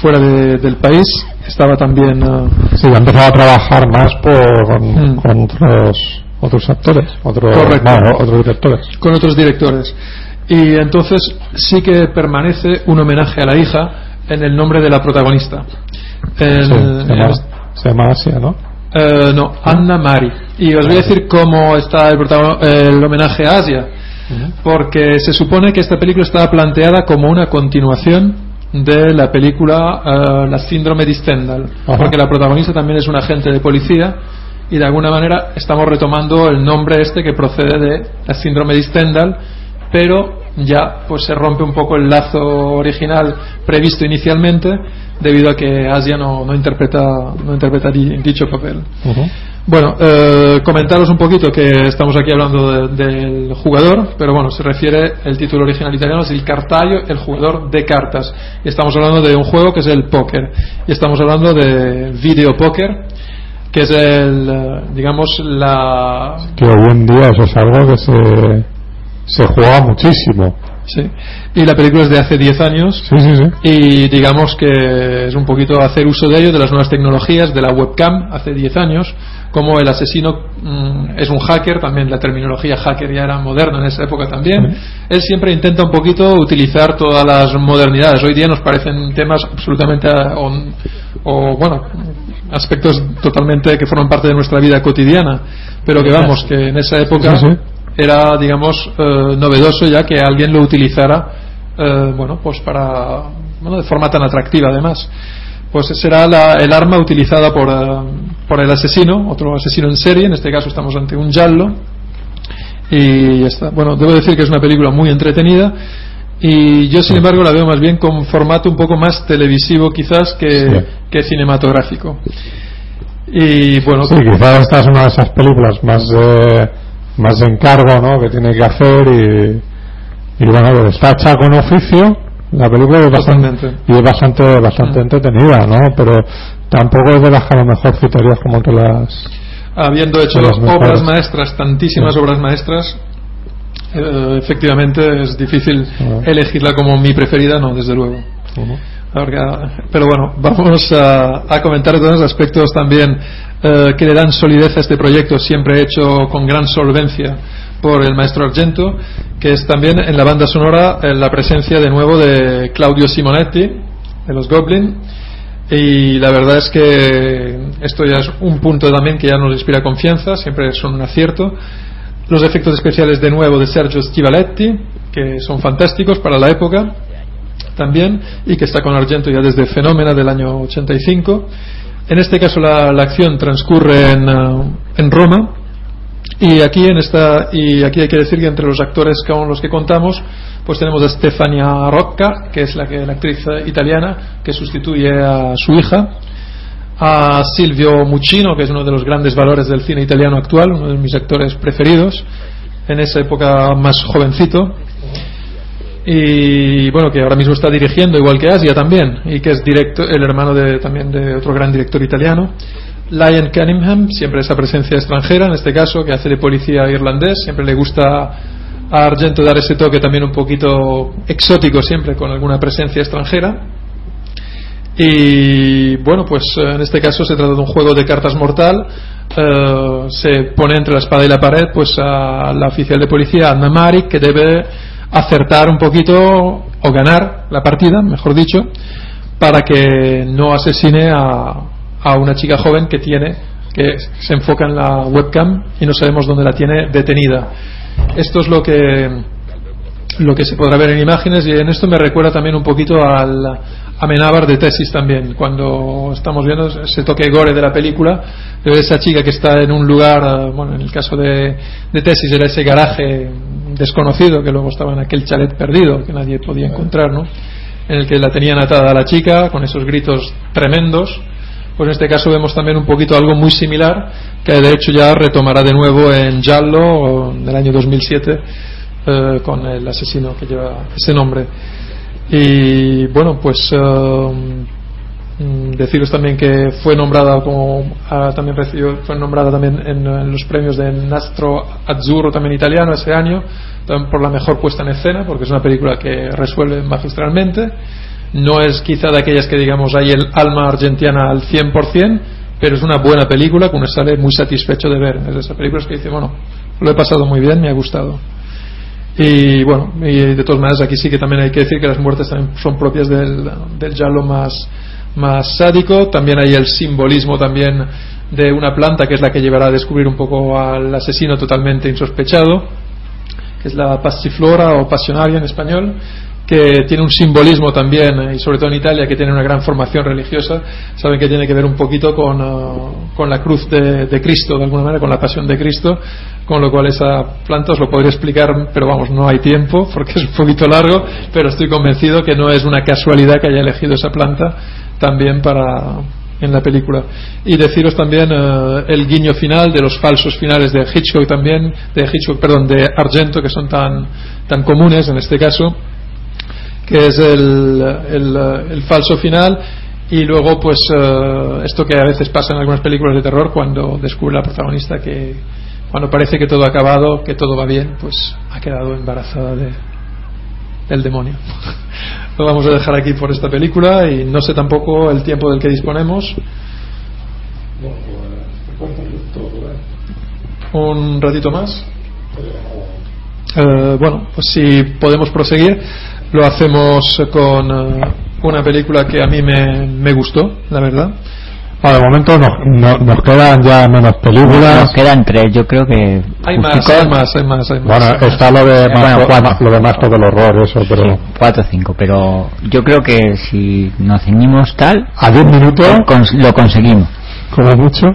Speaker 6: fuera de- del país. Estaba también eh,
Speaker 3: Sí, ha empezado a trabajar más por, con,
Speaker 6: Mm.
Speaker 3: con otros, otros actores, otros, otros directores.
Speaker 6: con otros directores. Y entonces sí que permanece un homenaje a la hija en el nombre de la protagonista. En-
Speaker 3: Sí, se, llama,
Speaker 6: en-
Speaker 3: se llama Asia, ¿no?
Speaker 6: eh, no, Anna Mari. Y os voy a decir cómo está el, el homenaje a Asia. Porque se supone que esta película estaba planteada como una continuación de la película eh, La síndrome de Stendhal.
Speaker 3: Ajá.
Speaker 6: Porque la protagonista también es un agente de policía y de alguna manera estamos retomando el nombre este que procede de la síndrome de Stendhal, pero ya pues se rompe un poco el lazo original previsto inicialmente debido a que Asia no, no interpreta no interpreta di- dicho papel. Bueno, eh, comentaros un poquito que estamos aquí hablando de- del jugador, pero bueno, se refiere, el título original italiano es el cartaio, el jugador de cartas. Y estamos hablando de un juego que es el póker. Y estamos hablando de video póker, que es el, eh, digamos, la...
Speaker 3: Que hoy en día eso es algo que se, se juega muchísimo.
Speaker 6: Sí. Y la película es de hace 10 años.
Speaker 3: Sí, sí, sí.
Speaker 6: Y digamos que es un poquito hacer uso de ello, de las nuevas tecnologías, de la webcam, hace 10 años, como el asesino mm, es un hacker, también la terminología hacker ya era moderna en esa época también. Él siempre intenta un poquito utilizar todas las modernidades. Hoy día nos parecen temas absolutamente, o, o, bueno, aspectos totalmente que forman parte de nuestra vida cotidiana, pero que vamos, que en esa época
Speaker 3: Sí, sí.
Speaker 6: Era, digamos, eh, novedoso ya que alguien lo utilizara, eh, bueno, pues para, bueno, de forma tan atractiva además. Pues será la- el arma utilizada por, eh, por el asesino, otro asesino en serie, en este caso estamos ante un giallo. Y ya está. Bueno, debo decir que es una película muy entretenida. Y yo, sin embargo, la veo más bien con formato un poco más televisivo, quizás, que,
Speaker 3: Sí.
Speaker 6: que cinematográfico. Y bueno,
Speaker 3: Sí, quizás esta es una de esas películas más de, más de encargo, ¿no? Que tiene que hacer y, y bueno, pues está hecha con oficio. La película es bastante, y es bastante, bastante
Speaker 6: Mm.
Speaker 3: entretenida, ¿no? Pero tampoco es de las que a lo mejor citarías como que las,
Speaker 6: habiendo hecho
Speaker 3: Las
Speaker 6: obras maestras, tantísimas
Speaker 3: Sí.
Speaker 6: obras maestras, eh, efectivamente es difícil
Speaker 3: Ah.
Speaker 6: elegirla como mi preferida, no, desde luego. Ahora, pero bueno, vamos a, a comentar todos los aspectos también eh, que le dan solidez a este proyecto, siempre hecho con gran solvencia por el maestro Argento, que es también en la banda sonora la presencia de nuevo de Claudio Simonetti, de los Goblin, y la verdad es que esto ya es un punto también que ya nos inspira confianza, siempre son un acierto. Los efectos especiales de nuevo de Sergio Stivaletti, que son fantásticos para la época también, y que está con Argento ya desde Fenómena del año 85. En este caso la, acción transcurre en, eh, en Roma, y aquí, en esta, y aquí hay que decir que entre los actores con los que contamos, pues tenemos a Stefania Rocca, que es la, que, la actriz italiana que sustituye a su hija, a Silvio Muccino, que es uno de los grandes valores del cine italiano actual, uno de mis actores preferidos, en esa época más jovencito, y bueno, que ahora mismo está dirigiendo igual que Asia también, y que es directo, el hermano de, también de otro gran director italiano. Lion Cunningham, siempre esa presencia extranjera, en este caso, que hace de policía irlandés, siempre le gusta a Argento dar ese toque también un poquito exótico, siempre con alguna presencia extranjera. Y bueno, pues en este caso se trata de un juego de cartas mortal. Eh, se pone entre la espada y la pared pues a la oficial de policía, Anna Mari, que debe acertar un poquito o ganar la partida, mejor dicho, para que no asesine a, a una chica joven que tiene que se enfoca en la webcam y no sabemos dónde la tiene detenida. Esto es lo que lo que se podrá ver en imágenes y en esto me recuerda también un poquito al Amenábar de Tesis también. Cuando estamos viendo ese toque gore de la película de esa chica que está en un lugar bueno en el caso de, de Tesis era ese garaje desconocido que luego estaba en aquel chalet perdido que nadie podía encontrar ¿no? en el que la tenían atada a la chica con esos gritos tremendos. Pues en este caso vemos también un poquito algo muy similar que de hecho ya retomará de nuevo en Giallo del año 2007 eh, con el asesino que lleva ese nombre y bueno pues eh, mm, deciros también que fue nombrada como también recibió fue nombrada también en, en, los premios de Nastro Azzurro también italiano ese año también por la mejor puesta en escena porque es una película que resuelve magistralmente no es quizá de aquellas que digamos hay el alma argentina al 100%, pero es una buena película que uno sale muy satisfecho de ver. Es de esas películas que dice, bueno, lo he pasado muy bien, me ha gustado. Y bueno, y de todas maneras aquí sí que también hay que decir que las muertes también son propias del, del giallo más, más sádico. También hay el simbolismo también de una planta que es la que llevará a descubrir un poco al asesino totalmente insospechado, que es la passiflora o pasionaria en español, que tiene un simbolismo también, eh, y sobre todo en Italia, que tiene una gran formación religiosa, saben que tiene que ver un poquito con, con la cruz de, Cristo, de alguna manera, con la pasión de Cristo, con lo cual esa planta os lo podría explicar, pero vamos, no hay tiempo, porque es un poquito largo, pero estoy convencido que no es una casualidad que haya elegido esa planta también para en la película. Y deciros también uh, el guiño final de los falsos finales de Hitchcock también de Hitchcock perdón de Argento que son tan tan comunes en este caso que es el, el, falso final y luego pues uh, esto que a veces pasa en algunas películas de terror cuando descubre la protagonista que cuando parece que todo ha acabado que todo va bien pues ha quedado embarazada de, del demonio. Lo vamos a dejar aquí por esta película y no sé tampoco el tiempo del que disponemos. Un ratito más. Uh, bueno pues si podemos proseguir lo hacemos con uh, una película que a mí me, me gustó, la verdad.
Speaker 3: Bueno, de momento nos, no, nos quedan ya menos películas.
Speaker 4: Nos quedan tres, yo creo que.
Speaker 6: Hay más, hay más, hay más, hay más.
Speaker 3: Bueno,
Speaker 6: hay
Speaker 3: está
Speaker 6: más.
Speaker 3: lo de,
Speaker 4: Bueno,
Speaker 3: más,
Speaker 4: cuatro.
Speaker 3: lo de más todo el horror, eso, pero.
Speaker 4: Sí, cuatro o cinco, pero yo creo que si nos ceñimos tal,
Speaker 3: A 10 minutos,
Speaker 4: cons- lo conseguimos.
Speaker 3: como mucho.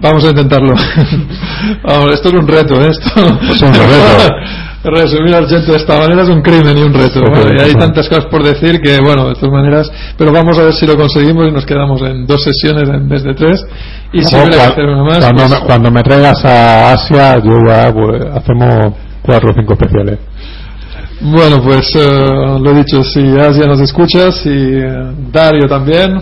Speaker 6: Vamos a intentarlo. Vamos, esto es un reto, ¿eh? Esto...
Speaker 3: Es un reto.
Speaker 6: Resumir Argento de esta manera es un crimen y un reto. Bueno, y hay tantas cosas por decir que, bueno, de todas maneras. Pero vamos a ver si lo conseguimos y nos quedamos en dos sesiones en vez de tres. Y si hubiera que hacer una más.
Speaker 3: cuando,
Speaker 6: pues-
Speaker 3: me, cuando me traigas a Asia, yo ya pues, hacemos cuatro o cinco especiales.
Speaker 6: Bueno, pues eh, lo dicho, si Asia nos escuchas y eh, Dario también,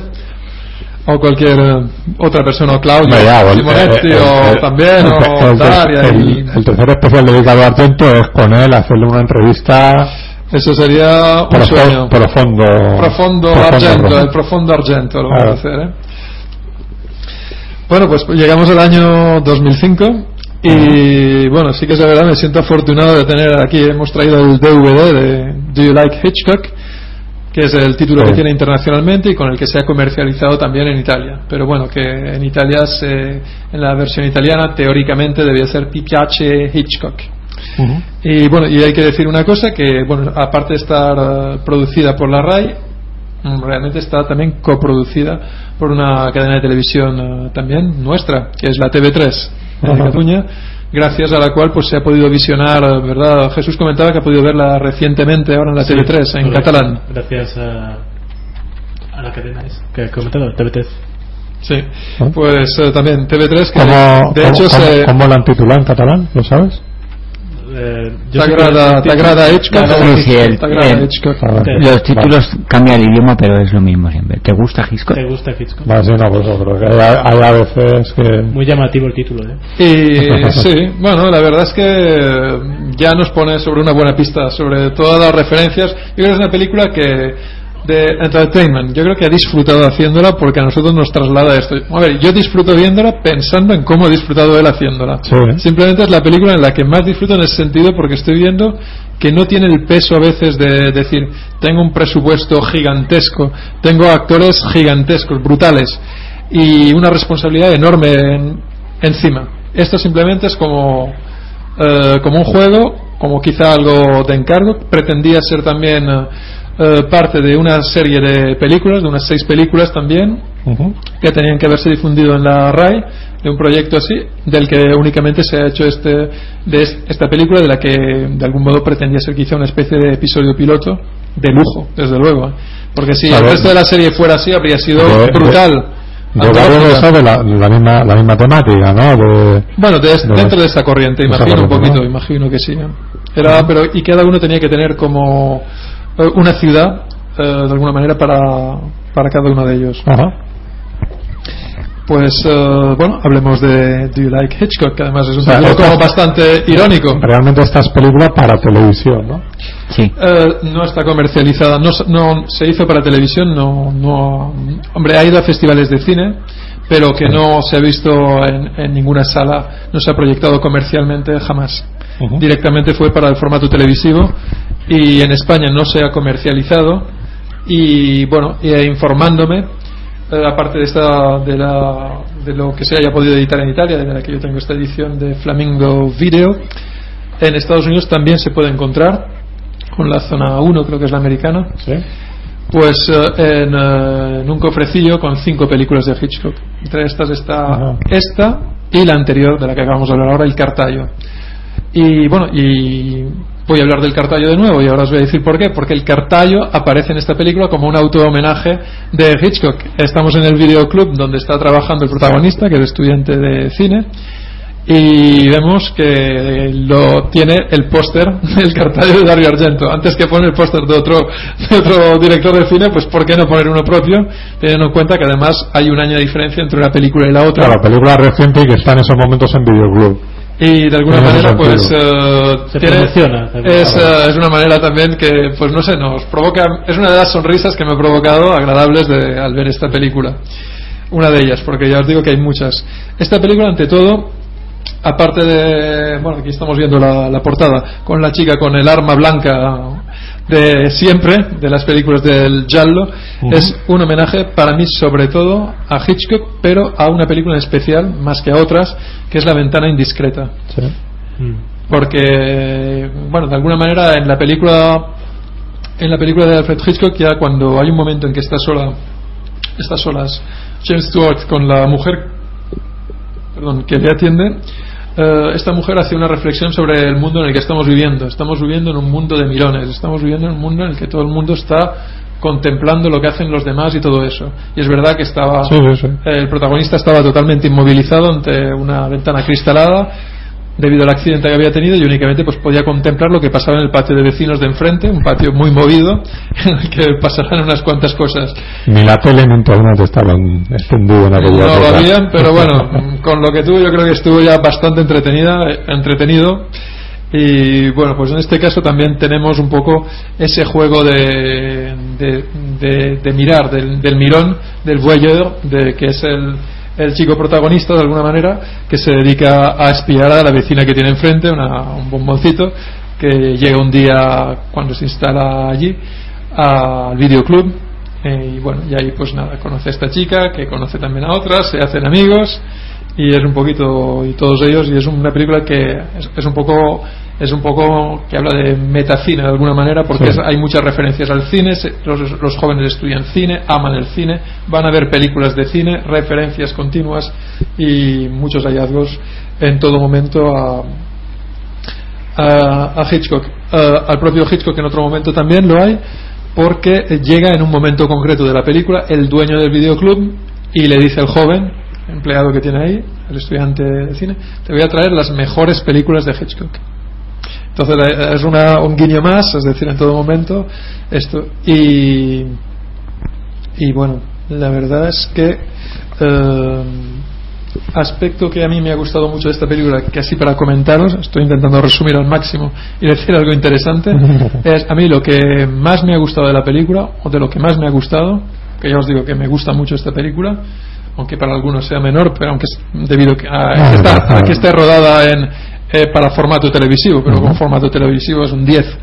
Speaker 6: o cualquier eh, otra persona, o Claudio,
Speaker 3: ya, el-
Speaker 6: Simonetti,
Speaker 3: el-
Speaker 6: o
Speaker 3: el-
Speaker 6: también,
Speaker 3: el-
Speaker 6: o Daria.
Speaker 3: el-
Speaker 6: y-
Speaker 3: el tercer especial dedicado a Argento es con él, hacerle una entrevista
Speaker 6: Eso sería un sueño.
Speaker 3: profundo profundo
Speaker 6: argento, el profundo argento lo vamos a hacer, ¿eh? Bueno, pues llegamos al año 2005 y bueno, sí que es verdad, me siento afortunado de tener aquí, hemos traído el DVD de Do You Like Hitchcock, que es el título
Speaker 3: Sí.
Speaker 6: que tiene internacionalmente y con el que se ha comercializado también en Italia. Pero bueno, que en Italia, se- en la versión italiana, teóricamente debía ser Ti piace Hitchcock. Y bueno, y hay que decir una cosa que, bueno, aparte de estar eh, producida por la RAI, mm, realmente está también coproducida por una cadena de televisión eh, también nuestra, que es la TV3 de. Cataluña, gracias a la cual pues se ha podido visionar, ¿verdad? Jesús comentaba que ha podido verla recientemente ahora en la TV3, en
Speaker 5: Correcto.
Speaker 6: catalán.
Speaker 5: Gracias a, a la cadena esa que he comentado, TV3.
Speaker 6: Sí, pues eh, también TV3, que
Speaker 3: ¿Cómo,
Speaker 6: de
Speaker 3: cómo-
Speaker 6: hecho
Speaker 3: cómo-
Speaker 6: se...
Speaker 3: cómo la han titulado en catalán? ¿Lo sabes?
Speaker 5: Eh,
Speaker 6: ¿Te
Speaker 5: sé que
Speaker 6: agrada,
Speaker 5: el
Speaker 6: te
Speaker 5: título-
Speaker 6: agrada Hitchcock?
Speaker 4: Sí, sí, el-. Los
Speaker 3: vale.
Speaker 4: títulos cambian el idioma, pero es lo mismo siempre. ¿Te gusta Hitchcock?
Speaker 5: ¿Te gusta Hitchcock?
Speaker 3: Vale, sí, no, eso, pero que hay, hay a veces que...
Speaker 5: Muy llamativo el título, ¿eh?
Speaker 6: Y sí, bueno, la verdad es que ya nos pone sobre una buena pista, sobre todas las referencias. Yo creo que es una película que de entertainment, yo creo que ha disfrutado haciéndola porque a nosotros nos traslada esto. A ver, yo disfruto viéndola pensando en cómo ha disfrutado él haciéndola.
Speaker 3: Sí.
Speaker 6: Simplemente es la película en la que más disfruto en ese sentido porque estoy viendo que no tiene el peso a veces de decir tengo un presupuesto gigantesco, tengo actores gigantescos, brutales y una responsabilidad enorme en- encima. Esto simplemente es como eh, como un juego, como quizá algo de encargo. Pretendía ser también eh, parte de una serie de películas, de unas seis películas también, que tenían que haberse difundido en la RAI, de un proyecto así, del que únicamente se ha hecho este, de es- esta película, de la que de algún modo pretendía ser quizá una especie de episodio piloto, de lujo, desde luego. ¿eh? Porque si el resto de la serie fuera así, habría sido brutal.
Speaker 3: Yo creo de la, la misma, la misma temática, ¿no? De,
Speaker 6: Bueno, de-
Speaker 3: de-
Speaker 6: dentro de esta corriente, imagino un poquito,
Speaker 3: ¿no?
Speaker 6: imagino que sí. Era, pero y cada uno tenía que tener como eh, una ciudad, eh, de alguna manera, para, para cada uno de ellos.
Speaker 3: Ajá.
Speaker 6: Pues, eh, bueno, hablemos de Do You Like Hitchcock, que además es un título como bastante irónico.
Speaker 3: Realmente esta es película para televisión, ¿no?
Speaker 4: Sí.
Speaker 6: Eh, no está comercializada, no, se hizo para televisión, no, no, hombre, ha ido a festivales de cine, pero que no se ha visto en, en ninguna sala, no se ha proyectado comercialmente jamás. Directamente fue para el formato televisivo y en España no se ha comercializado y bueno, y, eh, informándome, aparte de esta de, la, de lo que se haya podido editar en Italia, de la que yo tengo esta edición de Flamingo Video, en Estados Unidos también se puede encontrar con la zona 1, creo que es la americana,
Speaker 3: Sí.
Speaker 6: pues eh, en, eh, en un cofrecillo con cinco películas de Hitchcock. Entre estas está
Speaker 3: Ajá.
Speaker 6: esta y la anterior, de la que acabamos de hablar ahora, El Cartallo. Y bueno, y voy a hablar del Cartallo de nuevo y ahora os voy a decir por qué. Porque el Cartallo aparece en esta película como un auto-homenaje de Hitchcock. Estamos en el videoclub donde está trabajando el protagonista, que es estudiante de cine, y vemos que lo tiene el póster del Cartallo de Dario Argento. Antes que poner el póster de otro, de otro director de cine, pues ¿por qué no poner uno propio? Teniendo en cuenta que además hay un año de diferencia entre una película y la otra.
Speaker 3: Claro, película reciente y que está en esos momentos en videoclub.
Speaker 6: Y de alguna manera pues
Speaker 5: Se
Speaker 6: tiene- es, eh, es una manera también que pues no sé nos provoca es una de las sonrisas que me ha provocado agradables de, al ver esta película. Una de ellas porque ya os digo que hay muchas. Esta película ante todo aparte de bueno aquí estamos viendo la, la portada con la chica con el arma blanca de siempre de las películas del Giallo es un homenaje para mí sobre todo a Hitchcock pero a una película en especial más que a otras que es La ventana indiscreta
Speaker 3: Sí.
Speaker 5: Mm.
Speaker 6: porque bueno de alguna manera en la película en la película de Alfred Hitchcock ya cuando hay un momento en que está sola está solas James Stewart con la mujer perdón que le atiende eh, esta mujer hace una reflexión sobre el mundo en el que estamos viviendo. Estamos viviendo en un mundo de mirones. Estamos viviendo en un mundo en el que todo el mundo está contemplando lo que hacen los demás y todo eso. Y es verdad que estaba
Speaker 3: Sí, sí, sí.
Speaker 6: el protagonista estaba totalmente inmovilizado ante una ventana cristalada debido al accidente que había tenido y únicamente pues podía contemplar lo que pasaba en el patio de vecinos de enfrente, un patio muy movido en el que pasaban unas cuantas cosas.
Speaker 3: Ni la tele ni internet estaban extendido en aquella
Speaker 6: No lo habían, pero bueno, con lo que tuvo yo creo que estuvo ya bastante entretenida, eh, entretenido Y bueno, pues en este caso también tenemos un poco ese juego de, de, de- de mirar, del, del mirón, del voyeur, de, que es el, el chico protagonista de alguna manera, que se dedica a espiar a la vecina que tiene enfrente, una- un bomboncito, que llega un día cuando se instala allí al videoclub. eh, y bueno, y ahí pues nada, conoce a esta chica, que conoce también a otras, se hacen amigos y es un poquito y todos ellos y es una película que es, es un poco es un poco que habla de metacine de alguna manera porque
Speaker 3: Sí.
Speaker 6: hay muchas referencias al cine los, los jóvenes estudian cine aman el cine van a ver películas de cine referencias continuas y muchos hallazgos en todo momento a a, a Hitchcock Eh, al propio Hitchcock en otro momento también lo hay porque llega en un momento concreto de la película el dueño del videoclub y le dice al joven empleado que tiene ahí el estudiante de cine te voy a traer las mejores películas de Hitchcock entonces eh, es una, un guiño más es decir en todo momento esto y y bueno la verdad es que eh, aspecto que a mí me ha gustado mucho de esta película, que así para comentaros, estoy intentando resumir al máximo y decir algo interesante, es a mí lo que más me ha gustado de la película, o de lo que más me ha gustado, que ya os digo que me gusta mucho esta película, aunque para algunos sea menor, pero aunque es debido a, a que, está, a que esté rodada en, eh, para formato televisivo, pero con formato televisivo es un 10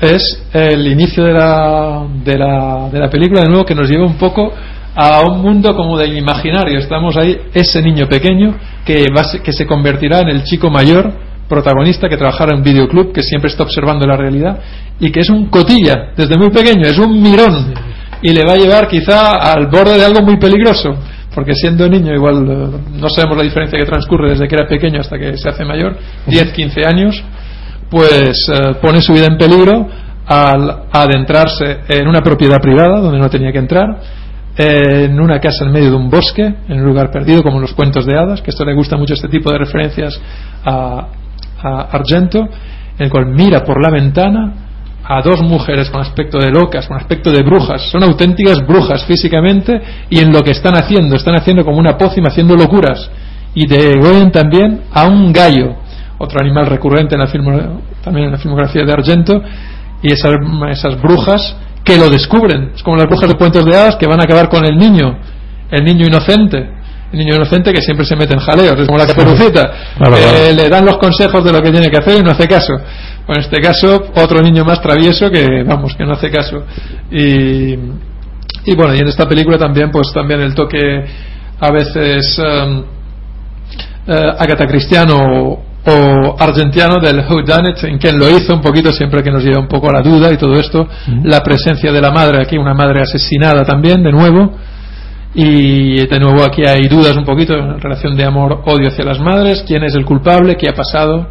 Speaker 6: es el inicio de la, de la, de la película, de nuevo, que nos lleva un poco a un mundo como de imaginario. Estamos ahí, ese niño pequeño que, va, que se convertirá en el chico mayor protagonista que trabajará en un videoclub, que siempre está observando la realidad y que es un cotilla desde muy pequeño, es un mirón y le va a llevar quizá al borde de algo muy peligroso. Porque siendo niño, igual eh, no sabemos la diferencia que transcurre desde que era pequeño hasta que se hace mayor, 10, 15 años, pues eh, pone su vida en peligro al adentrarse en una propiedad privada donde no tenía que entrar, eh, en una casa en medio de un bosque, en un lugar perdido, como en los cuentos de hadas, que esto le gusta mucho este tipo de referencias a, a Argento, en el cual mira por la ventana a dos mujeres con aspecto de locas, con aspecto de brujas, son auténticas brujas físicamente y en lo que están haciendo, están haciendo como una pócima, haciendo locuras. Y degüellan también a un gallo, otro animal recurrente en la filmo- también en la filmografía de Argento, y esas, esas brujas que lo descubren. Es como las brujas de cuentos de hadas que van a acabar con el niño, el niño inocente. El niño inocente que siempre se mete en jaleos, es como la caperucita,
Speaker 3: Claro,
Speaker 6: le dan los consejos de lo que tiene que hacer y no hace caso. Pues en este caso, otro niño más travieso que, vamos, que no hace caso. Y, y bueno, y en esta película también, pues también el toque a veces em, eh, Agatha Cristiano o, o argentiano del Who Done It, en quien lo hizo un poquito, siempre que nos lleva un poco a la duda y todo esto, la presencia de la madre aquí, una madre asesinada también, de nuevo, y de nuevo aquí hay dudas un poquito en relación de amor-odio hacia las madres, quién es el culpable, qué ha pasado,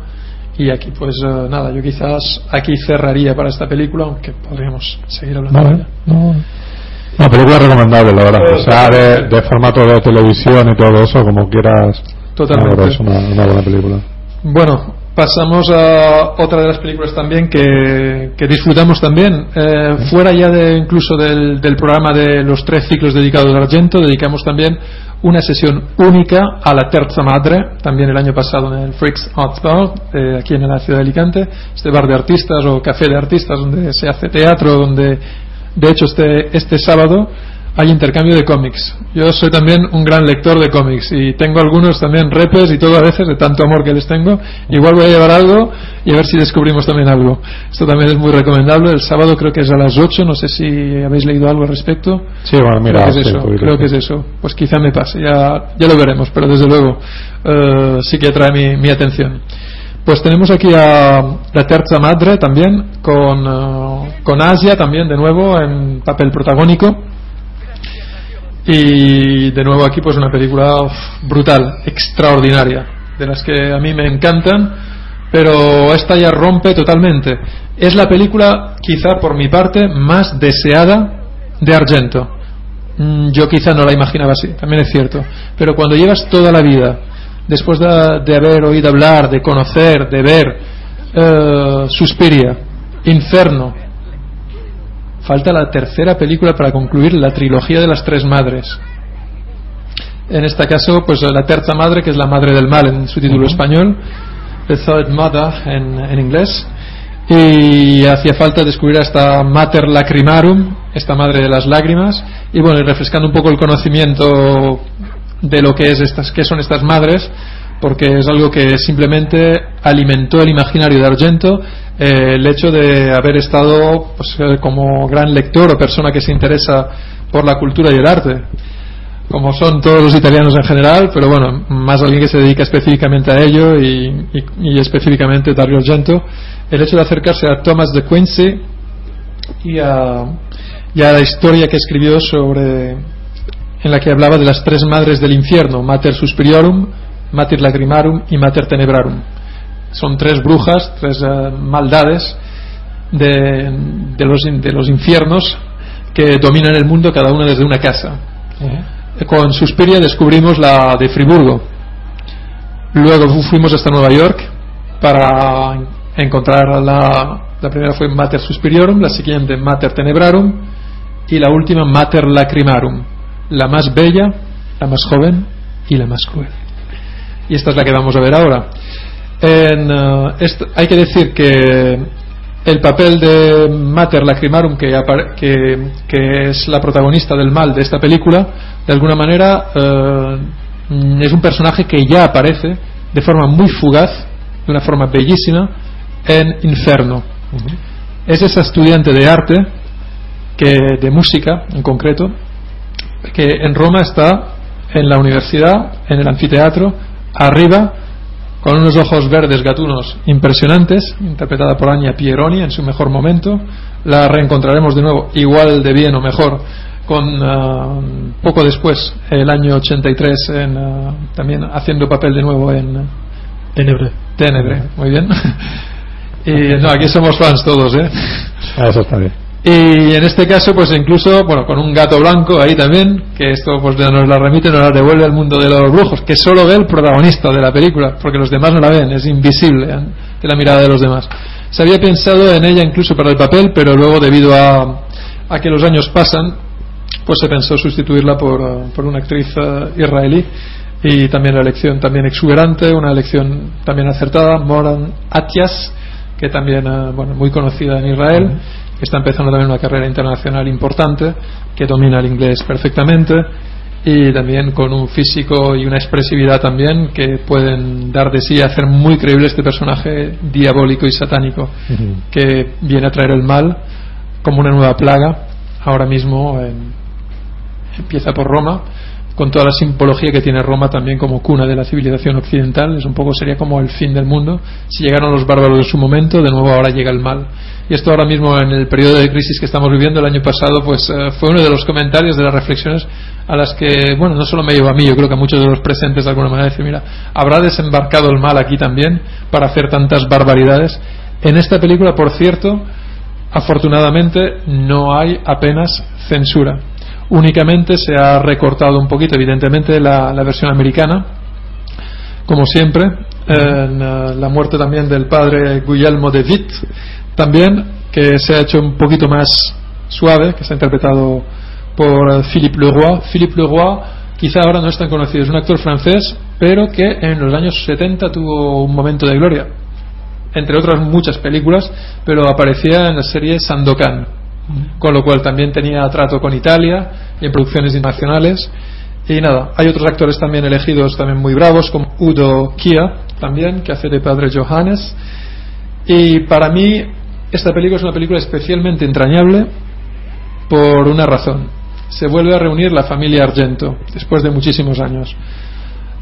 Speaker 6: y aquí pues eh, nada, yo quizás aquí cerraría para esta película, aunque podríamos seguir hablando. de
Speaker 3: Vale,
Speaker 6: ella.
Speaker 3: no. Una película recomendable, la verdad. O sea, de, de formato de televisión y todo eso, como quieras.
Speaker 6: Totalmente.
Speaker 3: verdad, Es una, una buena película.
Speaker 6: Bueno, pasamos a otra de las películas también que, disfrutamos también. Eh, fuera ya de incluso del, del programa de los tres ciclos dedicados a Argento, dedicamos también una sesión única a la Terza Madre, también el año pasado en el Freaks Arts Bar, eh, aquí en la ciudad de Alicante, este bar de artistas o café de artistas donde se hace teatro, donde de hecho este, este sábado hay intercambio de cómics. Yo soy también un gran lector de cómics y tengo algunos también repes y todo a veces de tanto amor que les tengo. Igual voy a llevar algo y a ver si descubrimos también algo. Esto también es muy recomendable. El sábado creo que es a las 8, no sé si habéis leído algo al respecto.
Speaker 3: Sí, bueno, mira.
Speaker 6: creo que es eso,
Speaker 3: un poquito.
Speaker 6: creo que es eso. Pues quizá me pase, ya, ya lo veremos, pero desde luego eh, sí que atrae mi, mi atención. Pues tenemos aquí a la Terza Madre también, con, eh, con Asia también de nuevo en papel protagónico. Y de nuevo aquí pues una película brutal, extraordinaria, de las que a mí me encantan, pero esta ya rompe totalmente. Es la película quizá por mi parte más deseada de Argento. Mm, Yo quizá no la imaginaba así, también es cierto, pero cuando llevas toda la vida, después de, de haber oído hablar, de conocer, de ver eh, Suspiria, Inferno, falta la tercera película para concluir la trilogía de las tres madres. En este caso, pues la terza madre, que es la madre del mal en su título español, The Third Mother en, en inglés, y hacía falta descubrir a esta Mater Lacrimarum, esta madre de las lágrimas, y bueno, y refrescando un poco el conocimiento de lo que es estas, qué son estas madres, porque es algo que simplemente alimentó el imaginario de Argento eh, el hecho de haber estado pues, eh, como gran lector o persona que se interesa por la cultura y el arte como son todos los italianos en general, pero bueno, más alguien que se dedica específicamente a ello y, y, y específicamente Dario Argento, el hecho de acercarse a Thomas de Quincy y a, y a la historia que escribió sobre en la que hablaba de las tres madres del infierno, Mater Suspiriorum, Mater Lacrimarum y Mater Tenebrarum. Son tres brujas, tres uh, maldades de, de, los, de los infiernos que dominan el mundo cada una desde una casa. -huh. Con Suspiria descubrimos la de Friburgo. Luego fuimos hasta Nueva York para encontrar la, la primera fue Mater Suspiriorum, la siguiente Mater Tenebrarum y la última Mater Lacrimarum, la más bella, la más joven y la más cruel. Y esta es la que vamos a ver ahora. En, uh, esto, hay que decir que el papel de Mater Lacrimarum, que, que, que, es la protagonista del mal de esta película, de alguna manera uh, es un personaje que ya aparece de forma muy fugaz, de una forma bellísima, en Inferno. Uh -huh. Es esa estudiante de arte, que, de música en concreto, que en Roma está en la universidad, en el anfiteatro, arriba, con unos ojos verdes gatunos impresionantes, interpretada por Anya Pieroni en su mejor momento. La reencontraremos de nuevo igual de bien o mejor con uh, poco después, el año 83, en, uh, también haciendo papel de nuevo en
Speaker 5: Tenebre.
Speaker 6: Tenebre, muy bien. y no, aquí somos fans todos, ¿eh?
Speaker 3: Ah, eso está bien.
Speaker 6: Y en este caso, pues incluso, bueno, con un gato blanco ahí también, que esto pues nos la remite, nos la devuelve al mundo de los brujos, que solo ve el protagonista de la película, porque los demás no la ven, es invisible ¿eh? de la mirada de los demás. Se había pensado en ella incluso para el papel, pero luego debido a, a que los años pasan, pues se pensó sustituirla por, uh, por una actriz uh, israelí y también la elección también exuberante, una elección también acertada, Moran Atias, que también, uh, bueno, muy conocida en Israel. Que está empezando también una carrera internacional importante, que domina el inglés perfectamente y también con un físico y una expresividad también que pueden dar de sí y hacer muy creíble este personaje diabólico y satánico uh -huh. que viene a traer el mal como una nueva plaga ahora mismo en, empieza por Roma con toda la simbología que tiene Roma también como cuna de la civilización occidental, es un poco sería como el fin del mundo. Si llegaron los bárbaros en su momento, de nuevo ahora llega el mal. Y esto ahora mismo en el periodo de crisis que estamos viviendo el año pasado, pues uh, fue uno de los comentarios de las reflexiones a las que, bueno, no solo me llevo a mí, yo creo que a muchos de los presentes de alguna manera decir, mira, habrá desembarcado el mal aquí también para hacer tantas barbaridades. En esta película, por cierto, afortunadamente no hay apenas censura únicamente se ha recortado un poquito, evidentemente, la, versión americana, como siempre, en uh, la muerte también del padre Guillermo de Witt, también, que se ha hecho un poquito más suave, que se ha interpretado por Philippe Leroy. Philippe Leroy quizá ahora no es tan conocido, es un actor francés, pero que en los años 70 tuvo un momento de gloria, entre otras muchas películas, pero aparecía en la serie Sandokan con lo cual también tenía trato con Italia y en producciones internacionales. Y nada, hay otros actores también elegidos también muy bravos como Udo Kia también que hace de padre Johannes. Y para mí esta película es una película especialmente entrañable por una razón. Se vuelve a reunir la familia Argento después de muchísimos años.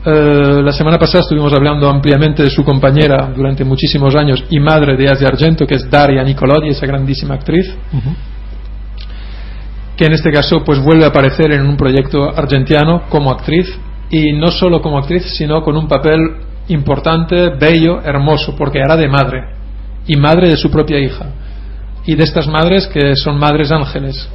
Speaker 6: Uh, la semana pasada estuvimos hablando ampliamente de su compañera durante muchísimos años y madre de Asia Argento, que es Daria Nicolodi, esa grandísima actriz. Que en este caso pues vuelve a aparecer en un proyecto argentiano como actriz y no solo como actriz sino con un papel importante, bello, hermoso porque hará de madre y madre de su propia hija y de estas madres que son madres ángeles.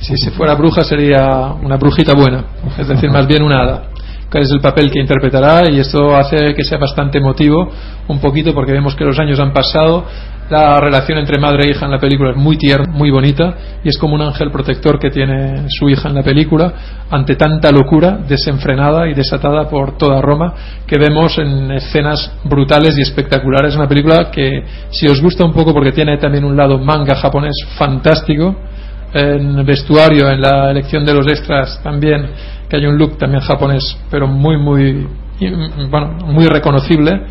Speaker 6: Si se fuera bruja sería una brujita buena es decir más bien una hada que es el papel que interpretará y esto hace que sea bastante emotivo un poquito porque vemos que los años han pasado La relación entre madre e hija en la película es muy tierna, muy bonita, y es como un ángel protector que tiene su hija en la película ante tanta locura desenfrenada y desatada por toda Roma que vemos en escenas brutales y espectaculares. Una película que, si os gusta un poco, porque tiene también un lado manga japonés fantástico, en vestuario, en la elección de los extras también, que hay un look también japonés, pero muy, muy, bueno, muy reconocible.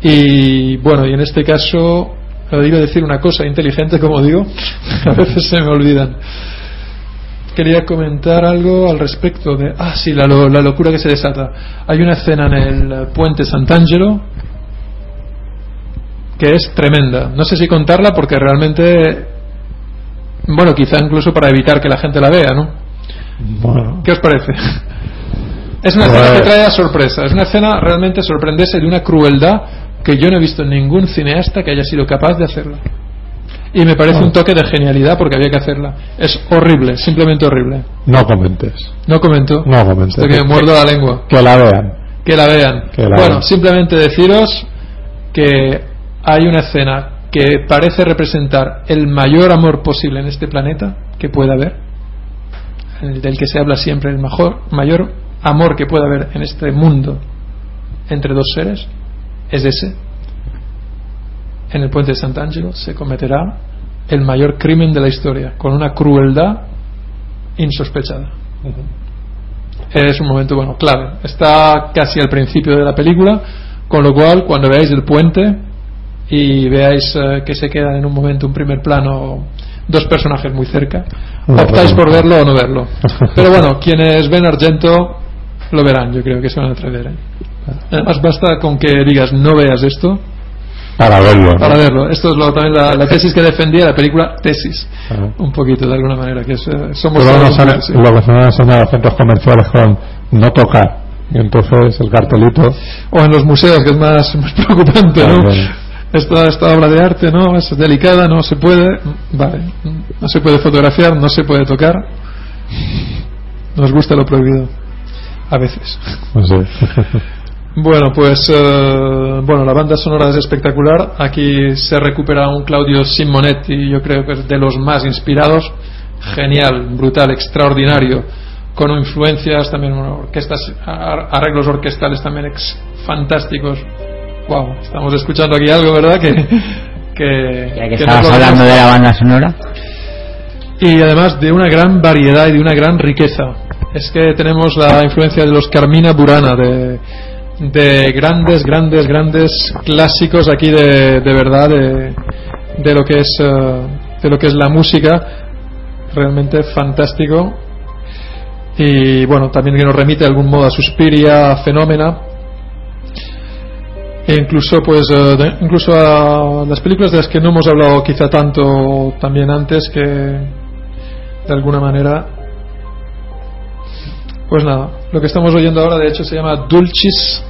Speaker 6: Y bueno, y en este caso iba a decir una cosa inteligente, como digo, a veces se me olvidan. Quería comentar algo al respecto de. Ah, sí, la, la locura que se desata. Hay una escena en el puente Sant'Angelo que es tremenda. No sé si contarla porque realmente. Bueno, quizá incluso para evitar que la gente la vea, ¿no?
Speaker 3: Bueno,
Speaker 6: ¿Qué os parece? Es una
Speaker 3: Pues-
Speaker 6: escena que trae a sorpresa. Es una escena realmente sorprendente de una crueldad que yo no he visto ningún cineasta que haya sido capaz de hacerla. Y me parece un toque de genialidad porque había que hacerla. Es horrible, simplemente horrible.
Speaker 3: no comentes.
Speaker 6: No comento.
Speaker 3: No comentes.
Speaker 6: Hasta que me muerdo la lengua.
Speaker 3: Que la vean.
Speaker 6: Que la vean.
Speaker 3: Que la
Speaker 6: bueno,
Speaker 3: vean.
Speaker 6: simplemente deciros que hay una escena que parece representar el mayor amor posible en este planeta que pueda haber, el del que se habla siempre, el mejor, mayor amor que pueda haber en este mundo entre dos seres, es ese. En el puente de Sant'Angelo se cometerá el mayor crimen de la historia, con una crueldad insospechada. Es un momento, bueno, clave. Está casi al principio de la película, con lo cual, cuando veáis el puente y veáis eh, que se quedan en un momento, un primer plano, dos personajes muy cerca,
Speaker 3: Una
Speaker 6: optáis por verlo o no verlo. Pero bueno, quienes ven Argento lo verán, yo creo que se van a atrever. ¿eh? Además, basta con que digas no veas esto
Speaker 3: Para verlo. ¿no?
Speaker 6: para verlo. Esto es lo, también la, la tesis que defendía la película Tesis, un poquito de alguna manera, que es, eh, somos
Speaker 3: nos han-
Speaker 6: sí.
Speaker 3: se nos han los centros comerciales con no tocar. Y entonces el cartelito.
Speaker 6: o en los museos, que es más, más preocupante, ¿no? Esta, esta obra de arte, ¿no? Es delicada, no se puede, vale, no se puede fotografiar, no se puede tocar. Nos gusta lo prohibido, a veces.
Speaker 3: No sé.
Speaker 6: Bueno, pues eh, bueno, la banda sonora es espectacular. Aquí se recupera un Claudio Simonetti, yo creo que es de los más inspirados. Genial, brutal, extraordinario, con influencias también, orquestas, ar- arreglos orquestales también ex- fantásticos. Wow, estamos escuchando aquí algo, ¿verdad? Que, que,
Speaker 4: Ya que
Speaker 6: que
Speaker 4: estabas hablando de la banda sonora,
Speaker 6: y además de una gran variedad y de una gran riqueza. Es que tenemos la influencia de los Carmina Burana, de, de grandes, grandes, grandes clásicos aquí de, de verdad, de, de lo que es eh, de lo que es la música, realmente fantástico. Y bueno, también que nos remite de algún modo a Suspiria, a Fenómena, e incluso pues eh, incluso a las películas de las que no hemos hablado quizá tanto también antes que de alguna manera pues nada lo que estamos oyendo ahora de hecho se llama Dulcis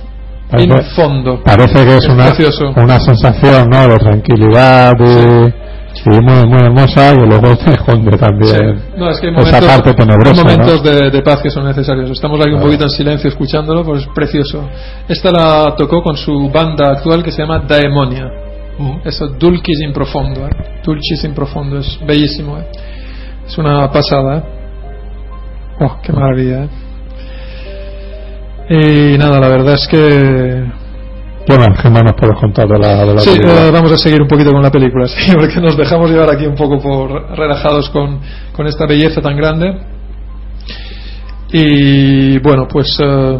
Speaker 6: in
Speaker 3: Parece-
Speaker 6: fondo
Speaker 3: Parece que es,
Speaker 6: Es
Speaker 3: una,
Speaker 6: precioso.
Speaker 3: una sensación ¿no? de tranquilidad y, y muy, muy hermosa y luego te esconde también
Speaker 6: Sí. No, es que hay
Speaker 3: esa
Speaker 6: momentos,
Speaker 3: parte tenebrosa.
Speaker 6: hay momentos
Speaker 3: ¿no?
Speaker 6: de, de paz que son necesarios. Estamos aquí un poquito en silencio escuchándolo, pues es precioso. Esta la tocó con su banda actual que se llama Daemonia. Eso, Dulcis in Profondo. ¿eh? Dulcis in Profondo, es bellísimo. ¿eh? Es una pasada. ¿eh? Oh, qué maravilla. ¿eh? Y nada, la verdad es que
Speaker 3: ¿Qué más, qué más nos puedes contar de la, de la
Speaker 6: Sí,
Speaker 3: película?
Speaker 6: eh, vamos a seguir un poquito con la película, sí, porque nos dejamos llevar aquí un poco por relajados con, con esta belleza tan grande. Y bueno, pues eh,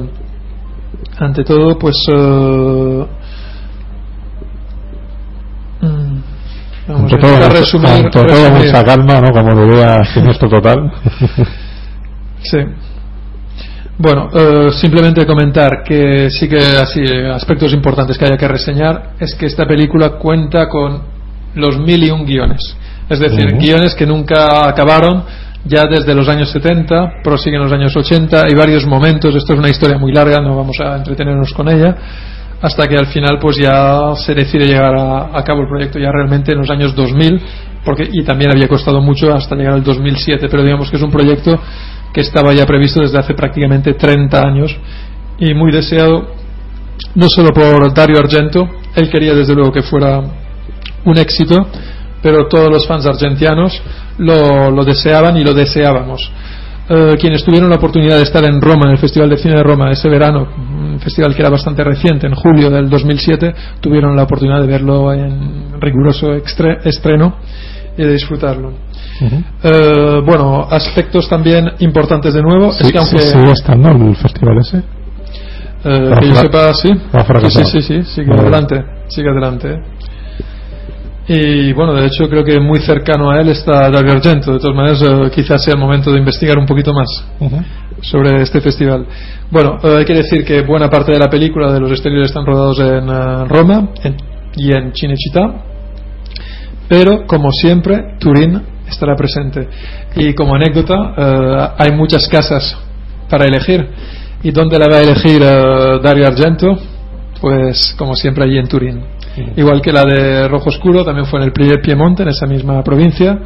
Speaker 6: ante todo, pues eh, mm, vamos
Speaker 3: Ante
Speaker 6: a
Speaker 3: todo, mucha-
Speaker 6: resumir,
Speaker 3: ante todo
Speaker 6: resumir.
Speaker 3: mucha calma, ¿no? Como diría Siniestro Total.
Speaker 6: Sí. Bueno, eh, simplemente comentar que sí que así aspectos importantes que haya que reseñar es que esta película cuenta con los mil y un guiones. Es decir, guiones que nunca acabaron ya desde los años 70, prosiguen los años 80, hay varios momentos, esto es una historia muy larga, no vamos a entretenernos con ella, hasta que al final pues ya se decide llegar a, a cabo el proyecto ya realmente en los años 2000, porque, y también había costado mucho hasta llegar al 2007, pero digamos que es un proyecto que estaba ya previsto desde hace prácticamente 30 años y muy deseado no solo por Dario Argento, él quería desde luego que fuera un éxito, pero todos los fans argentianos lo, deseaban y lo deseábamos. Eh, quienes tuvieron la oportunidad de estar en Roma, en el Festival de Cine de Roma, ese verano, un festival que era bastante reciente, en julio del 2007, tuvieron la oportunidad de verlo en riguroso estreno y de disfrutarlo. Eh, bueno, aspectos también importantes de nuevo es
Speaker 3: Sí,
Speaker 6: que aunque
Speaker 3: sí, estando el festival ese.
Speaker 6: eh, que yo sepa, sí. Sí, sí, sí, sí, sigue
Speaker 3: Vale.
Speaker 6: adelante, sigue adelante. Y bueno, de hecho creo que muy cercano a él está Dario Argento. De todas maneras, eh, quizás sea el momento de investigar un poquito más sobre este festival. Bueno, eh, hay que decir que buena parte de la película de los exteriores están rodados en eh, Roma en- y en Cinecittà, pero como siempre, Turín estará presente. Y como anécdota, eh, hay muchas casas para elegir. ¿Y dónde la va a elegir eh, Dario Argento? Pues como siempre allí en Turín. Igual que la de Rojo Oscuro, también fue en el Pie- Piemonte, en esa misma provincia.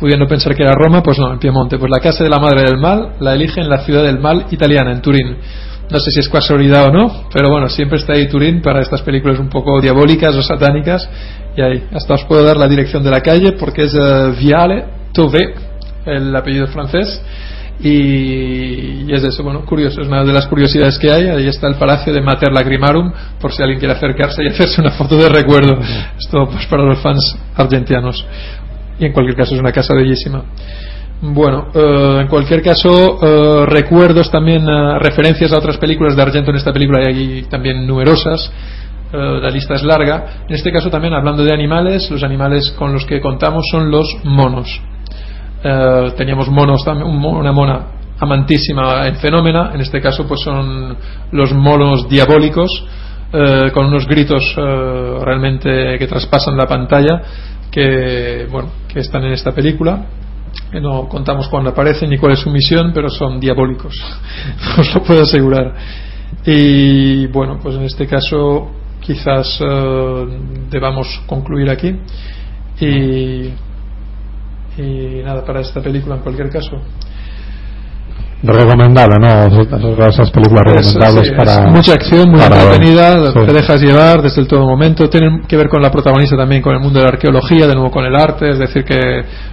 Speaker 6: Pudiendo pensar que era Roma, pues no, en Piemonte. Pues la casa de la madre del mal la elige en la ciudad del mal italiana, en Turín. No sé si es casualidad o no, pero bueno, siempre está ahí Turín para estas películas un poco diabólicas o satánicas. Y ahí, hasta os puedo dar la dirección de la calle porque es eh, Viale Tové, el apellido francés. Y, y es eso, bueno, curioso, es una de las curiosidades que hay. Ahí está el palacio de Mater Lacrimarum, por si alguien quiere acercarse y hacerse una foto de recuerdo. Esto pues para los fans argentianos. Y en cualquier caso es una casa bellísima. Bueno, eh, en cualquier caso, eh, recuerdos también, eh, referencias a otras películas de Argento en esta película hay también numerosas. Eh, la lista es larga. En este caso también, hablando de animales, los animales con los que contamos son los monos. Teníamos monos también, una mona amantísima en Fenómena, en este caso pues son los monos diabólicos, con unos gritos realmente que traspasan la pantalla, que bueno, que están en esta película. No contamos cuándo aparecen ni cuál es su misión, pero son diabólicos, os lo puedo asegurar. Y bueno, pues en este caso quizás eh, debamos concluir aquí. Y nada para esta película en cualquier caso
Speaker 3: Recomendable, ¿no? Esas- películas
Speaker 6: Es-
Speaker 3: recomendables
Speaker 6: sí,
Speaker 3: para.
Speaker 6: mucha acción muy entretenida
Speaker 3: Sí.
Speaker 6: te dejas llevar desde el todo momento tienen que ver con la protagonista también con el mundo de la arqueología de nuevo con el arte es decir que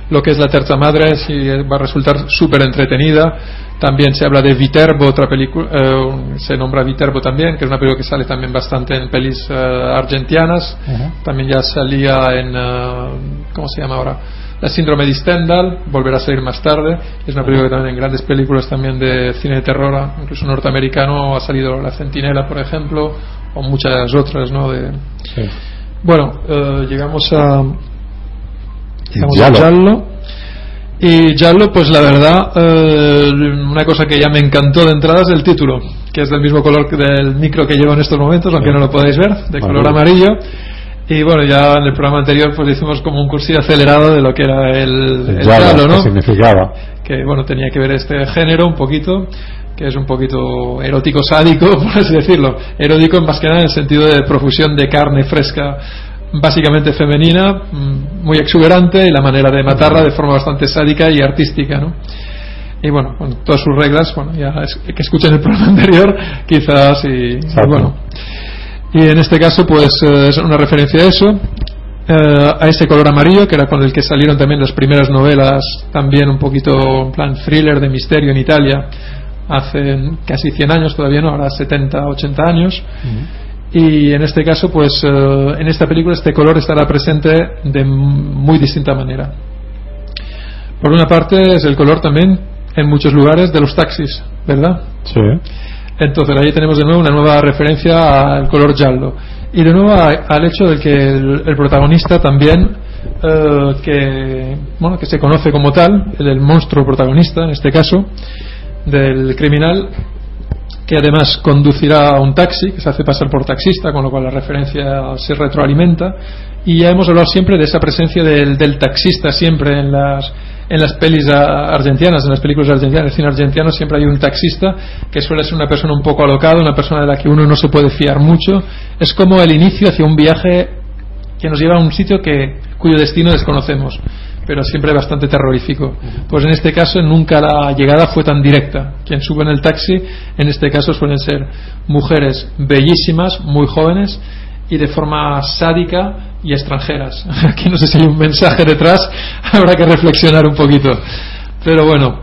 Speaker 6: lo que es la terza madre sí va a resultar súper entretenida también se habla de Viterbo otra película eh, se nombra Viterbo también que es una película que sale también bastante en pelis eh, argentianas
Speaker 3: Ujú.
Speaker 6: también ya salía en eh, ¿cómo se llama ahora? La síndrome de Stendhal volverá a salir más tarde es una película que también en grandes películas también de cine de terror incluso norteamericano ha salido La Centinela por ejemplo o muchas otras ¿no? de,
Speaker 3: Sí.
Speaker 6: bueno eh, llegamos a llegamos
Speaker 3: Giallo.
Speaker 6: a Giallo y pues la verdad eh, una cosa que ya me encantó de entrada es el título que es del mismo color que del micro que llevo en estos momentos aunque no lo podáis ver de color
Speaker 3: Amarillo.
Speaker 6: Y bueno ya en el programa anterior pues hicimos como un cursillo acelerado de lo que era el, el
Speaker 3: Ya,
Speaker 6: Giallo,
Speaker 3: ¿qué
Speaker 6: ¿no?
Speaker 3: significaba?
Speaker 6: que bueno tenía que ver este género un poquito que es un poquito erótico sádico por así decirlo erótico más que nada en el sentido de profusión de carne fresca básicamente femenina mm, muy exuberante y la manera de matarla de forma bastante sádica y artística ¿no? y bueno con todas sus reglas bueno ya es- que escuchen el programa anterior quizás y, bueno y en este caso pues eh, es una referencia a eso eh, a este color amarillo, que era con el que salieron también las primeras novelas, también un poquito en plan thriller de misterio en Italia, hace casi 100 años todavía, no, ahora 70, 80 años. Y en este caso, pues eh, en esta película este color estará presente de muy distinta manera. Por una parte es el color también en muchos lugares de los taxis, ¿verdad?
Speaker 3: Sí.
Speaker 6: Entonces ahí tenemos de nuevo una nueva referencia al color giallo. Y de nuevo al hecho de que el, el protagonista también eh, que bueno que se conoce como tal el, el monstruo protagonista en este caso del criminal que además conducirá a un taxi que se hace pasar por taxista con lo cual la referencia se retroalimenta. Y ya hemos hablado siempre de esa presencia del, del taxista siempre en las en las pelis ah, argentinas, en las películas argentinas, en el cine argentino siempre hay un taxista que suele ser una persona un poco alocada, una persona de la que uno no se puede fiar mucho. Es como el inicio hacia un viaje que nos lleva a un sitio que, cuyo destino desconocemos, pero siempre bastante terrorífico. Pues en este caso nunca la llegada fue tan directa. Quien sube en el taxi, en este caso suelen ser mujeres bellísimas, muy jóvenes, y de forma sádica y extranjeras. Aquí no sé si hay un mensaje detrás, habrá que reflexionar un poquito. Pero bueno,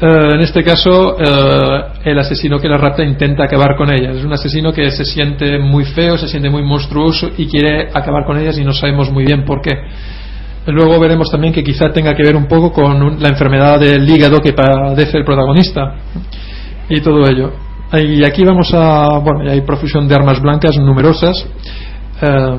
Speaker 6: eh, en este caso eh, el asesino que la rapta intenta acabar con ellas. Es un asesino que se siente muy feo, se siente muy monstruoso y quiere acabar con ellas y no sabemos muy bien por qué. Luego veremos también que quizá tenga que ver un poco con un- la enfermedad del hígado que padece el protagonista y todo ello. Y aquí vamos a, bueno, hay profusión de armas blancas numerosas eh,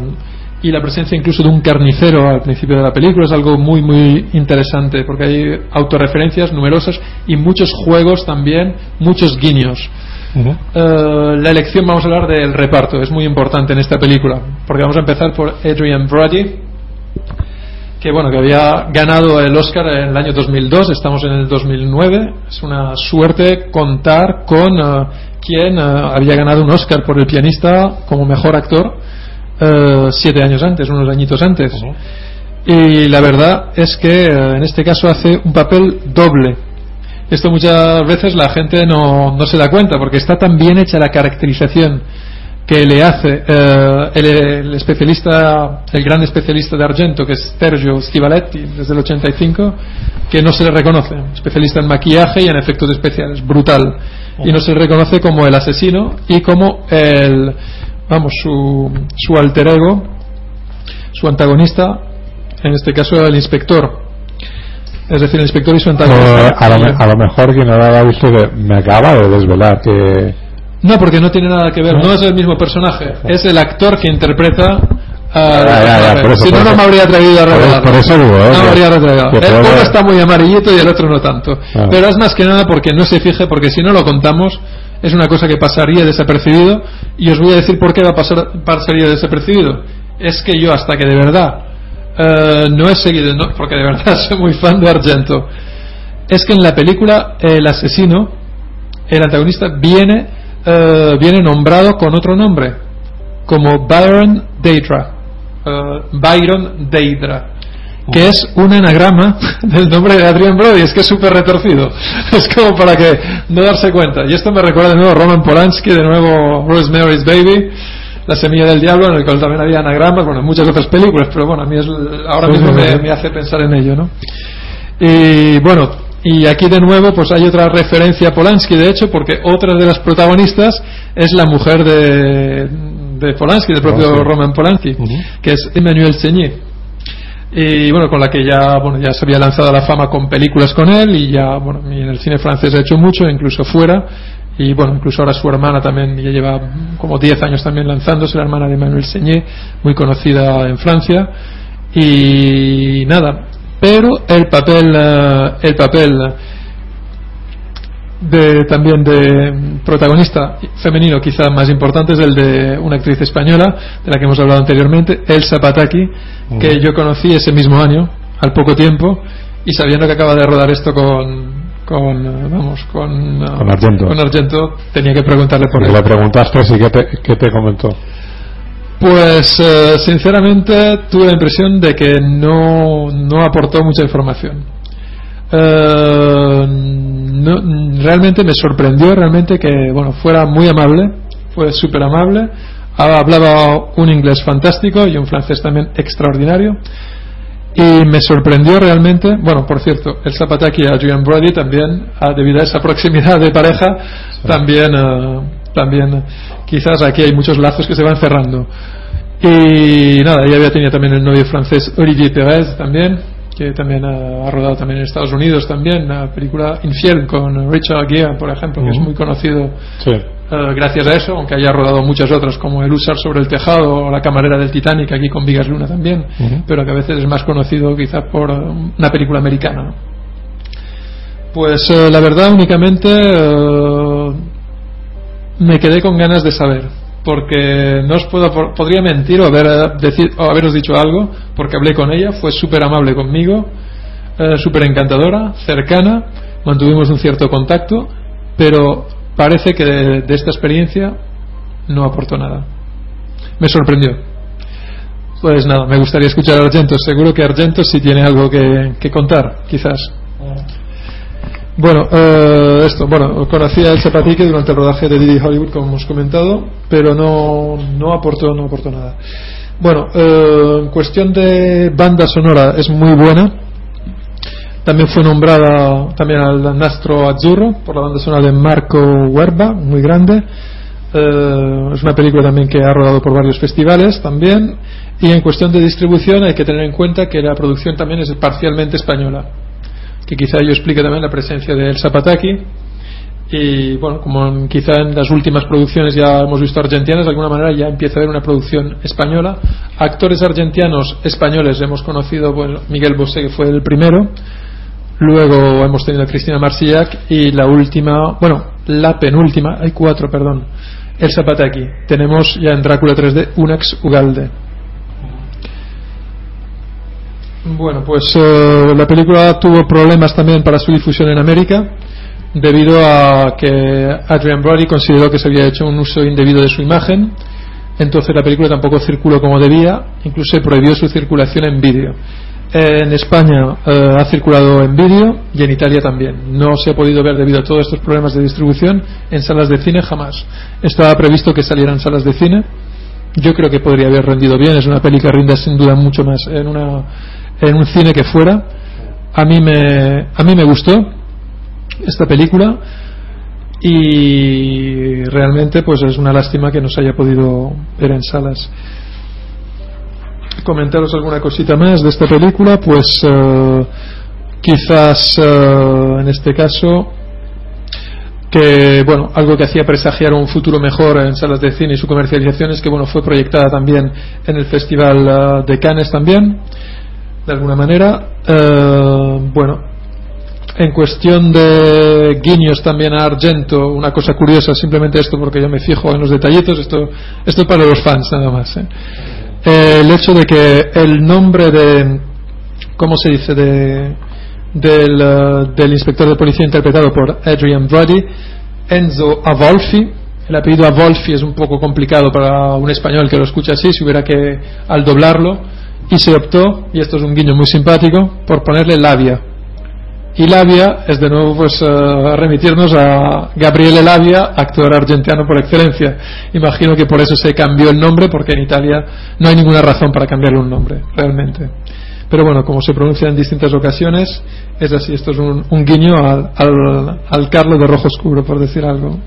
Speaker 6: y la presencia incluso de un carnicero al principio de la película es algo muy muy interesante porque hay autorreferencias numerosas y muchos juegos también, muchos guiños. Eh, la elección, vamos a hablar del reparto, es muy importante en esta película, porque vamos a empezar por Adrian Brody, que bueno, que había ganado el Oscar en el año 2002, estamos en el 2009, es una suerte contar con eh, quien eh, había ganado un Oscar por el pianista como mejor actor eh, siete años antes, unos añitos antes. Y la verdad es que eh, en este caso hace un papel doble. Esto muchas veces la gente no, no se da cuenta porque está tan bien hecha la caracterización que le hace eh, el, el especialista, el gran especialista de Argento, que es Sergio Schivaletti, desde el 85, que no se le reconoce. Especialista en maquillaje y en efectos especiales, brutal. Y no se le reconoce como el asesino y como el, vamos, su, su alter ego, su antagonista, en este caso el inspector. Es decir, el inspector y su
Speaker 3: Eh,
Speaker 6: antagonista.
Speaker 3: a, lo, me- a lo mejor quien lo haya visto que me acaba de desvelar que
Speaker 6: No, porque no tiene nada que ver, no es el mismo personaje, es el actor que interpreta a
Speaker 3: Ya, ya, ya, por eso,
Speaker 6: si no, no me habría atrevido a revelarlo.
Speaker 3: por eso digo, ¿eh?
Speaker 6: No me
Speaker 3: que-
Speaker 6: habría
Speaker 3: que
Speaker 6: El uno está muy amarillito y el otro no tanto.
Speaker 3: Ah.
Speaker 6: Pero es más que nada porque no se fije, porque si no lo contamos, es una cosa que pasaría desapercibido. Y os voy a decir por qué va a pasar, pasaría desapercibido. Es que yo, hasta que de verdad eh, no he seguido, no, porque de verdad soy muy fan de Argento, es que en la película el asesino, el antagonista, viene, eh, viene nombrado con otro nombre, como Byron Deidra. eh, Byron Deidra. Que es un anagrama del nombre de Adrian Brody, es que es súper retorcido. Es como para que no darse cuenta. Y esto me recuerda de nuevo a Roman Polanski, de nuevo Rosemary's Baby, La semilla del diablo, en el cual también había anagramas, bueno, en muchas otras películas, pero bueno, a mí es, ahora mismo me, hace pensar en ello, ¿no? Y bueno, y aquí de nuevo pues hay otra referencia a Polanski, de hecho, porque otra de las protagonistas es la mujer de, de Polanski, del propio. Roman Polanski, que es Emmanuel Seigny. Y bueno, con la que ya, bueno, ya se había lanzado a la fama con películas con él y ya, bueno, en el cine francés ha hecho mucho, incluso fuera. Y bueno, incluso ahora su hermana también ya lleva como 10 años también lanzándose, la hermana de Emmanuel Seigné, muy conocida en Francia. Y nada, pero el papel, eh, el papel de, también de protagonista femenino quizá más importante es el de una actriz española de la que hemos hablado anteriormente, Elsa Pataki, que yo conocí ese mismo año, al poco tiempo, y sabiendo que acaba de rodar esto con, con vamos, con,
Speaker 3: Con Argento.
Speaker 6: con Argento, tenía que preguntarle por
Speaker 3: porque
Speaker 6: él.
Speaker 3: le preguntaste si qué te, qué te comentó.
Speaker 6: Pues eh, sinceramente tuve la impresión de que no, no aportó mucha información. Eh, no- realmente me sorprendió realmente que bueno fuera muy amable, fue súper amable, hablaba un inglés fantástico y un francés también extraordinario. Y me sorprendió realmente, bueno, por cierto, el Zapataki a Julian Brody también, ah, debido a esa proximidad de pareja, también, eh, también quizás aquí hay muchos lazos que se van cerrando. Y nada, ella había tenido también el novio francés Olivier Perez también, que también ha rodado también en Estados Unidos también, la película Infiel con Richard Gere, por ejemplo, que es muy conocido
Speaker 3: Sí.
Speaker 6: eh, gracias a eso, aunque haya rodado muchas otras como El Usar sobre el Tejado o La Camarera del Titanic, aquí con Vigas Luna también, pero que a veces es más conocido quizás por eh, una película americana. ¿no? Pues eh, la verdad únicamente eh, me quedé con ganas de saber, porque no os puedo, podría mentir o, haber, eh, decir, o haberos dicho algo, porque hablé con ella, fue súper amable conmigo, eh, súper encantadora, cercana, mantuvimos un cierto contacto, pero parece que de, de esta experiencia no aportó nada. Me sorprendió. Pues nada, me gustaría escuchar a Argento. Seguro que Argento sí tiene algo que, que contar, quizás. Bueno, eh, esto, bueno, conocí a El Zapatique durante el rodaje de Didi Hollywood, como hemos comentado, pero no, no aportó, no aportó nada. Bueno, eh, en cuestión de banda sonora es muy buena. También fue nombrada también al Nastro Azzurro por la banda sonora de Marco Werba, muy grande. Eh, es una película también que ha rodado por varios festivales también. Y en cuestión de distribución hay que tener en cuenta que la producción también es parcialmente española. Que quizá ello explique también la presencia de El Zapataki. Y bueno, como quizá en las últimas producciones ya hemos visto argentinas, de alguna manera ya empieza a haber una producción española. Actores argentinos españoles hemos conocido, bueno, Miguel Bosé, que fue el primero. Luego hemos tenido a Cristina Marsillac y la última, bueno, la penúltima, hay cuatro, perdón, el Zapataki. Tenemos ya en Drácula 3D Unax Ugalde. Bueno, pues eh, la película tuvo problemas también para su difusión en América debido a que Adrian Brody consideró que se había hecho un uso indebido de su imagen. Entonces la película tampoco circuló como debía, incluso se prohibió su circulación en vídeo. En España eh, ha circulado en vídeo y en Italia también. No se ha podido ver debido a todos estos problemas de distribución en salas de cine jamás. Estaba previsto que salieran salas de cine. Yo creo que podría haber rendido bien. Es una peli que rinde sin duda mucho más en, una, en un cine que fuera. A mí me, a mí me gustó esta película y realmente pues es una lástima que no se haya podido ver en salas comentaros alguna cosita más de esta película pues eh, quizás eh, en este caso que bueno algo que hacía presagiar un futuro mejor en salas de cine y su comercialización es que bueno fue proyectada también en el festival eh, de Cannes también de alguna manera bueno en cuestión de guiños también a Argento, una cosa curiosa, simplemente esto porque yo me fijo en los detallitos, esto, esto es para los fans nada más. ¿eh? Eh, el hecho de que el nombre de, ¿cómo se dice?, de, del, del inspector de policía interpretado por Adrian Brody, Enzo Avolfi, el apellido Avolfi es un poco complicado para un español que lo escucha así, si hubiera que al doblarlo, y se optó, y esto es un guiño muy simpático, por ponerle labia y Labia es de nuevo pues uh, remitirnos a Gabriele Labia, actor argentino por excelencia. Imagino que por eso se cambió el nombre, porque en Italia no hay ninguna razón para cambiarle un nombre, realmente. Pero bueno, como se pronuncia en distintas ocasiones, es así, esto es un, un guiño al, al, al, Carlo de Rojo Oscuro, por decir algo.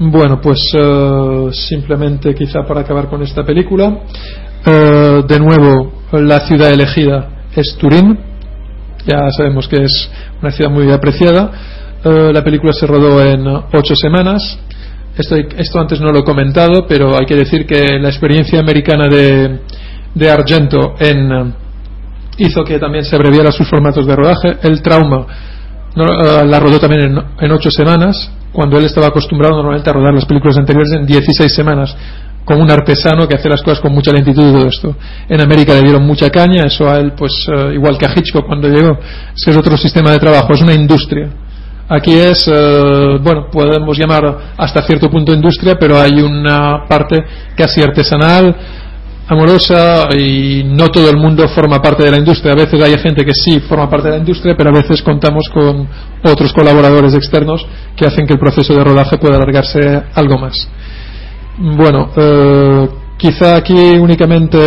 Speaker 6: Bueno, pues uh, simplemente quizá para acabar con esta película, uh, de nuevo, la ciudad elegida es Turín, ya sabemos que es una ciudad muy apreciada. Eh, la película se rodó en ocho semanas. Esto, esto, antes no lo he comentado, pero hay que decir que la experiencia americana de, de Argento en, hizo que también se abreviara sus formatos de rodaje. El trauma la rodó también en, en, ocho semanas, cuando él estaba acostumbrado normalmente a rodar las películas anteriores en 16 semanas como un artesano que hace las cosas con mucha lentitud y todo esto. En América le dieron mucha caña, eso a él, pues uh, igual que a Hitchcock cuando llegó, es que es otro sistema de trabajo, es una industria. Aquí es, uh, bueno, podemos llamar hasta cierto punto industria, pero hay una parte casi artesanal, amorosa y no todo el mundo forma parte de la industria. A veces hay gente que sí forma parte de la industria, pero a veces contamos con otros colaboradores externos que hacen que el proceso de rodaje pueda alargarse algo más. Bueno, eh, quizá aquí únicamente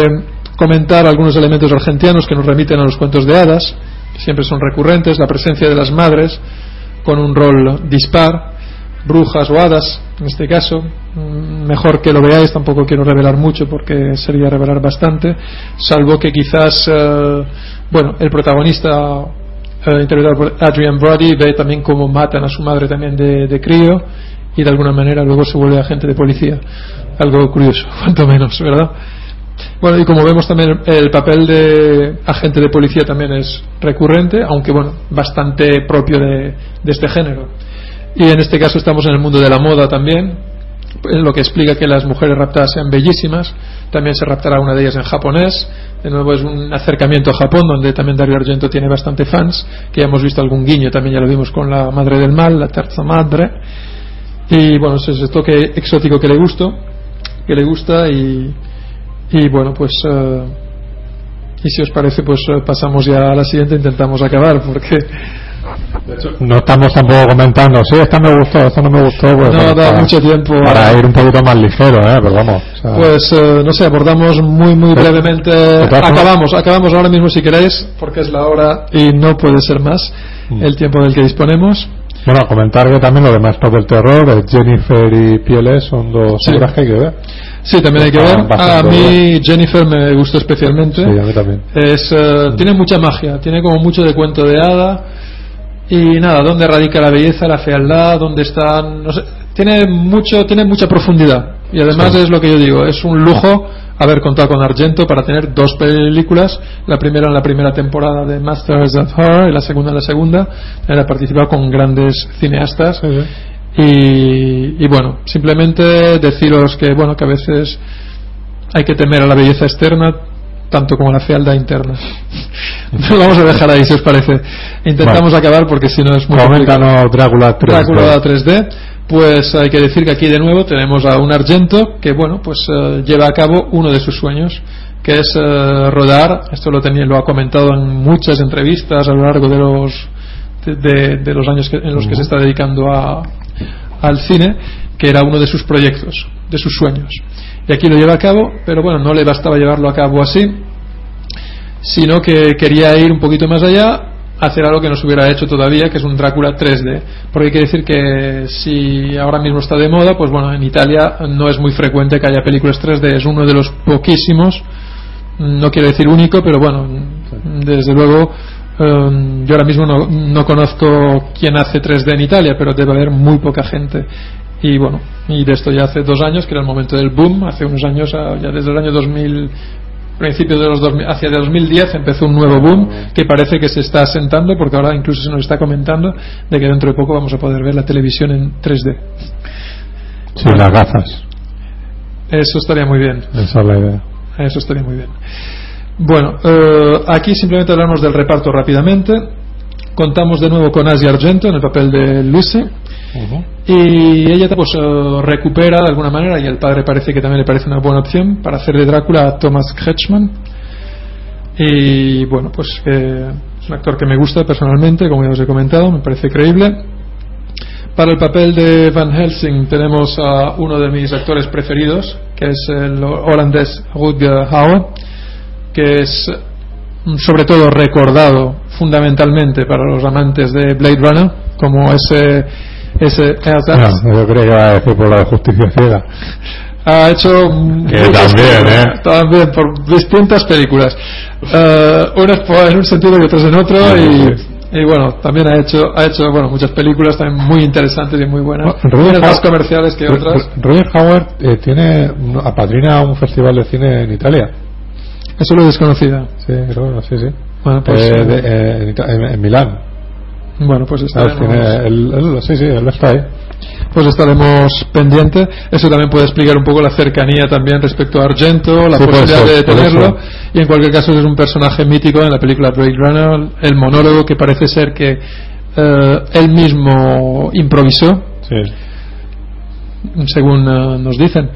Speaker 6: comentar algunos elementos argentinos que nos remiten a los cuentos de hadas, que siempre son recurrentes, la presencia de las madres con un rol dispar, brujas o hadas, en este caso, mm, mejor que lo veáis, tampoco quiero revelar mucho porque sería revelar bastante, salvo que quizás, eh, bueno, el protagonista eh, interpretado por Adrian Brody ve también cómo matan a su madre también de, de crío y de alguna manera luego se vuelve agente de policía. Algo curioso, cuanto menos, ¿verdad? Bueno, y como vemos también el papel de agente de policía también es recurrente, aunque bueno, bastante propio de, este género. Y en este caso estamos en el mundo de la moda también, lo que explica que las mujeres raptadas sean bellísimas. También se raptará una de ellas en japonés. De nuevo es un acercamiento a Japón, donde también Dario Argento tiene bastante fans, que ya hemos visto algún guiño, también ya lo vimos con la Madre del Mal, la Terza Madre y bueno es ese toque exótico que le gusta que le gusta y, y bueno pues uh, y si os parece pues uh, pasamos ya a la siguiente intentamos acabar porque
Speaker 3: No estamos tampoco comentando, sí, esta me gustó, esta no me gustó. Pues,
Speaker 6: No
Speaker 3: bueno,
Speaker 6: da
Speaker 3: para,
Speaker 6: mucho tiempo
Speaker 3: Para ir un poquito más ligero, ¿eh? Pero vamos. o sea,
Speaker 6: Pues eh, no sé, abordamos muy muy
Speaker 3: Pero-
Speaker 6: brevemente. Acabamos, acabamos ahora mismo si queréis, porque es la hora y no puede ser más
Speaker 3: Mm.
Speaker 6: el tiempo del que disponemos.
Speaker 3: Bueno, comentar que también lo demás del terror, de Jennifer y Pieles, son dos
Speaker 6: Sí.
Speaker 3: obras que hay que ver.
Speaker 6: Sí, también hay que
Speaker 3: Ah,
Speaker 6: ver. A mí Jennifer me gustó especialmente.
Speaker 3: Sí, a mí también.
Speaker 6: Es, eh, tiene mucha magia, tiene como mucho de cuento de hada. Y nada, ¿dónde radica la belleza, la fealdad? ¿Dónde están? No sé, tiene, mucho, tiene mucha profundidad. Y además
Speaker 3: Sí.
Speaker 6: es lo que yo digo, es un lujo haber contado con Argento para tener dos películas. La primera en la primera temporada de Masters of Horror y la segunda en la segunda. Él ha participado con grandes cineastas. Y, y bueno, simplemente deciros que, bueno, que a veces hay que temer a la belleza externa tanto como a la fealdad interna. Lo vamos a dejar ahí, si os parece. Intentamos
Speaker 3: Bueno.
Speaker 6: acabar porque si no es muy complicado.
Speaker 3: Coméntanos Drácula 3.
Speaker 6: Drácula 3D, pues hay que decir que aquí de nuevo tenemos a un Argento que, bueno, pues eh, lleva a cabo uno de sus sueños, que es eh, rodar, esto lo, tenía, lo ha comentado en muchas entrevistas a lo largo de los, de, los años que- en los que se está dedicando a, al cine, que era uno de sus proyectos, de sus sueños. Y aquí lo lleva a cabo, pero bueno, no le bastaba llevarlo a cabo así, sino que quería ir un poquito más allá, hacer algo que no se hubiera hecho todavía, que es un Drácula 3D. Porque hay que decir que si ahora mismo está de moda, pues bueno, en Italia no es muy frecuente que haya películas 3D, es uno de los poquísimos, no quiero decir único, pero bueno, desde luego eh, yo ahora mismo no, no conozco quién hace 3D en Italia, pero debe haber muy poca gente. Y bueno, y de esto ya hace dos años, que era el momento del boom, hace unos años, ya desde el año 2000, principios de los 2000, hacia 2010 empezó un nuevo boom que parece que se está asentando, porque ahora incluso se nos está comentando de que dentro de poco vamos a poder ver la televisión en 3D.
Speaker 3: Sí, las gafas.
Speaker 6: Eso estaría muy bien.
Speaker 3: Esa es la idea.
Speaker 6: Eso estaría muy bien. Bueno, eh, aquí simplemente hablamos del reparto rápidamente. Contamos de nuevo con Asia Argento en el papel de Lucy. Y ella pues eh, recupera de alguna manera, y el padre parece que también le parece una buena opción, para hacer de Drácula a Thomas Kretschmann. Y bueno, pues eh, es un actor que me gusta personalmente, como ya os he comentado, me parece creíble. Para el papel de Van Helsing tenemos a uno de mis actores preferidos, que es el holandés Rutger Hauer, que es sobre todo recordado fundamentalmente para los amantes de Blade Runner como ese ese
Speaker 3: No, yo creo que va a decir por la de justicia ciega.
Speaker 6: ha hecho
Speaker 3: Que también, ¿eh?
Speaker 6: también por distintas películas Eh, unas en un sentido y otras en otro y,
Speaker 3: sí.
Speaker 6: y bueno también ha hecho ha hecho bueno muchas películas también muy interesantes y muy buenas unas más comerciales que otras
Speaker 3: Roger Howard eh, tiene apadrina un festival de cine en Italia.
Speaker 6: Eso lo desconocida
Speaker 3: Sí, creo, sí, sí.
Speaker 6: bueno pues
Speaker 3: Eh,
Speaker 6: eh,
Speaker 3: de- eh, en, Milán.
Speaker 6: bueno pues estaremos
Speaker 3: Tiene sí, sí, él está ahí.
Speaker 6: pues estaremos pendiente. Eso también puede explicar un poco la cercanía también respecto a Argento, la
Speaker 3: Sí,
Speaker 6: posibilidad
Speaker 3: ser,
Speaker 6: de tenerlo.
Speaker 3: eso.
Speaker 6: Y en cualquier caso es un personaje mítico en la película Blade Runner, el monólogo que parece ser que eh, él mismo improvisó,
Speaker 3: Sí.
Speaker 6: según nos dicen.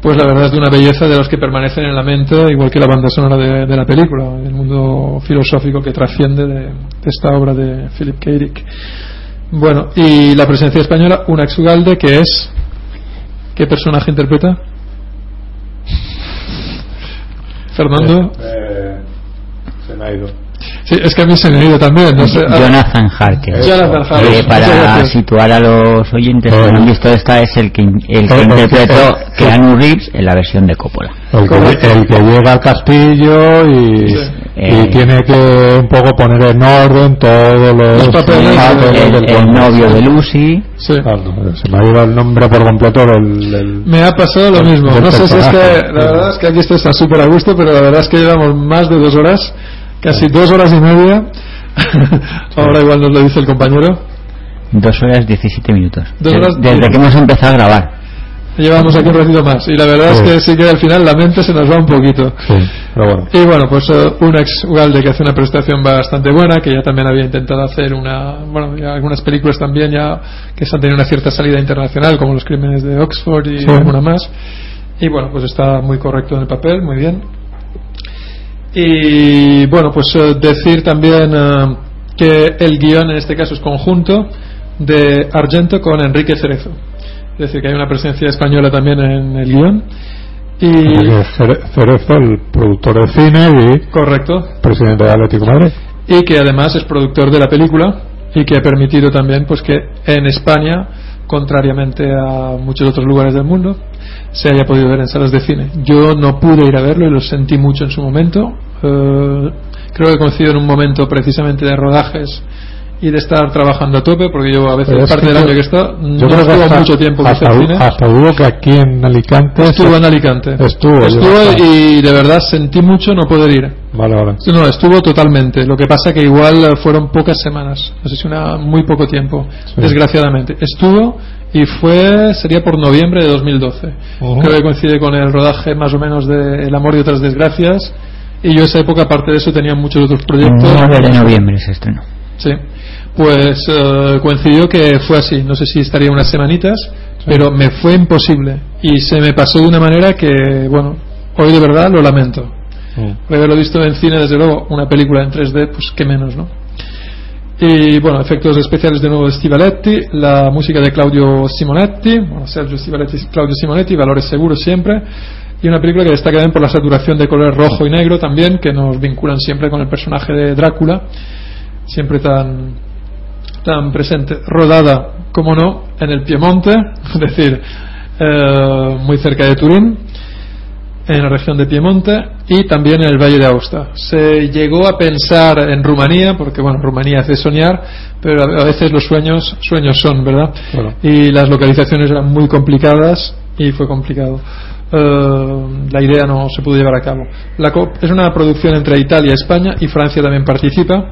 Speaker 6: Pues la verdad es de una belleza de los que permanecen en la mente, igual que la banda sonora de, de la película, el mundo filosófico que trasciende de, de esta obra de Philip K. Dick. Bueno, y la presencia española, una Ugalde, que es. ¿Qué personaje interpreta? Fernando.
Speaker 3: Eh, se me ha ido.
Speaker 6: Sí, es que a mí se me ha ido también. No sé.
Speaker 4: Jonathan Harker.
Speaker 6: Jonathan Harker.
Speaker 4: Eh, para situar a los oyentes que no han visto esta, es el que, el que
Speaker 3: Eh, eh,
Speaker 4: interpretó
Speaker 3: eh,
Speaker 4: Keanu Reeves en la versión de Coppola.
Speaker 3: El que, el que llega al castillo y,
Speaker 6: Sí.
Speaker 3: y
Speaker 4: Eh.
Speaker 3: tiene que un poco poner en orden todos los,
Speaker 6: Los papeles.
Speaker 4: El,
Speaker 3: del
Speaker 4: el
Speaker 3: conde.
Speaker 4: novio de Lucy.
Speaker 6: sí.
Speaker 3: Se me ha ido el nombre por completo del-
Speaker 6: Me ha pasado lo mismo. No sé si es que la verdad es que aquí esto está súper a gusto, pero la verdad es que llevamos más de dos horas, casi dos horas y media. Ahora igual nos lo dice el compañero.
Speaker 4: Dos horas 17 minutos.
Speaker 6: Dos
Speaker 4: Des-
Speaker 6: horas
Speaker 4: Desde que hemos empezado a grabar.
Speaker 6: Llevamos aquí un ratito más y la verdad
Speaker 3: Sí.
Speaker 6: es que sí que al final la mente se nos va un poquito.
Speaker 3: Sí, pero bueno.
Speaker 6: Y bueno, pues eh, un ex Ugalde que hace una prestación bastante buena, que ya también había intentado hacer una, bueno, ya algunas películas también ya que han tenido una cierta salida internacional, como Los Crímenes de Oxford y
Speaker 3: Sí.
Speaker 6: alguna más. Y bueno, pues está muy correcto en el papel, muy bien. Y bueno, pues eh, decir también eh, que el guion en este caso es conjunto de Argento con Enrique Cerezo. Es decir, que hay una presencia española también en el guion. Y
Speaker 3: Cere- Cerezo, el productor de cine y
Speaker 6: correcto,
Speaker 3: presidente de Atlético Madrid.
Speaker 6: y que además es productor de la película y que ha permitido también pues que en España contrariamente a muchos otros lugares del mundo se haya podido ver en salas de cine yo no pude ir a verlo y lo sentí mucho en su momento Eh, creo que coincido en un momento precisamente de rodajes y de estar trabajando a tope porque yo a veces
Speaker 3: Pero
Speaker 6: parte del año que está no estuvo
Speaker 3: hasta,
Speaker 6: mucho tiempo
Speaker 3: hasta, du-
Speaker 6: cine
Speaker 3: hasta dudo que aquí en Alicante
Speaker 6: estuvo en Alicante
Speaker 3: Estuvo,
Speaker 6: y de verdad sentí mucho no poder ir
Speaker 3: Vale, vale.
Speaker 6: no, estuvo totalmente. Lo que pasa que igual fueron pocas semanas, no sé si una muy poco tiempo,
Speaker 3: Sí.
Speaker 6: desgraciadamente. Estuvo y fue sería por noviembre de 2012.
Speaker 3: Ujú.
Speaker 6: Creo que coincide con el rodaje más o menos de El amor y otras desgracias. Y yo esa época, aparte de eso, tenía muchos otros proyectos.
Speaker 4: 9 de noviembre se estrenó.
Speaker 6: Sí. Pues eh, coincidió que fue así. No sé si estaría unas semanitas, pero me fue imposible. Y se me pasó de una manera que, bueno, hoy de verdad lo lamento. De haberlo visto en cine, desde luego, una película en 3D, pues qué menos, ¿no? Y bueno, efectos especiales de nuevo de Stivaletti, la música de Claudio Simonetti, bueno, Sergio Stivaletti Claudio Simonetti, valores seguros siempre, y una película que destaca también por la saturación de color rojo y negro también, que nos vinculan siempre con el personaje de Drácula, siempre tan, tan presente, rodada, como no, en el Piemonte, es decir, eh, muy cerca de Turín, en la región de Piemonte y también en el Valle de Aosta. Se llegó a pensar en Rumanía, porque bueno, Rumanía hace soñar, pero a veces los sueños, sueños son, ¿verdad? Y las localizaciones eran muy complicadas y fue complicado. Eh, la idea no se pudo llevar a cabo. La co- es una producción entre Italia, España y Francia también participa.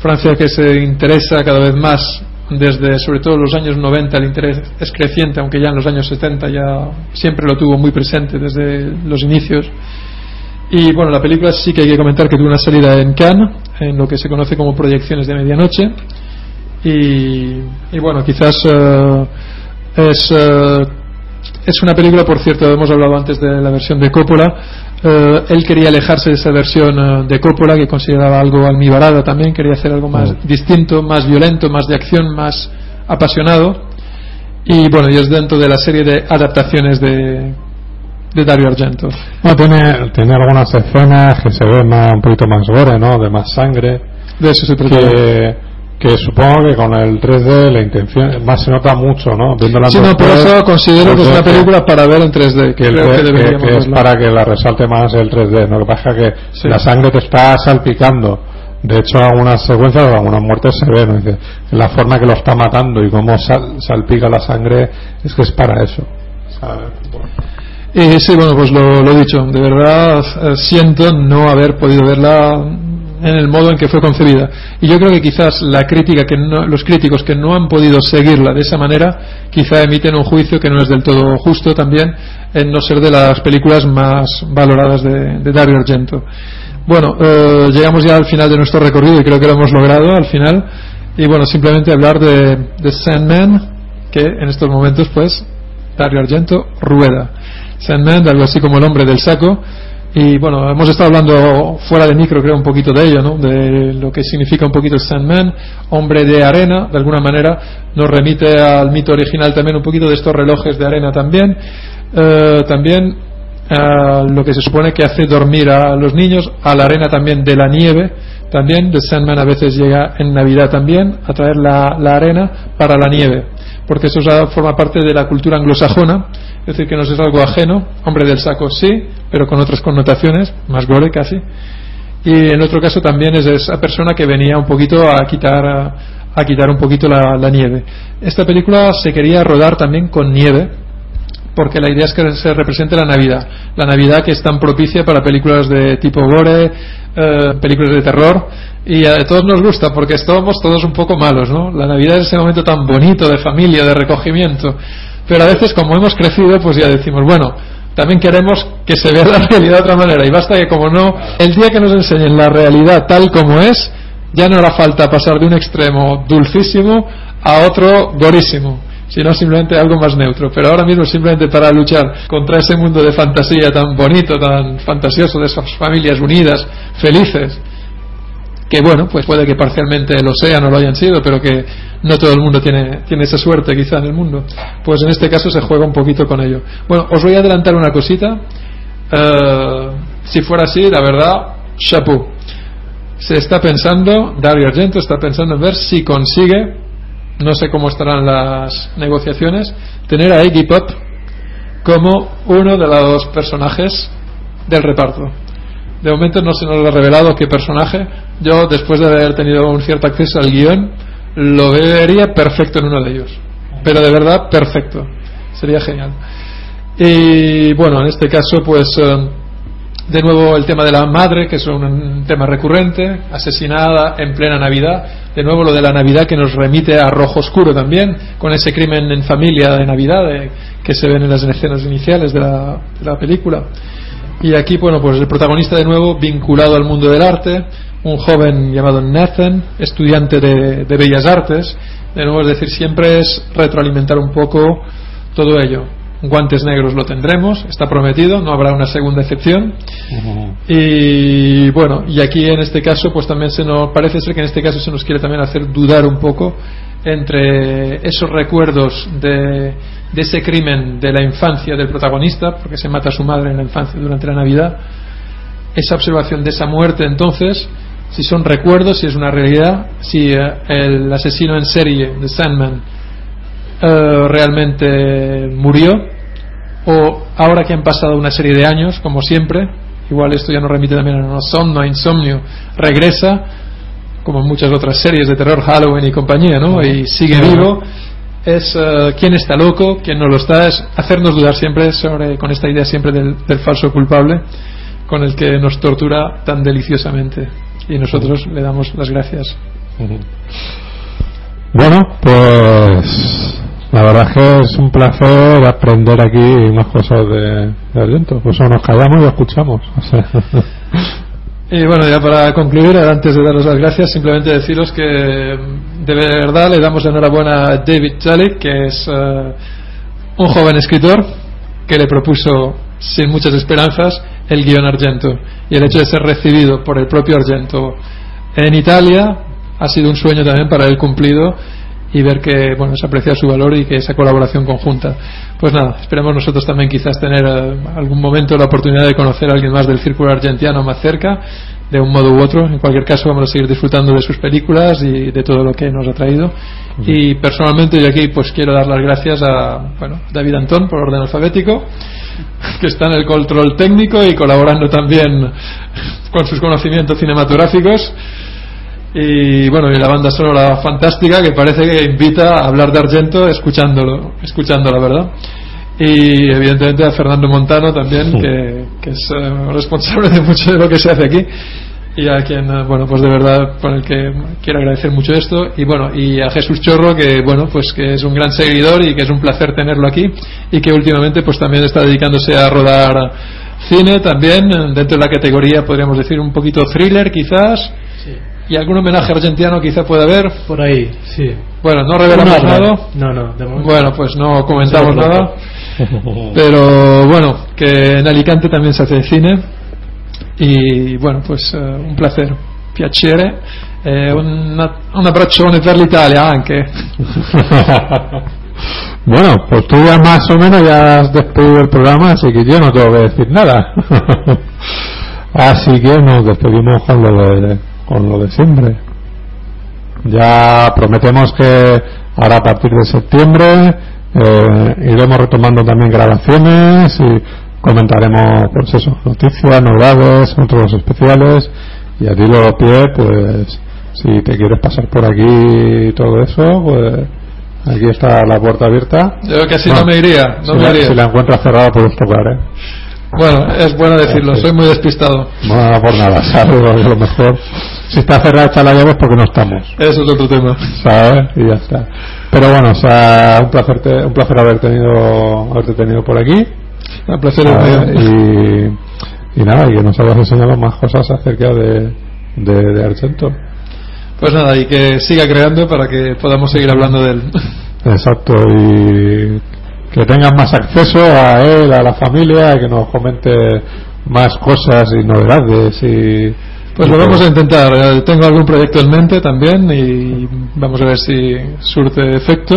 Speaker 6: Francia que se interesa cada vez más desde sobre todo los años 90 el interés es creciente aunque ya en los años 70 ya siempre lo tuvo muy presente desde los inicios. Y bueno la película sí que hay que comentar que tuvo una salida en Cannes en lo que se conoce como proyecciones de medianoche. Y, y bueno quizás eh, es eh, es una película, por cierto, hemos hablado antes de la versión de Coppola. eh, él quería alejarse de esa versión eh, de Coppola, que consideraba algo almibarada también, quería hacer algo más distinto, más violento, más de acción, más apasionado. Y bueno, y es dentro de la serie de adaptaciones de, de Dario Argento.
Speaker 3: Bueno, tiene, tiene algunas escenas que se ven más- un poquito más gore, ¿no? De más sangre.
Speaker 6: De eso se trata.
Speaker 3: Que, que supongo que con el 3D la intención más se nota mucho, ¿no? Viéndola
Speaker 6: Sí, no, por
Speaker 3: 2D,
Speaker 6: eso considero que es una película para ver en 3D.
Speaker 3: que, el
Speaker 6: Creo
Speaker 3: 3D
Speaker 6: que
Speaker 3: que-
Speaker 6: deberíamos
Speaker 3: que es para que la resalte más el 3D. ¿no? Lo que pasa es que
Speaker 6: Sí.
Speaker 3: la sangre te está salpicando. De hecho, algunas secuencias, algunas muertes se ven. La forma que lo está matando y cómo sal- salpica la sangre es que es para eso. ¿sabes?
Speaker 6: Y sí, bueno, pues lo, lo dicho, de verdad eh, siento no haber podido verla en el modo en que fue concebida. Y yo creo que quizás la crítica que no- los críticos que no han podido seguirla de esa manera, quizá emiten un juicio que no es del todo justo también en no ser de las películas más valoradas de, de Dario Argento. Bueno, eh, llegamos ya al final de nuestro recorrido y creo que lo hemos logrado al final. Y bueno, simplemente hablar de, de Sandman, que en estos momentos pues Dario Argento rueda. Sandman, algo así como el hombre del saco. Y bueno, hemos estado hablando fuera de micro, creo, un poquito de ello, ¿no? De lo que significa un poquito Sandman, hombre de arena, de alguna manera, nos remite al mito original también un poquito de estos relojes de arena también. Eh, también a lo que se supone que hace dormir a los niños, a la arena también de la nieve, también, The Sandman a veces llega en Navidad también a traer la arena para la nieve, porque eso forma parte de la cultura anglosajona, es decir, que no es algo ajeno, hombre del saco sí, pero con otras connotaciones, más gore casi, y en otro caso también es esa persona que venía un poquito a quitar a, a quitar un poquito la nieve. Esta película se quería rodar también con nieve, porque la idea es que se represente la Navidad. La Navidad que es tan propicia para películas de tipo gore, eh, películas de terror, y a todos nos gusta porque estábamos todos un poco malos, ¿no? La Navidad es ese momento tan bonito de familia, de recogimiento, pero a veces como hemos crecido, pues ya decimos, bueno, también queremos que se vea la realidad de otra manera, y basta que como no, el día que nos enseñen la realidad tal como es, ya no hará falta pasar de un extremo dulcísimo a otro gorísimo sino simplemente algo más neutro. Pero ahora mismo simplemente para luchar contra ese mundo de fantasía tan bonito, tan fantasioso, de esas familias unidas, felices, que bueno, pues puede que parcialmente lo sean o lo hayan sido, pero que no todo el mundo tiene, tiene esa suerte quizá en el mundo. Pues en este caso se juega un poquito con ello. Bueno, os voy a adelantar una cosita. Eh, si fuera así, la verdad, chapeau. Se está pensando, Dario Argento está pensando en ver si consigue, no sé cómo estarán las negociaciones, tener a Iggy Pop como uno de los personajes del reparto. De momento no se nos ha revelado qué personaje. Yo, después de haber tenido un cierto acceso al guion, lo vería perfecto en uno de ellos. Pero de verdad, perfecto. Sería genial. Y bueno, en este caso, pues eh, de nuevo el tema de la madre, que es un tema recurrente, asesinada en plena Navidad. De nuevo lo de la Navidad que nos remite a Rojo Oscuro también, con ese crimen en familia de Navidad eh, que se ven en las escenas iniciales de la, de la película. Y aquí, bueno, pues el protagonista de nuevo vinculado al mundo del arte, un joven llamado Nathan, estudiante de, de Bellas Artes. De nuevo, es decir, siempre es retroalimentar un poco todo ello. Guantes negros lo tendremos, está prometido, no habrá una segunda excepción. Y bueno, y aquí en este caso, pues también se nos parece ser que en este caso se nos quiere también hacer dudar un poco entre esos recuerdos de, de ese crimen de la infancia del protagonista, porque se mata a su madre en la infancia durante la Navidad, esa observación de esa muerte entonces, si son recuerdos, si es una realidad, si eh, el asesino en serie de Sandman eh, realmente murió, o ahora que han pasado una serie de años, como siempre, igual esto ya nos remite también a insomnio, a insomnio, regresa, como en muchas otras series de terror, Halloween y compañía, ¿no? Y sigue vivo. Es eh, quién está loco, quién no lo está, es hacernos dudar siempre sobre, con esta idea siempre del, del falso culpable, con el que nos tortura tan deliciosamente. Y nosotros le damos las gracias.
Speaker 3: Bueno, pues la verdad es que es un placer aprender aquí más cosas de, de Argento. Pues eso nos callamos y escuchamos.
Speaker 6: Y bueno, ya para concluir, antes de daros las gracias, simplemente deciros que de verdad le damos enhorabuena a David Jalik, que es eh, un joven escritor que le propuso, sin muchas esperanzas, el guion Argento. Y el hecho de ser recibido por el propio Argento en Italia ha sido un sueño también para él cumplido y ver que bueno se aprecia su valor y que esa colaboración conjunta. Pues nada esperemos nosotros también quizás tener eh, algún momento la oportunidad de conocer a alguien más del círculo argentino más cerca de un modo u otro. En cualquier caso vamos a seguir disfrutando de sus películas y de todo lo que nos ha traído. Y personalmente yo aquí pues quiero dar las gracias a bueno David Antón por orden alfabético que está en el control técnico y colaborando también con sus conocimientos cinematográficos y bueno y la banda sonora fantástica que parece que invita a hablar de Argento escuchándolo escuchándola verdad y evidentemente a Fernando Montano también que, que es eh, responsable de mucho de lo que se hace aquí. Y a quien eh, bueno pues de verdad con el que quiero agradecer mucho esto. Y bueno y a Jesús Chorro que bueno pues que es un gran seguidor y que es un placer tenerlo aquí. Y que últimamente pues también está dedicándose a rodar cine también eh, dentro de la categoría podríamos decir un poquito thriller quizás y algún homenaje argentino quizá pueda haber
Speaker 5: Por ahí, sí.
Speaker 6: bueno no revelamos
Speaker 5: No,
Speaker 6: nada.
Speaker 5: No, no, de momento.
Speaker 6: bueno pues no comentamos
Speaker 5: No
Speaker 6: nada. pero bueno que en Alicante también se hace cine. Y bueno pues eh, un placer. Piacere. Eh, una- un abbraccione per l'Italia anche.
Speaker 3: Bueno, pues tú ya más o menos ya has despedido el programa, así que yo no tengo que decir nada. así que nos despedimos con lo de, con lo de siempre. Ya prometemos que ahora a partir de septiembre eh, iremos retomando también grabaciones y comentaremos pues eso, noticias, novedades, otros especiales y a ti lo pie pues si te quieres pasar por aquí y todo eso pues aquí está la puerta abierta
Speaker 6: yo que así no, me iría no
Speaker 3: si,
Speaker 6: me
Speaker 3: la,
Speaker 6: iría
Speaker 3: si la encuentras cerrada puedes tocar ¿eh?
Speaker 6: bueno es bueno decirlo soy muy despistado
Speaker 3: no, no por nada ¿sabes? a lo mejor si está cerrada está la llave es porque no estamos.
Speaker 6: Eso es otro tema.
Speaker 3: ¿sabes? y ya está. Pero bueno o sea un placer te- un placer haber tenido haberte tenido por aquí.
Speaker 6: Un placer mío.
Speaker 3: y, y nada y que nos hayas enseñado más cosas acerca de de, de Argento
Speaker 6: pues nada y que siga creando para que podamos seguir hablando de él.
Speaker 3: Exacto, y que tengan más acceso a él, a la familia, que nos comente más cosas y novedades y,
Speaker 6: Pues lo vamos a intentar. Eh, Tengo algún proyecto en mente también y vamos a ver si surte efecto,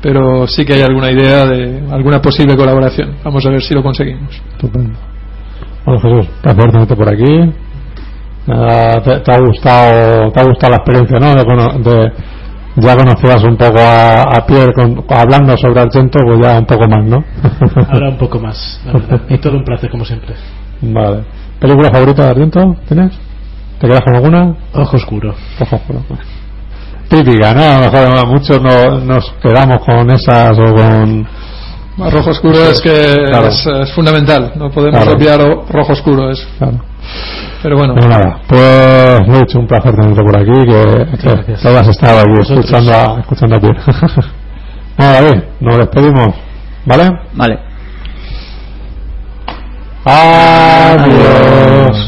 Speaker 6: pero sí que hay alguna idea de alguna posible colaboración. Vamos a ver si lo conseguimos.
Speaker 3: Estupendo. Bueno, Jesús, placer tenerte por aquí. Te, te ha gustado, te ha gustado la experiencia, ¿no? De- ya conocías un poco a, a Pierre con- hablando sobre Argento, pues ya un poco más, ¿no?
Speaker 5: Ahora un poco más, la verdad. Y todo un placer, como siempre.
Speaker 3: vale. ¿Película favorita de Argento? ¿Tienes? ¿Te quedas con alguna?
Speaker 5: Ojo oscuro.
Speaker 3: Ojo, oscuro. Típica, ¿no? A lo mejor muchos no, nos quedamos con esas o con...
Speaker 6: Rojo oscuro es que
Speaker 3: Claro.
Speaker 6: es, es fundamental. No podemos
Speaker 3: Claro.
Speaker 6: obviar o- rojo oscuro. Es.
Speaker 3: Claro.
Speaker 6: Pero bueno,
Speaker 3: Pues nada, pues dicho, un placer tenerte por aquí, que, que estado aquí
Speaker 5: Vosotros.
Speaker 3: escuchando a, escuchando a Pierre. Nada, David, nos despedimos, ¿vale?
Speaker 4: Vale.
Speaker 3: Adiós.
Speaker 7: ¿No